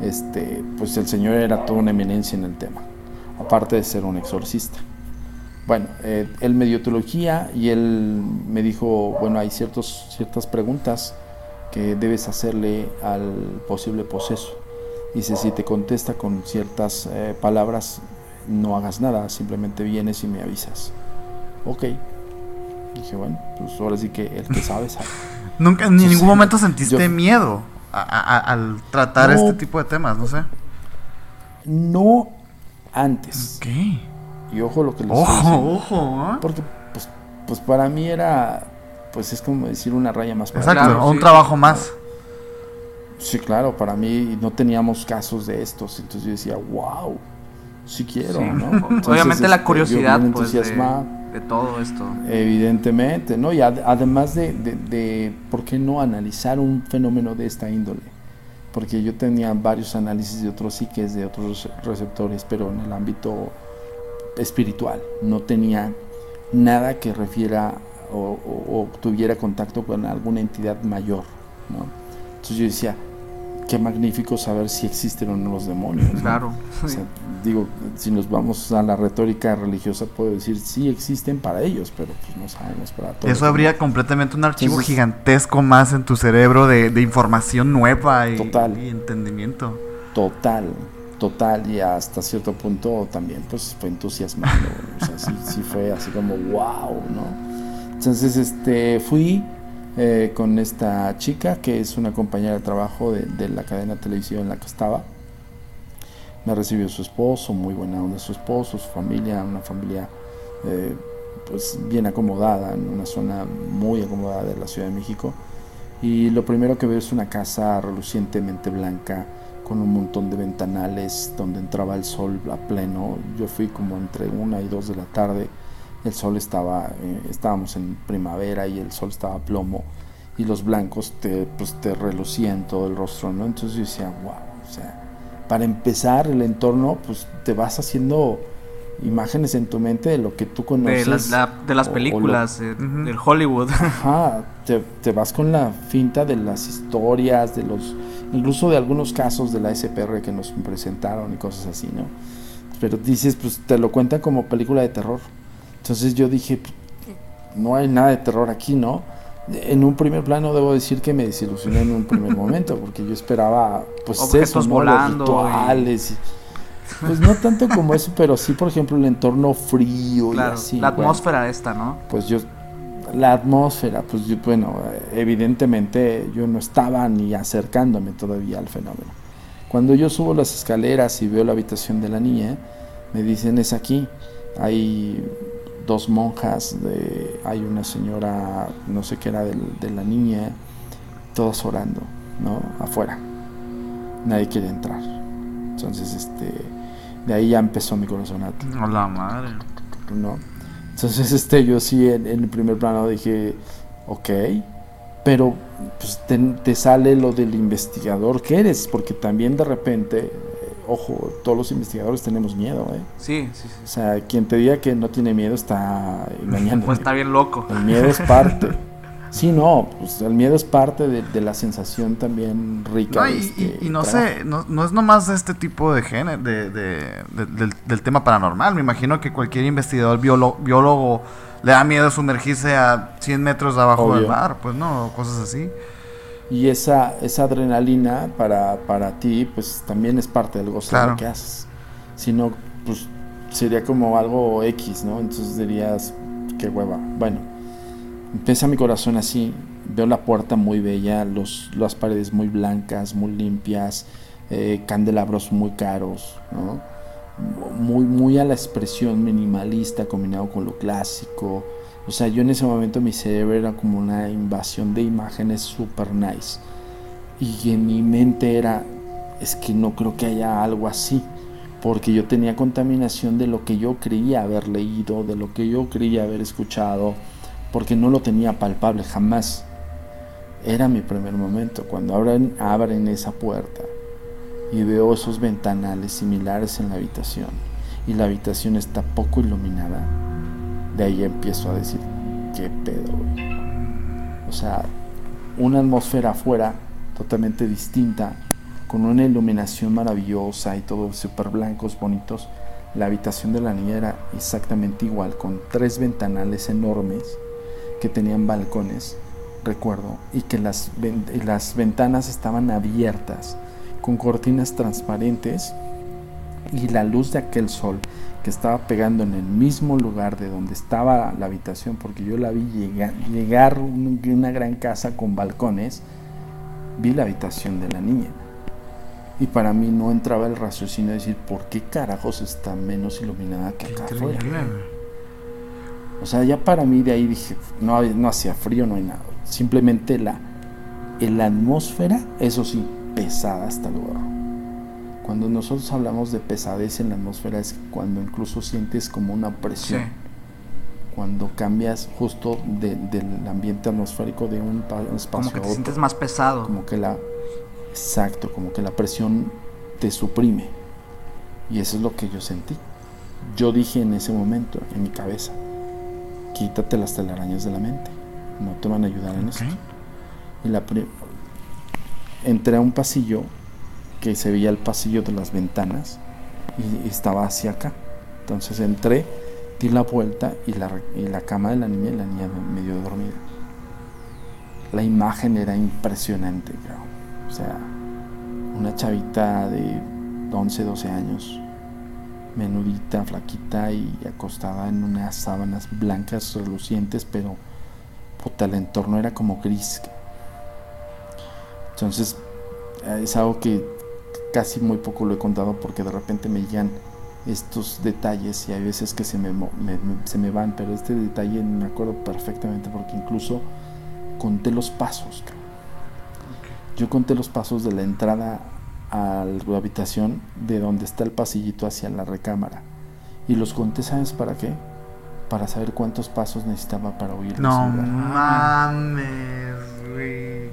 este, pues el señor era toda una eminencia en el tema, aparte de ser un exorcista. Bueno, eh, él me dio teología y él me dijo, bueno, hay ciertos, ciertas preguntas que debes hacerle al posible poseso. Dice, si te contesta con ciertas eh, palabras, no hagas nada, simplemente vienes y me avisas. Ok. Dije, bueno, pues ahora sí que el que sabe, sabe. Nunca, en ningún sí. momento sentiste Yo- miedo a- a- a- al tratar No. este tipo de temas, no sé. No antes. ¿Qué? Y ojo lo que les Ojo, diciendo. ojo, ¿eh? Porque, pues, pues para mí era, pues es como decir una raya más para Exacto, Claro, un sí. trabajo más. Sí, claro, para mí no teníamos casos de estos, entonces yo decía, wow, sí quiero, Sí. ¿no? Entonces, Obviamente la este, curiosidad pues, de, todo esto. evidentemente, ¿no? Y ad- además de, de, de, ¿por qué no analizar un fenómeno de esta índole? porque yo tenía varios análisis de otros psiques, de otros receptores, pero en el ámbito espiritual. No tenía nada que refiera o, o- o tuviera contacto con alguna entidad mayor. ¿no? Entonces yo decía, qué magnífico saber si existen o no los demonios. ¿no? Claro. O sea, digo, si nos vamos a la retórica religiosa, puedo decir, sí existen para ellos, pero pues no sabemos para todos. Eso habría completamente un archivo Entonces- gigantesco más en tu cerebro de, de información nueva y, Total. y entendimiento. Total, total, y hasta cierto punto también pues fue entusiasmado, o sea, sí, sí fue así como wow, ¿no? Entonces, este, fui eh, con esta chica que es una compañera de trabajo de, de la cadena televisiva en la que estaba. Me recibió su esposo, muy buena onda su esposo, su familia, una familia eh, pues bien acomodada, en una zona muy acomodada de la Ciudad de México. Y lo primero que veo es una casa relucientemente blanca con un montón de ventanales donde entraba el sol a pleno. Yo fui como entre una y dos de la tarde. El sol estaba, eh, estábamos en primavera y el sol estaba a plomo y los blancos te, pues, te relucían todo el rostro, ¿no? Entonces yo decía, wow, o sea, para empezar el entorno, pues te vas haciendo imágenes en tu mente de lo que tú De conoces. las, la- de las o- o lo- películas, eh, del Hollywood. Ajá, te, te vas con la finta de las historias, de los, incluso de algunos casos de la SPR que nos presentaron y cosas así, ¿no? Pero dices, pues te lo cuentan como película de terror. Entonces yo dije, "Pues, no hay nada de terror aquí, ¿no? En un primer plano debo decir que me desilusioné en un primer momento, porque yo esperaba, pues Objetos eso, ¿no? Volando rituales y- Pues no tanto como eso, pero sí, por ejemplo, el entorno frío y así. la bueno atmósfera esta, ¿no? pues yo la atmósfera pues yo, bueno evidentemente yo no estaba ni acercándome todavía al fenómeno cuando yo subo las escaleras y veo la habitación de la niña me dicen es aquí hay dos monjas de, hay una señora no sé qué era del- de la niña todos orando no afuera nadie quiere entrar entonces este de ahí ya empezó mi corazón a Hola madre. ¿no? Entonces, este, yo sí en, en el primer plano dije, ok, pero pues te, te sale lo del investigador que eres, porque también de repente, ojo, todos los investigadores tenemos miedo, ¿eh? Sí, sí, sí. O sea, quien te diga que no tiene miedo está engañando. Pues está bien loco. El miedo es parte. Sí, no, pues el miedo es parte de, de la sensación también rica. No, de este y- y no trabajo. sé, no, no es nomás este tipo de género, de, de- de- del, del tema paranormal. Me imagino que cualquier investigador biólogo, biólogo le da miedo sumergirse a 100 metros abajo del mar, pues no, cosas así. Y esa, esa adrenalina para, para ti, pues también es parte del gozo de Claro. lo que haces. Si no, pues sería como algo X, ¿no? Entonces dirías, qué hueva. Bueno, empieza mi corazón así. Veo la puerta muy bella, los, las paredes muy blancas, muy limpias, eh, candelabros muy caros, ¿no? Muy, muy a la expresión minimalista combinado con lo clásico. O sea, yo en ese momento mi cerebro era como una invasión de imágenes super nice. Y en mi mente era, es que no creo que haya algo así. Porque yo tenía contaminación de lo que yo creía haber leído, de lo que yo creía haber escuchado, porque no lo tenía palpable jamás. Era mi primer momento, cuando abren, abren esa puerta y veo esos ventanales similares en la habitación y la habitación está poco iluminada, de ahí empiezo a decir, ¿qué pedo? güey?". O sea, una atmósfera afuera totalmente distinta, con una iluminación maravillosa y todos súper blancos, bonitos. La habitación de la niña era exactamente igual, con tres ventanales enormes que tenían balcones, recuerdo, y que las, las ventanas estaban abiertas, con cortinas transparentes, y la luz de aquel sol que estaba pegando en el mismo lugar de donde estaba la habitación, porque yo la vi llegar, llegar un- una gran casa con balcones, vi la habitación de la niña. Y para mí no entraba el raciocinio de decir, ¿por qué carajos está menos iluminada que acá afuera? O sea, ya para mí de ahí dije, no, no hacía frío, no hay nada. Simplemente la, la atmósfera, eso sí, pesada hasta el huevo. Cuando nosotros hablamos de pesadez en la atmósfera es cuando incluso sientes como una Sí. presión. Cuando cambias justo de- del ambiente atmosférico de un, un espacio Como que a te otro sientes más pesado. como que la Exacto, como que la presión te suprime. Y eso es lo que yo sentí. Yo dije en ese momento, en mi cabeza, quítate las telarañas de la mente. No te van a ayudar en Ok. esto. Y la entré a un pasillo que se veía el pasillo de las ventanas y, estaba hacia acá. Entonces entré, di la vuelta y la, la cama de la niña y la niña medio dormida. La imagen era impresionante, cabrón. O sea, una chavita de 11, 12 años, menudita, flaquita y acostada en unas sábanas blancas relucientes, pero puta, el entorno era como gris. Entonces, es algo que casi muy poco lo he contado porque de repente me llegan estos detalles y hay veces que se me, mo- me- me- se me van, pero este detalle me acuerdo perfectamente porque incluso conté los pasos. Yo conté los pasos de la entrada a la habitación de donde está el pasillito hacia la recámara. Y los conté, ¿sabes para qué? Para saber cuántos pasos necesitaba para huir No mames, güey.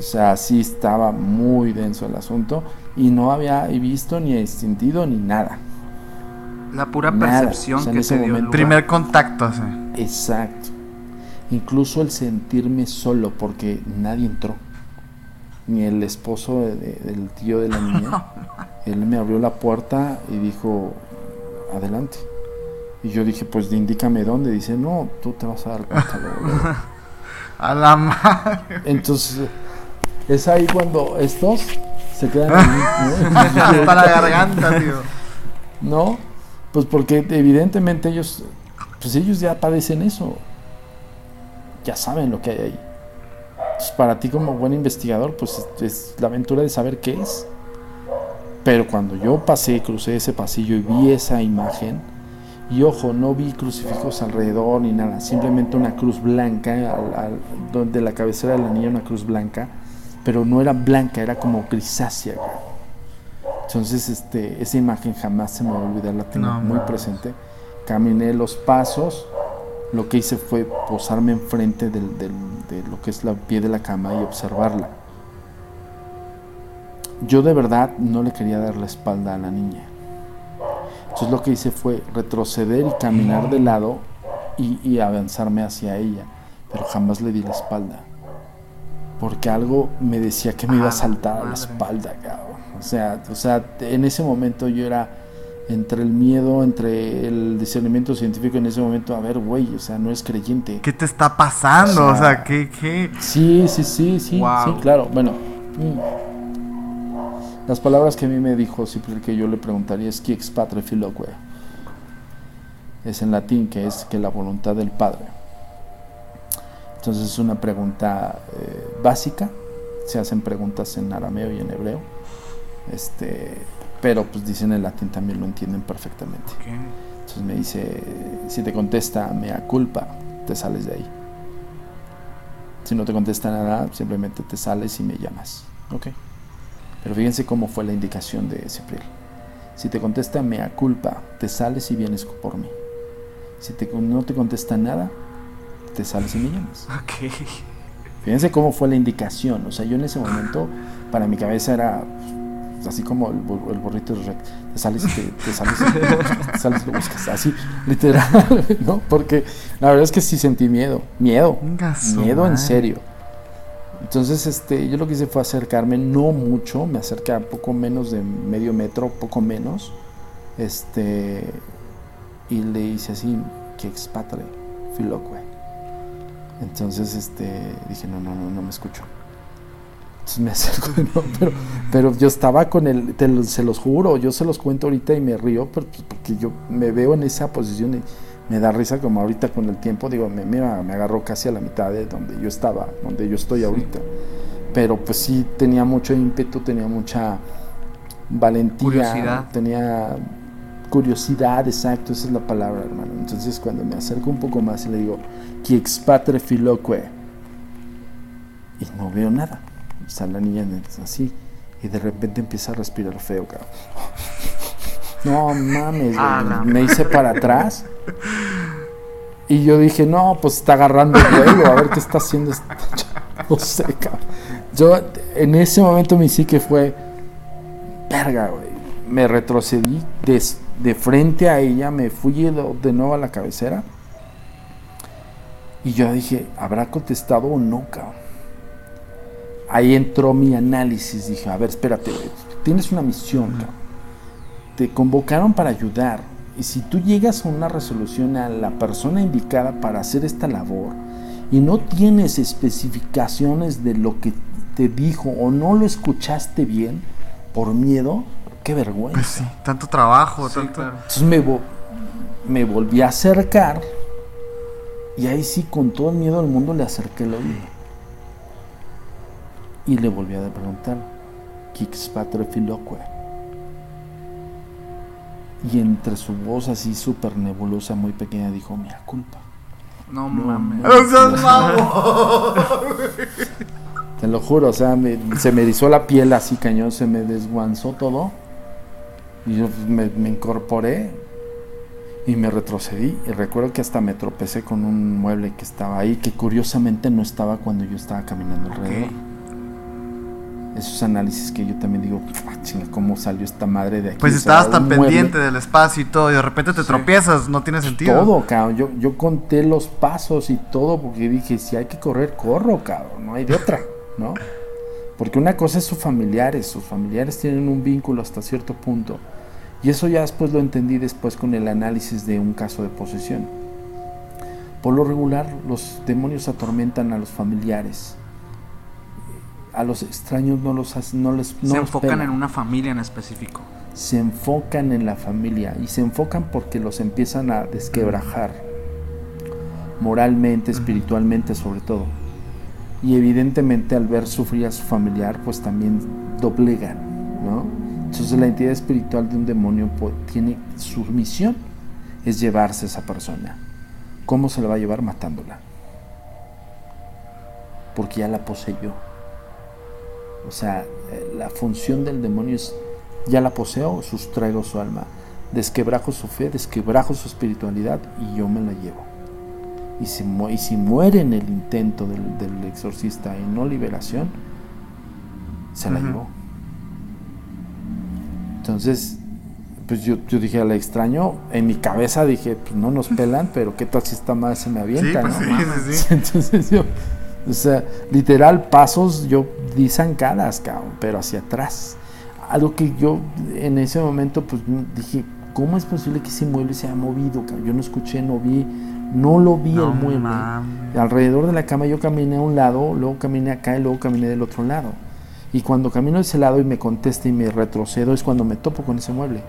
O sea, sí estaba muy denso el asunto y no había visto ni sentido ni nada. La pura Nada, percepción o sea, en que ese te dio el. Primer contacto. Exacto. Incluso el sentirme solo porque nadie entró. Ni el esposo de- de- del tío de la niña. Él me abrió la puerta y dijo, adelante. Y yo dije, pues indícame dónde. Dice, no, tú te vas a dar cuenta. luego, luego". A la madre. Entonces, es ahí cuando estos se quedan. Hasta la garganta, tío. No, pues porque evidentemente ellos, pues ellos ya padecen eso. Ya saben lo que hay ahí. Entonces, para ti como buen investigador, pues es, la aventura de saber qué es. Pero cuando yo pasé, crucé ese pasillo y vi esa imagen, y ojo, no vi crucifijos alrededor ni nada, simplemente una cruz blanca, al- al- donde la cabecera de la niña una cruz blanca, pero no era blanca, era como grisácea. Entonces, este, esa imagen jamás se me va a olvidar, la tengo No muy presente. Caminé los pasos, lo que hice fue posarme enfrente del, del- de lo que es la pie de la cama y observarla. Yo de verdad no le quería dar la espalda a la niña. Entonces lo que hice fue retroceder y caminar de lado y, y avanzarme hacia ella, pero jamás le di la espalda. Porque algo me decía que me iba a Ah, saltar a la espalda, cabrón. O sea, o sea, en ese momento yo era entre el miedo, entre el discernimiento científico en ese momento, a ver, güey, o sea, no es creyente. ¿Qué te está pasando? O O sea, sea, ¿qué, qué? Sí, sí, sí, sí, Wow. sí, claro. Bueno, mm. las palabras que a mí me dijo siempre que yo le preguntaría es qui ex patre filoque. Es en latín que es que la voluntad del Padre. Entonces es una pregunta eh, básica. Se hacen preguntas en arameo y en hebreo. Este, pero pues dicen en latín también lo entienden perfectamente. Entonces me dice, si te contesta mea culpa, te sales de ahí. Si no te contesta nada, simplemente te sales y me llamas. Ok. Pero fíjense cómo fue la indicación de Cipriel. Si te contesta mea culpa, te sales y vienes por mí. Si te, no te contesta nada, te sales y me llamas. Ok. Fíjense cómo fue la indicación. O sea, yo en ese momento, para mi cabeza era pues, así como el, el burrito de Shrek. Te sales y te, te sales y lo buscas, te sales lo buscas. Así, literal, ¿no? Porque la verdad es que sí sentí miedo. Miedo. Miedo en serio. Entonces, este, yo lo que hice fue acercarme, no mucho, me acerqué a poco menos de medio metro, poco menos. Este, y le hice así, que expatre, filoque. Entonces, este, dije, no, no, no, no me escucho. Entonces me acerco, no, pero, pero yo estaba con el, te lo- se los juro, yo se los cuento ahorita y me río pero- pues, porque yo me veo en esa posición y me da risa como ahorita con el tiempo, digo, me, me, me agarró casi a la mitad de donde yo estaba, donde yo estoy ahorita. Pero pues sí tenía mucho ímpetu, tenía mucha valentía, Curiosidad. tenía curiosidad, exacto, esa es la palabra, hermano. Entonces cuando me acerco un poco más y le digo, qui expatre filoque, y no veo nada. Sea, la niña así, y de repente empieza a respirar feo, cabrón. No mames. Ah, la me hice para atrás. Y yo dije, no, pues está agarrando el vuelo, a ver qué está haciendo chava. No sé, cabrón. Yo en ese momento mi psique fue, verga, güey. Me retrocedí des- de frente a ella, me fui de, de nuevo a la cabecera. Y yo dije, ¿habrá contestado o no, cabrón? Ahí entró mi análisis. Dije, a ver, espérate, tienes una misión, cabrón. Te convocaron para ayudar. Y si tú llegas a una resolución a la persona indicada para hacer esta labor y no tienes especificaciones de lo que te dijo o no lo escuchaste bien por miedo, qué vergüenza. Pues sí, tanto trabajo, Sí, tanto... claro. Entonces me, vo- me volví a acercar y ahí sí con todo el miedo del mundo le acerqué el oído. Y le volví a preguntar, Kix Filoque. Y entre su voz así súper nebulosa, muy pequeña, dijo, mira culpa. No mames. ¡No mamón! Te lo juro, o sea, me- se me erizó la piel así cañón, se me desguanzó todo. Y yo pues, me, me incorporé y me retrocedí. Y recuerdo que hasta me tropecé con un mueble que estaba ahí, que curiosamente no estaba cuando yo estaba caminando alrededor. Esos análisis que yo también digo, "Ah, chinga, ¿cómo salió esta madre de aquí? Pues estabas tan mueble- pendiente del espacio y todo, y de repente te tropiezas, no tiene sentido. Todo, cabrón. Yo, yo conté los pasos y todo porque dije, si hay que correr, corro, cabrón. No hay de otra, ¿no? Porque una cosa es sus familiares. Sus familiares tienen un vínculo hasta cierto punto. Y eso ya después lo entendí después con el análisis de un caso de posesión. Por lo regular, los demonios atormentan a los familiares. A los extraños no los hacen, no les no Se enfocan en una familia en específico. se enfocan en la familia y se enfocan porque los empiezan a desquebrajar moralmente, espiritualmente sobre todo. Y evidentemente al ver sufrir a su familiar, pues también doblegan, ¿no? Entonces la entidad espiritual de un demonio tiene su misión es llevarse a esa persona. ¿Cómo se la va a llevar? Matándola. Porque ya la poseyó. O sea, eh, la función del demonio es, ya la poseo, sustraigo su alma, desquebrajo su fe, desquebrajo su espiritualidad y yo me la llevo. Y si, mu- y si muere en el intento del, del exorcista y no liberación, se la llevó. Entonces, pues yo, yo dije al extraño, en mi cabeza dije, pues no nos pelan, pero qué tal si esta madre se me Sí, avienta, pues ¿no? sí, sí, sí. Entonces yo, o sea, literal, pasos, yo di zancadas, cabrón, pero hacia atrás. Algo que yo en ese momento, pues dije, ¿cómo es posible que ese mueble se haya movido, cabrón? Yo no escuché, no vi, no lo vi No el mueble. Alrededor de la cama yo caminé a un lado, luego caminé acá y luego caminé del otro lado. Y cuando camino de ese lado y me contesta y me retrocedo es cuando me topo con ese mueble.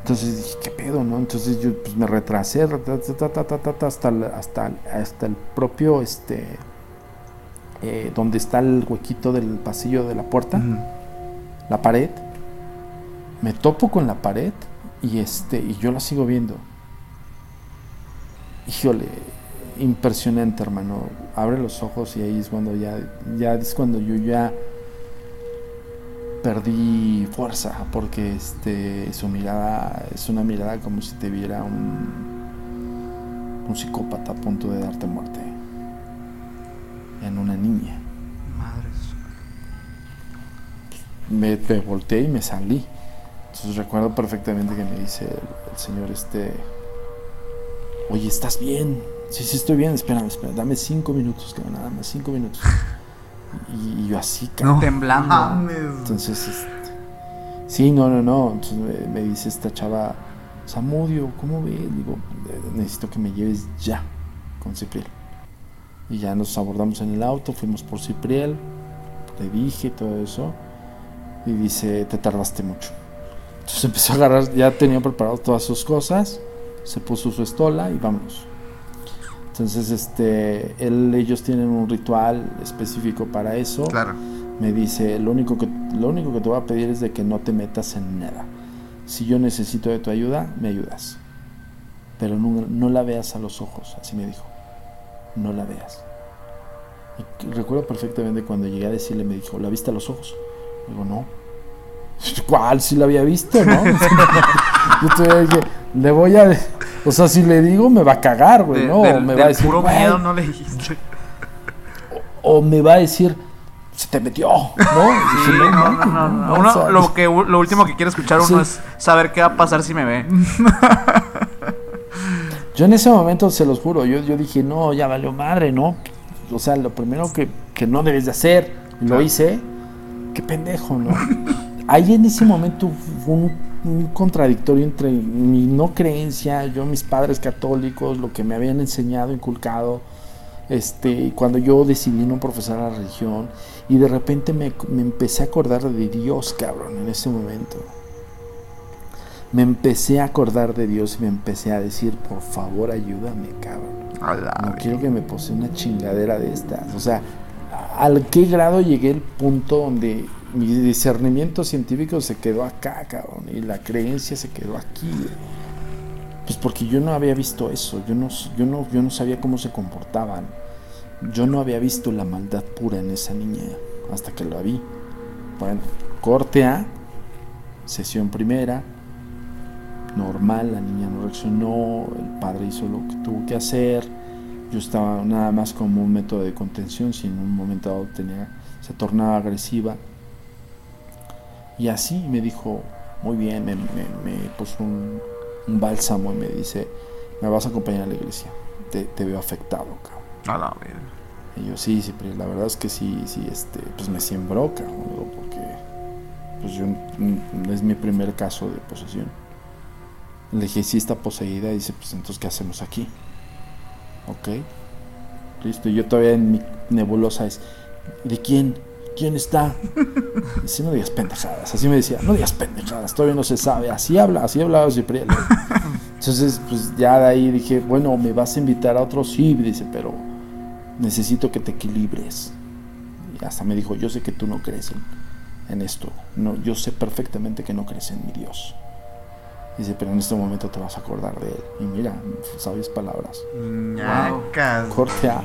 Entonces dije, ¿qué pedo, no? Entonces yo pues, me retrasé ta, ta, ta, ta, ta, ta, ta, hasta, el- hasta, hasta el propio, este, eh, donde está el huequito del pasillo de la puerta, la pared. Me topo con la pared y, este, y yo la sigo viendo. Híjole, impresionante, hermano. Abre los ojos y ahí es cuando ya, ya es cuando yo ya perdí fuerza porque este su mirada es una mirada como si te viera un un psicópata a punto de darte muerte. En una niña. Madres. me, me volteé y me salí. Entonces recuerdo perfectamente que me dice el, el señor este oye estás bien sí sí estoy bien. Espérame espérame dame cinco minutos que nada más cinco minutos y, y yo así No Temblando. Entonces, este, sí, no, no, no. Entonces me, me dice esta chava, Samudio, ¿cómo ves? Digo, "Eh, necesito que me lleves ya con Cipriel. Y ya nos abordamos en el auto, fuimos por Cipriel, le dije todo eso. Y dice, te tardaste mucho. Entonces empezó a agarrar, ya tenía preparado todas sus cosas, se puso su estola y vámonos. Entonces, este, él, ellos tienen un ritual específico para eso Claro. me dice, lo único, que, lo único que te voy a pedir es de que no te metas en nada. Si yo necesito de tu ayuda, me ayudas. Pero no, no la veas a los ojos, así me dijo. No la veas. Y recuerdo perfectamente cuando llegué a decirle, me dijo, ¿la viste a los ojos? Digo, no. ¿Cuál? Si la había visto, ¿no? yo todavía dije, le voy a... O sea, si le digo, me va a cagar, güey, De- ¿no? del, me del va a decir, puro "Güey, miedo no le dijiste. o me va a decir, se te metió, ¿no? Sí, no, no, no, no. o sea, lo, que, lo último que quiere escuchar uno Sí. es saber qué va a pasar si me ve. Yo en ese momento, se los juro, yo, yo dije, no, ya valió madre, ¿no? O sea, lo primero que, que no debes de hacer, lo hice, qué pendejo, ¿no? Ahí en ese momento fue un, un contradictorio entre mi no creencia, yo, mis padres católicos, lo que me habían enseñado, inculcado, este, cuando yo decidí no profesar la religión, y de repente me, me empecé a acordar de Dios, cabrón, en ese momento me empecé a acordar de Dios y me empecé a decir, por favor, ayúdame, cabrón. No quiero que me posee una chingadera de estas. O sea, ¿al qué grado llegué el punto donde mi discernimiento científico se quedó acá, cabrón? Y la creencia se quedó aquí. Pues porque yo no había visto eso. Yo no, yo no, yo no sabía cómo se comportaban. Yo no había visto la maldad pura en esa niña hasta que la vi. Bueno, corte A, sesión primera, normal, la niña no reaccionó, el padre hizo lo que tuvo que hacer, yo estaba nada más como un método de contención, si en un momento dado tenía, se tornaba agresiva. Y así me dijo, muy bien, me, me- me puso un, un bálsamo y me dice, me vas a acompañar a la iglesia, te, te veo afectado, cabrón. A la verga. Y yo, sí, sí, pero la verdad es que sí, sí, este, pues me sembró, cabrón, porque pues yo, mm, es mi primer caso de posesión. Le dije, sí está poseída, y dice, pues entonces, ¿qué hacemos aquí? Ok, listo, y yo todavía en mi nebulosa es, ¿de quién? ¿Quién está? Dice, no digas pendejadas, así me decía, no digas pendejadas, todavía no se sabe, así habla, así hablaba Cipriel. Entonces, pues ya de ahí dije, bueno, ¿me vas a invitar a otro? Sí, dice, pero necesito que te equilibres. Y hasta me dijo, yo sé que tú no crees en, en esto. No, yo sé perfectamente que no crees en mi Dios. Dice, pero en este momento te vas a acordar de él. Y mira, sabes palabras. Ñacas. Corte A.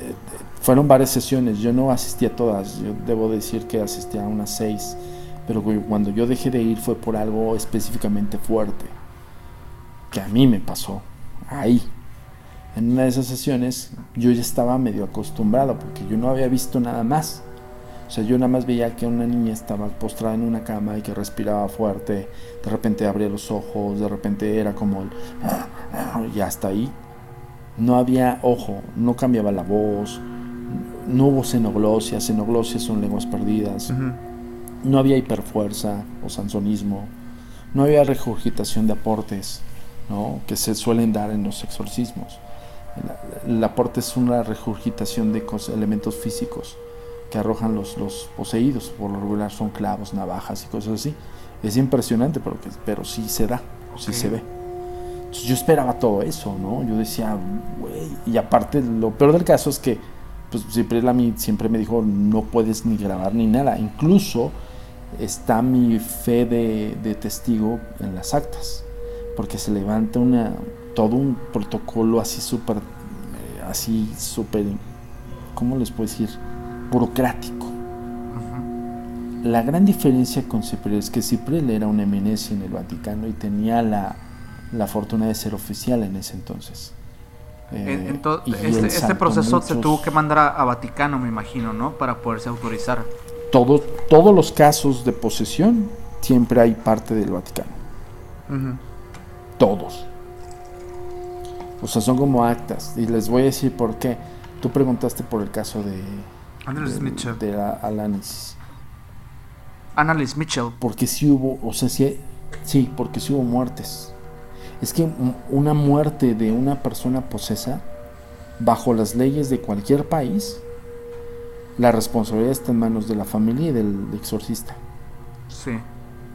Eh, fueron varias sesiones, yo no asistí a todas, yo debo decir que asistí a unas seis, pero cu- cuando yo dejé de ir fue por algo específicamente fuerte, que a mí me pasó, ahí. En una de esas sesiones yo ya estaba medio acostumbrado porque yo no había visto nada más. O sea, yo nada más veía que una niña estaba postrada en una cama y que respiraba fuerte, de repente abría los ojos, de repente era como el... y hasta ahí. No había ojo, no cambiaba la voz, no hubo xenoglosia, xenoglosia son lenguas perdidas, no había hiperfuerza o sansonismo, no había regurgitación de aportes, ¿no? que se suelen dar en los exorcismos. El, el aporte es una regurgitación de elementos físicos que arrojan los, los poseídos, por lo regular son clavos, navajas y cosas así. Es impresionante, pero, que, pero sí se da, sí se ve. Entonces, yo esperaba todo eso, ¿no? Yo decía, güey, y aparte lo peor del caso es que pues siempre, a mí siempre me dijo, no puedes ni grabar ni nada. Incluso está mi fe de, de testigo en las actas, porque se levanta una, todo un protocolo así súper, eh, así súper, ¿cómo les puedo decir? Burocrático. La gran diferencia con Cipriel es que Cipriel era una eminencia en el Vaticano y tenía la, la fortuna de ser oficial en ese entonces. Eh, En- ento- y este, este proceso se muchos- tuvo que mandar a, a Vaticano, me imagino, ¿no? Para poderse autorizar. todo- todos los casos de posesión siempre hay parte del Vaticano. Todos. O sea, son como actas. Y les voy a decir por qué. Tú preguntaste por el caso de, Andrews de, Mitchell. de la Alanis. Annalise Mitchell. Porque sí hubo, o sea, sí, sí, porque sí hubo muertes. Es que un- una muerte de una persona posesa, bajo las leyes de cualquier país, la responsabilidad está en manos de la familia y del exorcista. Sí.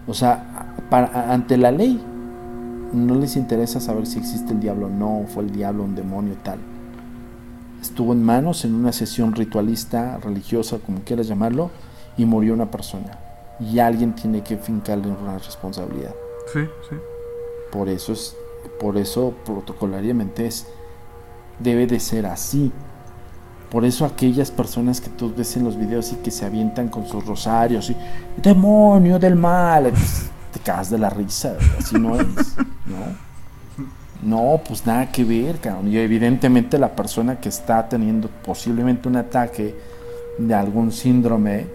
O sea, para, ante la ley, no les interesa saber si existe el diablo o no, fue el diablo un demonio tal. Estuvo en manos en una sesión ritualista, religiosa, como quieras llamarlo, y murió una persona. Y alguien tiene que fincarle una responsabilidad. Sí, sí. Por eso es, por eso protocolariamente es, debe de ser así. Por eso aquellas personas que tú ves en los videos y que se avientan con sus rosarios y demonio del mal, pues, te cagas de la risa, así no es, ¿no? No, pues nada que ver, cabrón. Y evidentemente la persona que está teniendo posiblemente un ataque de algún síndrome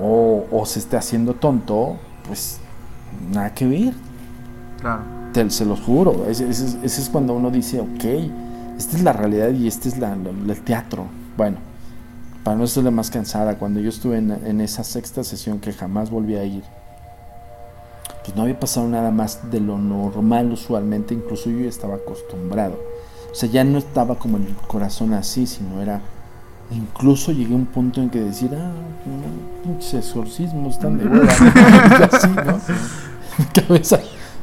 o, o se esté haciendo tonto, pues nada que ver. Claro. Te, se los juro. Ese, ese es- ese es cuando uno dice, ok, esta es la realidad y este es la, la- el teatro. Bueno, para no estarle más cansada, cuando yo estuve en, en esa sexta sesión que jamás volví a ir, pues no había pasado nada más de lo normal usualmente, incluso yo ya estaba acostumbrado. O sea, ya no estaba como el corazón así, sino era... Incluso llegué a un punto en que decir, ah, pinches exorcismos están de hueva. Así, ¿no? Mi cabeza.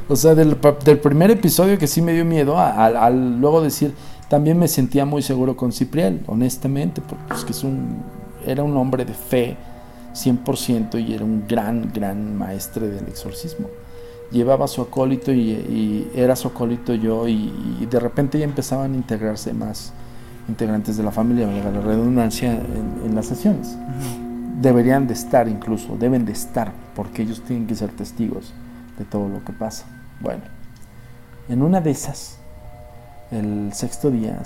O sea, del, del primer episodio que sí me dio miedo, al- luego decir, también me sentía muy seguro con Cipriel, honestamente, porque pues, que es un, era un hombre de fe 100% y era un gran, gran maestre del exorcismo. Llevaba su acólito y, y era su acólito yo y, y de repente ya empezaban a integrarse más integrantes de la familia, valga la redundancia, en, en las sesiones. Deberían de estar incluso, deben de estar, porque ellos tienen que ser testigos de todo lo que pasa. Bueno, en una de esas, el sexto día,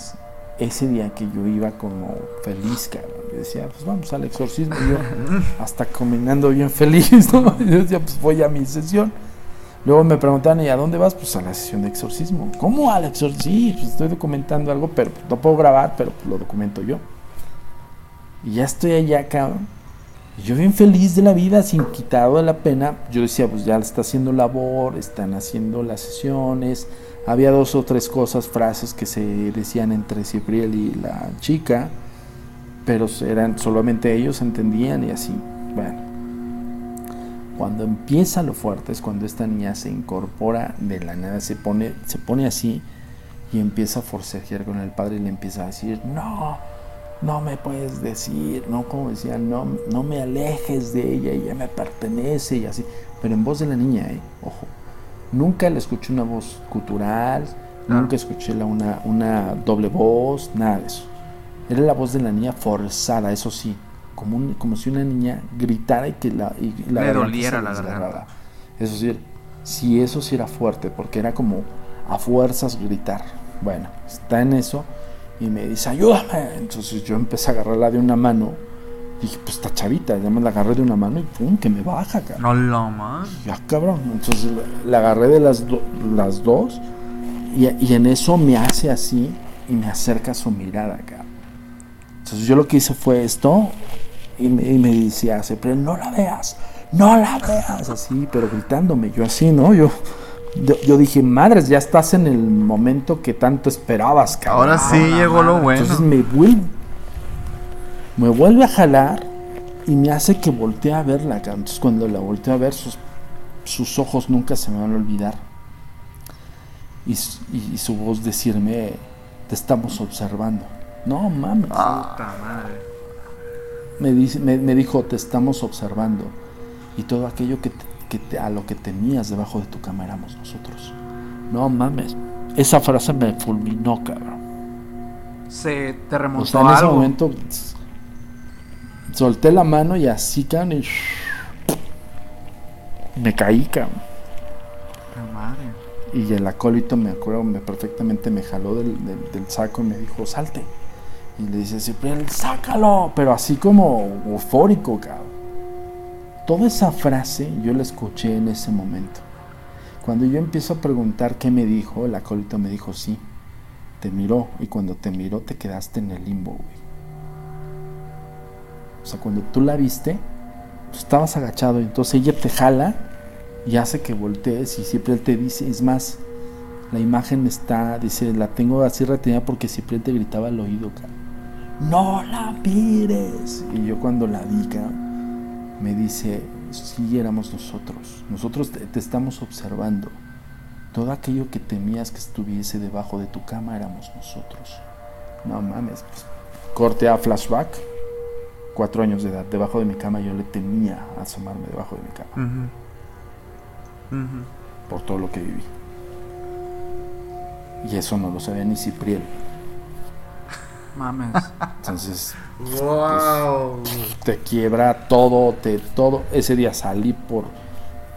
ese día que yo iba como feliz, cabrón, yo decía, pues vamos al exorcismo, y yo hasta combinando bien feliz, ¿no? Y yo decía, pues voy a mi sesión. Luego me preguntaban, ¿y a dónde vas? Pues a la sesión de exorcismo. ¿Cómo al exorcismo? Sí, pues estoy documentando algo, pero no puedo grabar, pero pues, lo documento yo. Y ya estoy allá, cabrón. Yo bien feliz de la vida, sin quitado de la pena. Yo decía, pues ya está haciendo labor, están haciendo las sesiones. Había dos o tres cosas, frases que se decían entre Cipriel y la chica, pero eran solamente ellos entendían y así. Bueno, cuando empieza lo fuerte es cuando esta niña se incorpora de la nada, se pone, se pone así y empieza a forcejear con el padre y le empieza a decir, no, no me puedes decir, no, como decía, no, no me alejes de ella, ella me pertenece y así, pero en voz de la niña, eh, ojo, nunca le escuché una voz cultural, nunca escuché la- una, una doble voz, nada de eso. Era la voz de la niña forzada, eso sí, como, un- como si una niña gritara y que la, y la Le doliera la garganta. Eso sí, sí, eso sí era fuerte, porque era como a fuerzas gritar. Bueno, está en eso y me dice, ayúdame. Entonces yo empecé a agarrarla de una mano. Dije, pues está chavita, ya me la agarré de una mano y pum, que me baja, cabrón. No lo más. Ya, cabrón. Entonces la, la agarré de las, do- las dos y, y en eso me hace así y me acerca su mirada, cabrón. Entonces yo lo que hice fue esto y me, y me decía, pero no la veas, no la veas, así, pero gritándome, yo así, ¿no? Yo, yo, yo dije, madres, ya estás en el momento que tanto esperabas, cabrón. Ahora sí llegó lo bueno. Entonces me vuelve, me vuelve a jalar y me hace que voltee a verla. cabrón. Entonces cuando la volteo a ver, sus, sus ojos nunca se me van a olvidar. Y, su- y- y su voz decirme, te estamos observando. No mames. Puta madre. Me, dice, me, me dijo, te estamos observando. Y todo aquello que, te- que te- a lo que temías debajo de tu cama éramos nosotros. No mames. Esa frase me fulminó, cabrón. Se te remontó O sea, en ese algo. momento solté la mano y así, cabrón, y me caí, cabrón. Puta madre. Y el acólito, me acuerdo me, perfectamente, me jaló del, del- del saco y me dijo, salte. Y le dice, Cipriel, sácalo. Pero así como eufórico, cabrón. Toda esa frase yo la escuché en ese momento. Cuando yo empiezo a preguntar qué me dijo, el acólito me dijo, sí, te miró. Y cuando te miró, te quedaste en el limbo, güey. O sea, cuando tú la viste, estabas agachado. y Entonces ella te jala y hace que voltees y siempre él te dice, es más, la imagen está, dice, la tengo así retenida porque siempre él te gritaba al oído, cabrón. No la mires. Y yo cuando la vi, cabrón, me dice, sí éramos nosotros, nosotros te, te estamos observando. Todo aquello que temías que estuviese debajo de tu cama éramos nosotros. No mames, pues, corte a flashback. Cuatro años de edad, debajo de mi cama yo le temía asomarme debajo de mi cama por todo lo que viví. Y eso no lo sabía ni Cipriel. Mames. Entonces Wow. te quiebra todo, te todo. Ese día salí por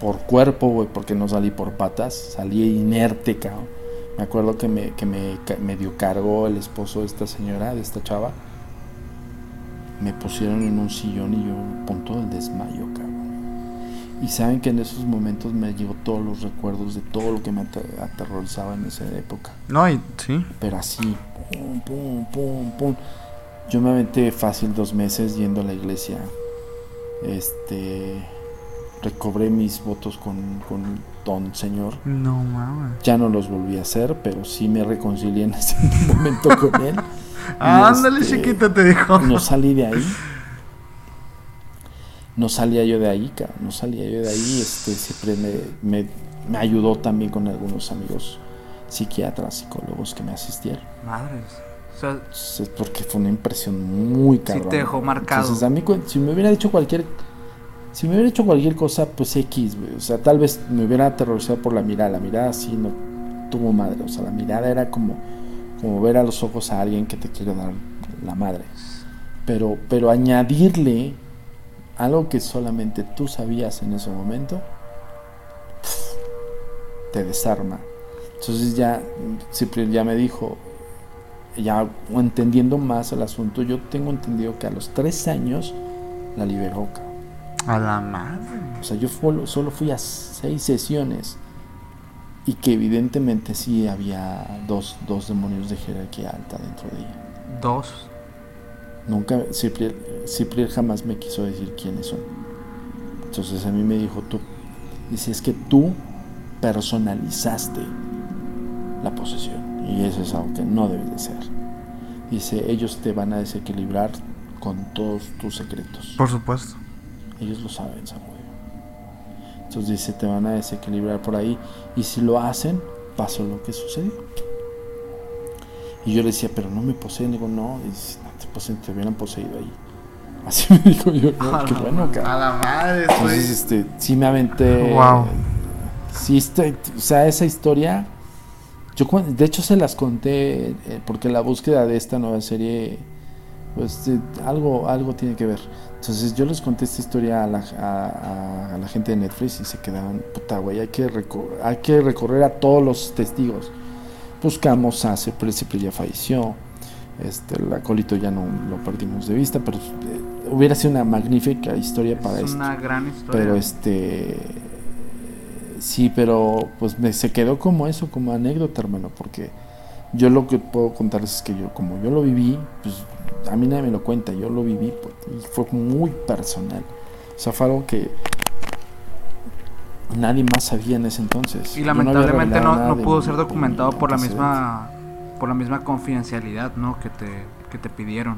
por cuerpo, güey, porque no salí por patas, salí inerte, cabrón. Me acuerdo que me, que me, dio cargo el esposo de esta señora, de esta chava. me pusieron en un sillón y yo punto del desmayo, cabrón. Y saben que en esos momentos me llegó todos los recuerdos de todo lo que me ate- aterrorizaba en esa época. No, y sí. Pero así, pum, pum, pum, pum. Yo me aventé fácil dos meses yendo a la iglesia. Este. Recobré mis votos con, con Don Señor. No mames. Ya no los volví a hacer, pero sí me reconcilié en ese momento con él. Ándale, este, chiquita, te dijo. No salí de ahí. No salía yo de ahí, cabrón. No salía yo de ahí. Este, siempre me, me, me ayudó también con algunos amigos psiquiatras, psicólogos que me asistieron. Madres. O sea, Entonces, porque fue una impresión muy cabrón. te dejó marcado. Entonces, a mí, si me hubiera dicho cualquier. Si me hubiera hecho cualquier cosa, pues X, güey. O sea, tal vez me hubiera aterrorizado por la mirada. La mirada sí no tuvo madre. O sea, la mirada era como, como ver a los ojos a alguien que te quiere dar la madre. Pero, pero añadirle algo que solamente tú sabías en ese momento, te desarma. Entonces ya Cipriel ya me dijo, ya entendiendo más el asunto, yo tengo entendido que a los tres años la liberó. A la madre. O sea, yo solo fui a seis sesiones y que evidentemente sí había dos, dos demonios de jerarquía alta dentro de ella. dos. Nunca, Cipriel, Cipriel jamás me quiso decir quiénes son. Entonces a mí me dijo tú, dice, es que tú personalizaste la posesión y eso es algo que no debe de ser. Dice, ellos te van a desequilibrar con todos tus secretos. Por supuesto. Ellos lo saben, Samuel. Entonces dice, te van a desequilibrar por ahí. Y si lo hacen, pasó lo que sucedió. Y yo le decía, pero no me poseen. Digo, no, dice, no te hubieran poseído ahí. Así me dijo yo, no, qué bueno, A cabrón. la madre, Entonces, este, sí me aventé. Wow. Sí, este, o sea, esa historia. Yo, de hecho, se las conté eh, porque la búsqueda de esta nueva serie, pues eh, algo, algo tiene que ver. Entonces, yo les conté esta historia a la, a, a- a la gente de Netflix y se quedaban, puta, güey, hay que, hay que recorrer a todos los testigos. Buscamos a Cipriel, Cipriel ya falleció. Este, el acolito ya no lo perdimos de vista, pero eh, hubiera sido una magnífica historia para Es esto. una gran historia. Pero este. Sí, pero pues me, se quedó como eso, como anécdota, hermano, porque yo lo que puedo contarles es que yo, como yo lo viví, pues a mí nadie me lo cuenta, yo lo viví pues, y fue muy personal. O sea, fue algo que nadie más sabía en ese entonces. Y no lamentablemente no, no pudo ser documentado por la misma por la misma confidencialidad, ¿no? Que te que te pidieron.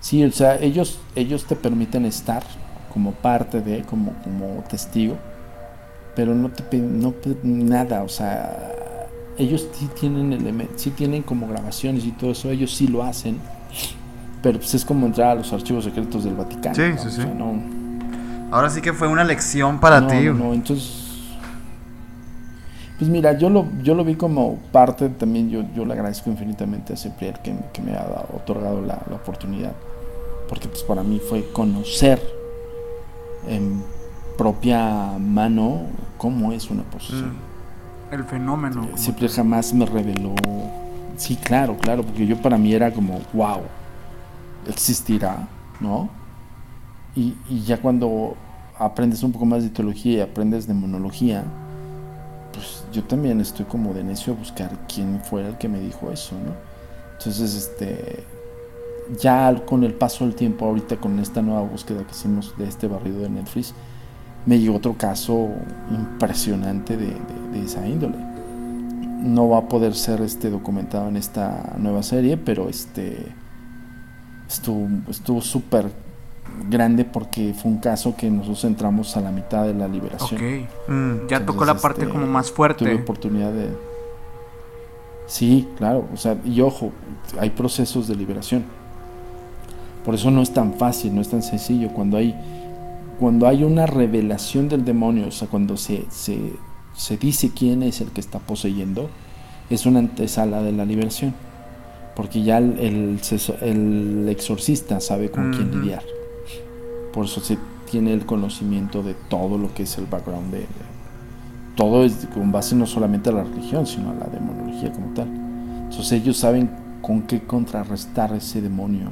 Sí, o sea, ellos, ellos te permiten estar como parte de, como, como testigo, pero no te piden no nada, o sea, ellos sí tienen elementos, sí tienen como grabaciones y todo eso, ellos sí lo hacen, pero pues es como entrar a los archivos secretos del Vaticano. Sí, ¿no? sí, O sí. sea, no, Ahora sí que fue una lección para no, ti. no, no, entonces, pues mira, yo lo, yo lo vi como parte también, yo, yo le agradezco infinitamente a Cipriel que, que me ha dado- otorgado la, la oportunidad, porque pues para mí fue conocer en propia mano cómo es una posesión. El fenómeno. como Cipriel jamás me reveló, sí, claro, claro, porque yo para mí era como, wow, existirá, ¿no? Y, y ya cuando aprendes un poco más de teología y aprendes de monología, pues yo también estoy como de necio a buscar quién fue el que me dijo eso, ¿no? Entonces, este, ya con el paso del tiempo, ahorita con esta nueva búsqueda que hicimos de este barrido de Netflix, me llegó otro caso impresionante de, esa índole. No va a poder ser este documentado en esta nueva serie, pero este estuvo estuvo súper grande porque fue un caso que nosotros entramos a la mitad de la liberación. Ok. Mm. Ya tocó la parte este, como más Tuve fuerte. oportunidad de... Sí, claro, o sea, y ojo, hay procesos de liberación. Por eso no es tan fácil, no es tan sencillo. Cuando hay, cuando hay una revelación del demonio, o sea, cuando se, se, se dice quién es el que está poseyendo, es una antesala de la liberación. Porque ya el, el, exorcista sabe con quién lidiar. Por eso se tiene el conocimiento de todo lo que es el background de, de- todo es con base no solamente a la religión, sino a la demonología como tal. Entonces ellos saben con qué contrarrestar ese demonio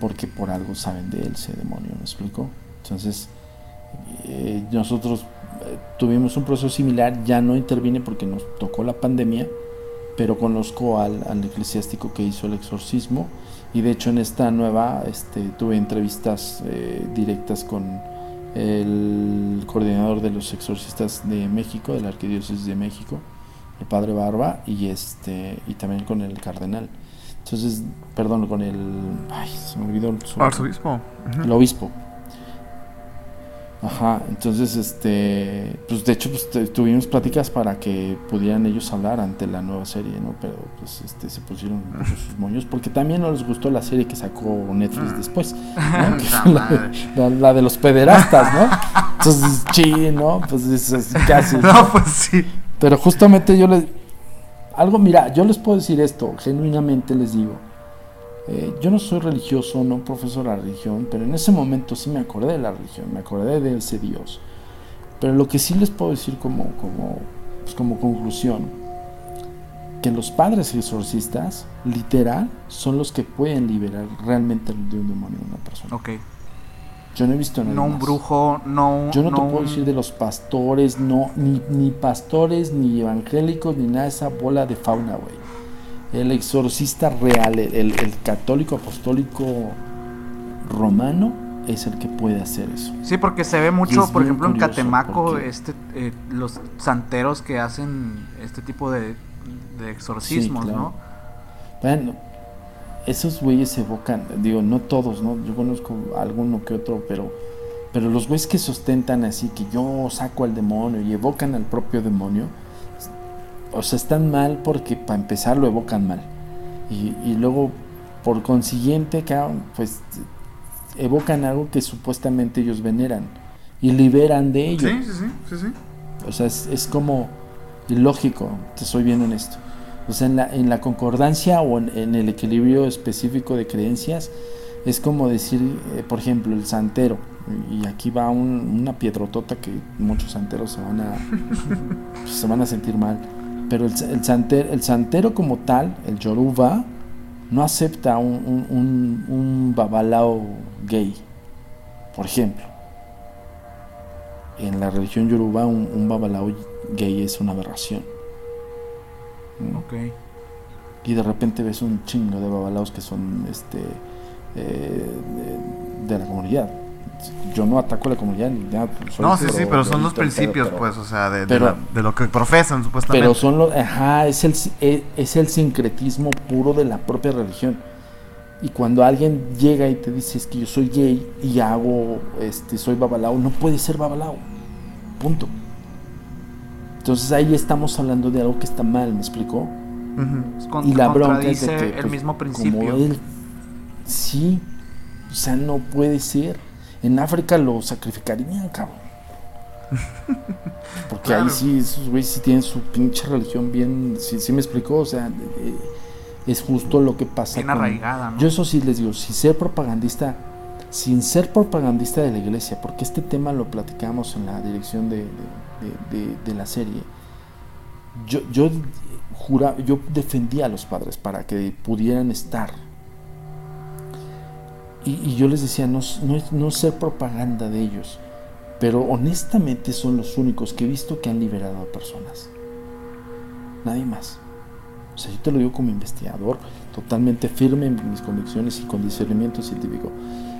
porque por algo saben de él ese demonio, ¿me explico? Entonces, eh, nosotros eh, tuvimos un proceso similar, ya no intervine porque nos tocó la pandemia, pero conozco al, al eclesiástico que hizo el exorcismo y de hecho en esta nueva este, tuve entrevistas eh, directas con el coordinador de los exorcistas de México, de la Arquidiócesis de México, el padre Barba, y este y también con el cardenal. Entonces, perdón, con el ay, se me olvidó su- Arzobispo. Ujú. el obispo. Ajá, entonces, este, pues de hecho, pues tuvimos pláticas para que pudieran ellos hablar ante la nueva serie, ¿no? Pero pues este, se pusieron sus moños porque también no les gustó la serie que sacó Netflix después, ¿no? Que fue la, de- la- la de los pederastas, ¿no? Entonces, sí, ¿no? Pues es, es casi. No, pues sí. Pero justamente yo les... Algo, mira, yo les puedo decir esto, genuinamente les digo. Eh, yo no soy religioso, no profeso la religión, pero en ese momento sí me acordé de la religión, me acordé de ese Dios. Pero lo que sí les puedo decir como, como, pues como conclusión, que los padres exorcistas, literal, son los que pueden liberar realmente de un demonio a una persona. Ok. Yo no he visto a nadie No un más. brujo, no. Yo no, te puedo un- decir de los pastores, no, ni, ni pastores, ni evangélicos, ni nada de esa bola de fauna, güey. El exorcista real, el, el- el católico apostólico romano, es el que puede hacer eso. Sí, porque se ve mucho, por ejemplo, en Catemaco, este, eh, los santeros que hacen este tipo de, de exorcismos, Sí, claro. ¿no? Bueno, esos güeyes evocan, digo, no todos, ¿no? Yo conozco alguno que otro, pero, pero los güeyes que sustentan así, que yo saco al demonio y evocan al propio demonio, o sea, están mal porque para empezar lo evocan mal. Y, y luego, por consiguiente, pues evocan algo que supuestamente ellos veneran y liberan de ello. Sí, sí, sí, sí, sí. O sea, es, es como ilógico, te soy bien honesto. O sea, en la, en la concordancia o en, en el equilibrio específico de creencias, es como decir, eh, por ejemplo, el santero. Y aquí va un- una piedrotota que muchos santeros se van a, se van a sentir mal. Pero el, el, santero, el santero como tal, el yoruba, no acepta un, un, un, un babalao gay, por ejemplo. En la religión yoruba, un, un babalao gay es una aberración. ¿no? Ok. Y de repente ves un chingo de babalaos que son este eh, de, de la comunidad. Yo no ataco a la comunidad ni nada. soy No, sí, sí, pero son los principios, pero- pues, o sea, de, de pero- la- de lo que profesan, supuestamente. Pero son los, ajá, es el, es, es el sincretismo puro de la propia religión. Y cuando alguien llega y te dice es que yo soy gay y hago, este, soy babalao, no puede ser babalao. Punto. Entonces ahí estamos hablando de algo que está mal, ¿me explicó? Y la bronca es contradice de que, el pues, mismo como principio. él, sí, o sea, no puede ser. En África lo sacrificarían, cabrón. Porque ahí sí, esos güeyes sí tienen su pinche religión bien, sí, sí me explicó, o sea, eh, es justo lo que pasa. Bien con- arraigada, ¿no? Yo eso sí les digo, si ser propagandista, sin ser propagandista de la iglesia, porque este tema lo platicamos en la dirección de, de- de- de- de la serie, yo, yo, jura, yo defendía a los padres para que pudieran estar. Y, yo les decía, no, no, no ser propaganda de ellos, pero honestamente son los únicos que he visto que han liberado a personas. Nadie más. O sea, yo te lo digo como investigador, totalmente firme en mis convicciones y con científico.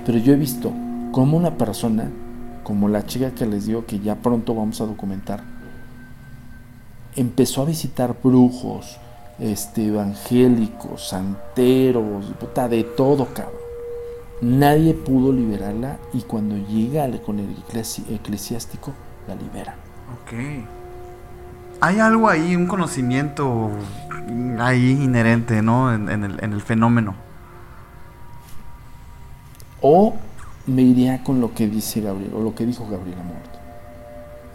Pero yo he visto cómo una persona, como la chica que les digo que ya pronto vamos a documentar, empezó a visitar brujos, este, evangélicos, santeros, puta, de todo, cabrón. Nadie pudo liberarla y cuando llega con el eclesi- eclesiástico, la liberan. Ok. Hay algo ahí, un conocimiento ahí inherente, ¿no? En, en el, en el fenómeno. O me iría con lo que dice Gabriel, o lo que dijo Gabriel Amort.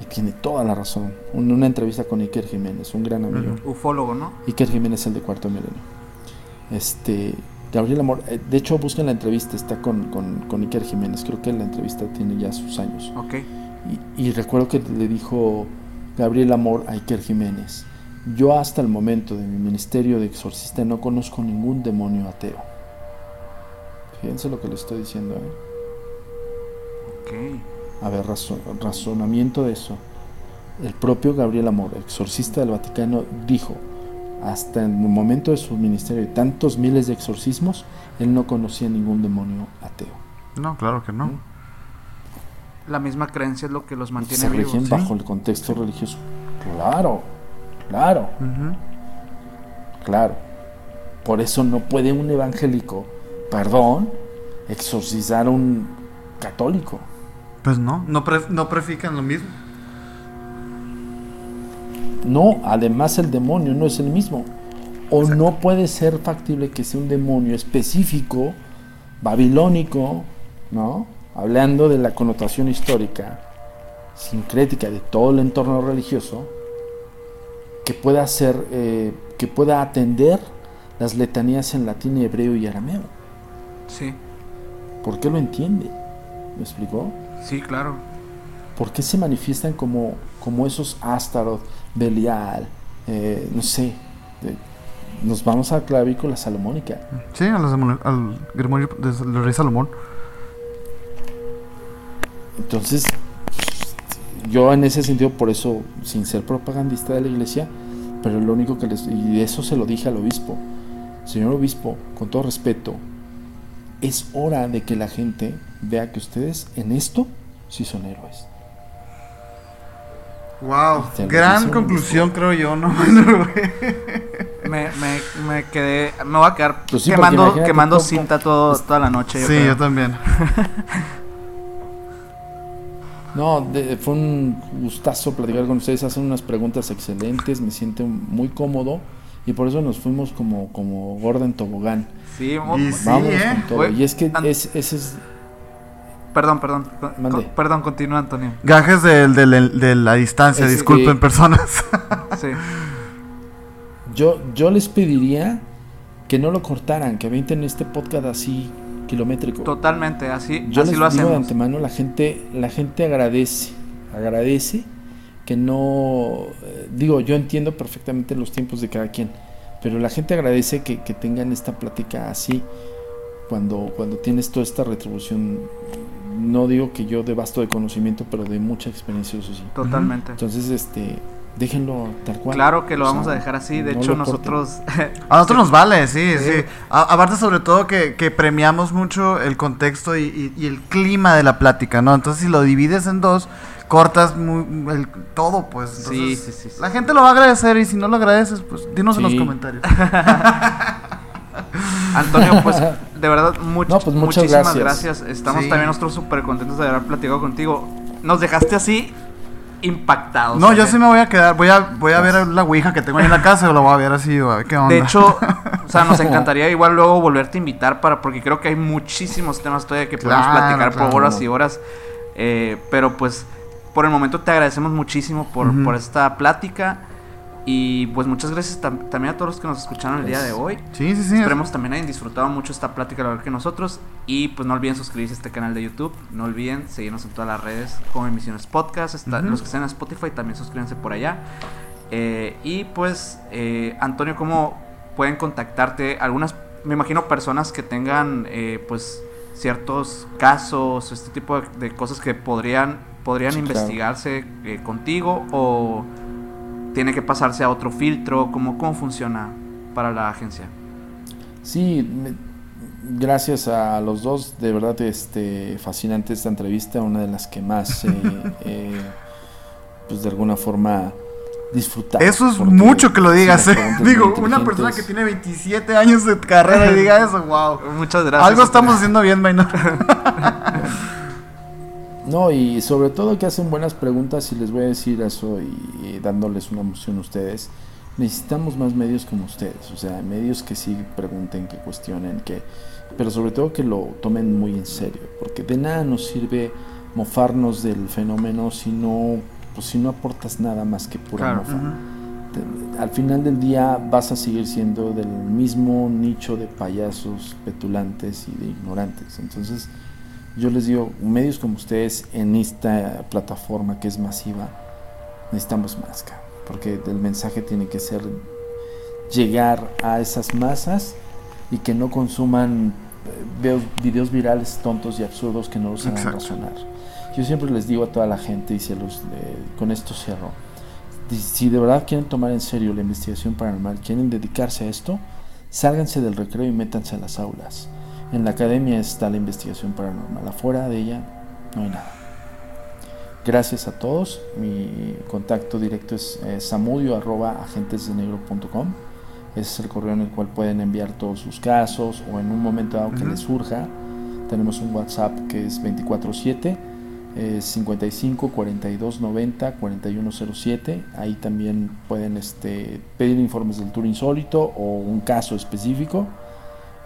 Y tiene toda la razón. En una entrevista con Iker Jiménez, un gran amigo. Ufólogo, ¿no? Iker Jiménez, el de Cuarto Milenio. Este, Gabriel Amor, eh, de hecho busquen la entrevista, está con, con, con Iker Jiménez, creo que la entrevista tiene ya sus años. Ok. Y, y recuerdo que le dijo Gabriel Amor a Iker Jiménez, yo hasta el momento de mi ministerio de exorcista no conozco ningún demonio ateo. Fíjense lo que le estoy diciendo. ¿eh? Ok. A ver, razo- razonamiento de eso. El propio Gabriel Amor, exorcista del Vaticano, dijo, hasta en el momento de su ministerio de tantos miles de exorcismos, él no conocía ningún demonio ateo. No, claro que no. La misma creencia es lo que los mantiene Se vivos. bajo el contexto religioso. Claro, claro, claro. Por eso no puede un evangélico, perdón, exorcizar a un católico. Pues no, no, pre- no prefican lo mismo. No, además el demonio no es el mismo. O no puede ser factible que sea un demonio específico, babilónico, ¿no? Hablando de la connotación histórica, sincrética de todo el entorno religioso, que pueda ser, eh, que pueda atender las letanías en latín, hebreo y arameo. Sí, ¿Por qué lo entiende? ¿Me explicó? sí, claro. ¿Por qué se manifiestan como, como esos Astaroth, Belial, eh, no sé? nos vamos a la clavícula salomónica. Sí, a al grimorio de- del rey Salomón. Entonces, yo en ese sentido, por eso, sin ser propagandista de la iglesia, pero lo único que les... Y eso se lo dije al obispo. Señor obispo, con todo respeto, es hora de que la gente vea que ustedes en esto sí son héroes. Wow, Te lo gran conclusión creo yo, ¿no? Me, me, me quedé. Me voy a quedar Pues sí, quemando, quemando todo- cinta todo, toda la noche. yo sí, creo. yo también. No, de- fue un gustazo platicar con ustedes, hacen unas preguntas excelentes, me siento muy cómodo y por eso nos fuimos como, como gorda en tobogán. Sí, mo- Y sí, ¿eh? con todo. Y es que es, ese es... Perdón, perdón. perdón, continúa, Antonio. Gajes de la distancia, disculpen personas. Sí. Yo, yo les pediría que no lo cortaran, que avienten este podcast así kilométrico. Totalmente, así, Yo así les lo digo de hacemos. antemano, la gente, la gente agradece, agradece que no, eh, digo, yo entiendo perfectamente los tiempos de cada quien, pero la gente agradece que, que tengan esta plática así, cuando, cuando tienes toda esta retribución, no digo que yo de vasto de conocimiento, pero de mucha experiencia, eso sí. Totalmente. Entonces, este, déjenlo tal cual. Claro que lo O vamos sea, a dejar así. De no hecho, nosotros. A nosotros nos vale, sí, Sí. sí. A- aparte, sobre todo, que, que premiamos mucho el contexto y, y- y el clima de la plática, ¿no? Entonces, si lo divides en dos, cortas muy, el- todo, pues. Sí, Entonces, sí, sí, sí. La gente lo va a agradecer y si no lo agradeces, pues dinos en los comentarios. Antonio, pues de verdad, much- No, pues, muchas muchísimas gracias. gracias. Estamos Sí. también nosotros súper contentos de haber platicado contigo. Nos dejaste así impactados. No, ¿eh? yo sí me voy a quedar, voy a, voy a ver la ouija que tengo ahí en la casa, o lo voy a ver así, a ver qué onda. De hecho, o sea, nos encantaría igual luego volverte a invitar para porque creo que hay muchísimos temas todavía que podemos Claro, platicar claro. por horas y horas. Eh, pero pues por el momento te agradecemos muchísimo por, por esta plática. Y pues muchas gracias tam- también a todos los que nos escucharon el día de hoy. sí, sí, sí. Esperemos también hayan disfrutado mucho esta plática al igual que nosotros. Y pues no olviden suscribirse a este canal de YouTube. No olviden seguirnos en todas las redes como Emisiones Podcast. Está-. Los que estén en Spotify también suscríbanse por allá. Eh, y pues, eh, Antonio, ¿cómo pueden contactarte? Algunas, me imagino, personas que tengan eh, pues ciertos casos, este tipo de, de cosas que podrían, podrían Sí, investigarse eh, contigo o tiene que pasarse a otro filtro. ¿Cómo, cómo funciona para la agencia? Sí, me- gracias a los dos, de verdad este fascinante esta entrevista, una de las que más, eh, eh, pues de alguna forma disfrutar. Eso es porque mucho que lo digas, sí, ¿eh? Digo, una persona que tiene 27 años de carrera y diga eso, wow. Muchas gracias. Algo estamos haciendo bien, Maynard. No, y sobre todo que hacen buenas preguntas y les voy a decir eso y, y dándoles una emoción a ustedes. Necesitamos más medios como ustedes, o sea, medios que sí pregunten, que cuestionen, que, pero sobre todo que lo tomen muy en serio, porque de nada nos sirve mofarnos del fenómeno si no, pues si no aportas nada más que pura Claro. mofa. Te- Al final del día vas a seguir siendo del mismo nicho de payasos petulantes y de ignorantes. Entonces, yo les digo, medios como ustedes en esta plataforma que es masiva, necesitamos más, porque el mensaje tiene que ser llegar a esas masas y que no consuman veo videos virales tontos y absurdos que no los hagan razonar. Yo siempre les digo a toda la gente, y se los, eh, con esto cierro, si de verdad quieren tomar en serio la investigación paranormal, quieren dedicarse a esto, sálganse del recreo y métanse a las aulas. En la academia está la investigación paranormal, afuera de ella no hay nada. Gracias a todos. Mi contacto directo es eh, samudio.agentesdenegro.com. Ese es el correo en el cual pueden enviar todos sus casos o en un momento dado que Ujú. les surja. Tenemos un WhatsApp que es 24/7, eh, 55 42 90 4107. Ahí también pueden este, pedir informes del tour insólito o un caso específico.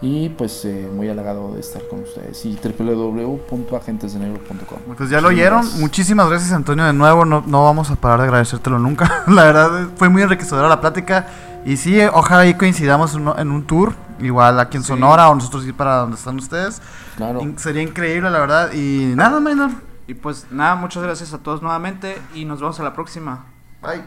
Y pues eh, muy halagado de estar con ustedes. Y www.agentesdenegro.com. Pues ya lo oyeron. Muchísimas gracias, Antonio, de nuevo. No, no vamos a parar de agradecértelo nunca. la verdad, fue muy enriquecedora la plática. Y sí, ojalá ahí coincidamos en, un tour. Igual aquí en Sí. Sonora o nosotros ir para donde están ustedes. Claro. In- sería increíble, la verdad. Y nada, Minor. Y pues nada, muchas gracias a todos nuevamente y nos vemos a la próxima. Bye.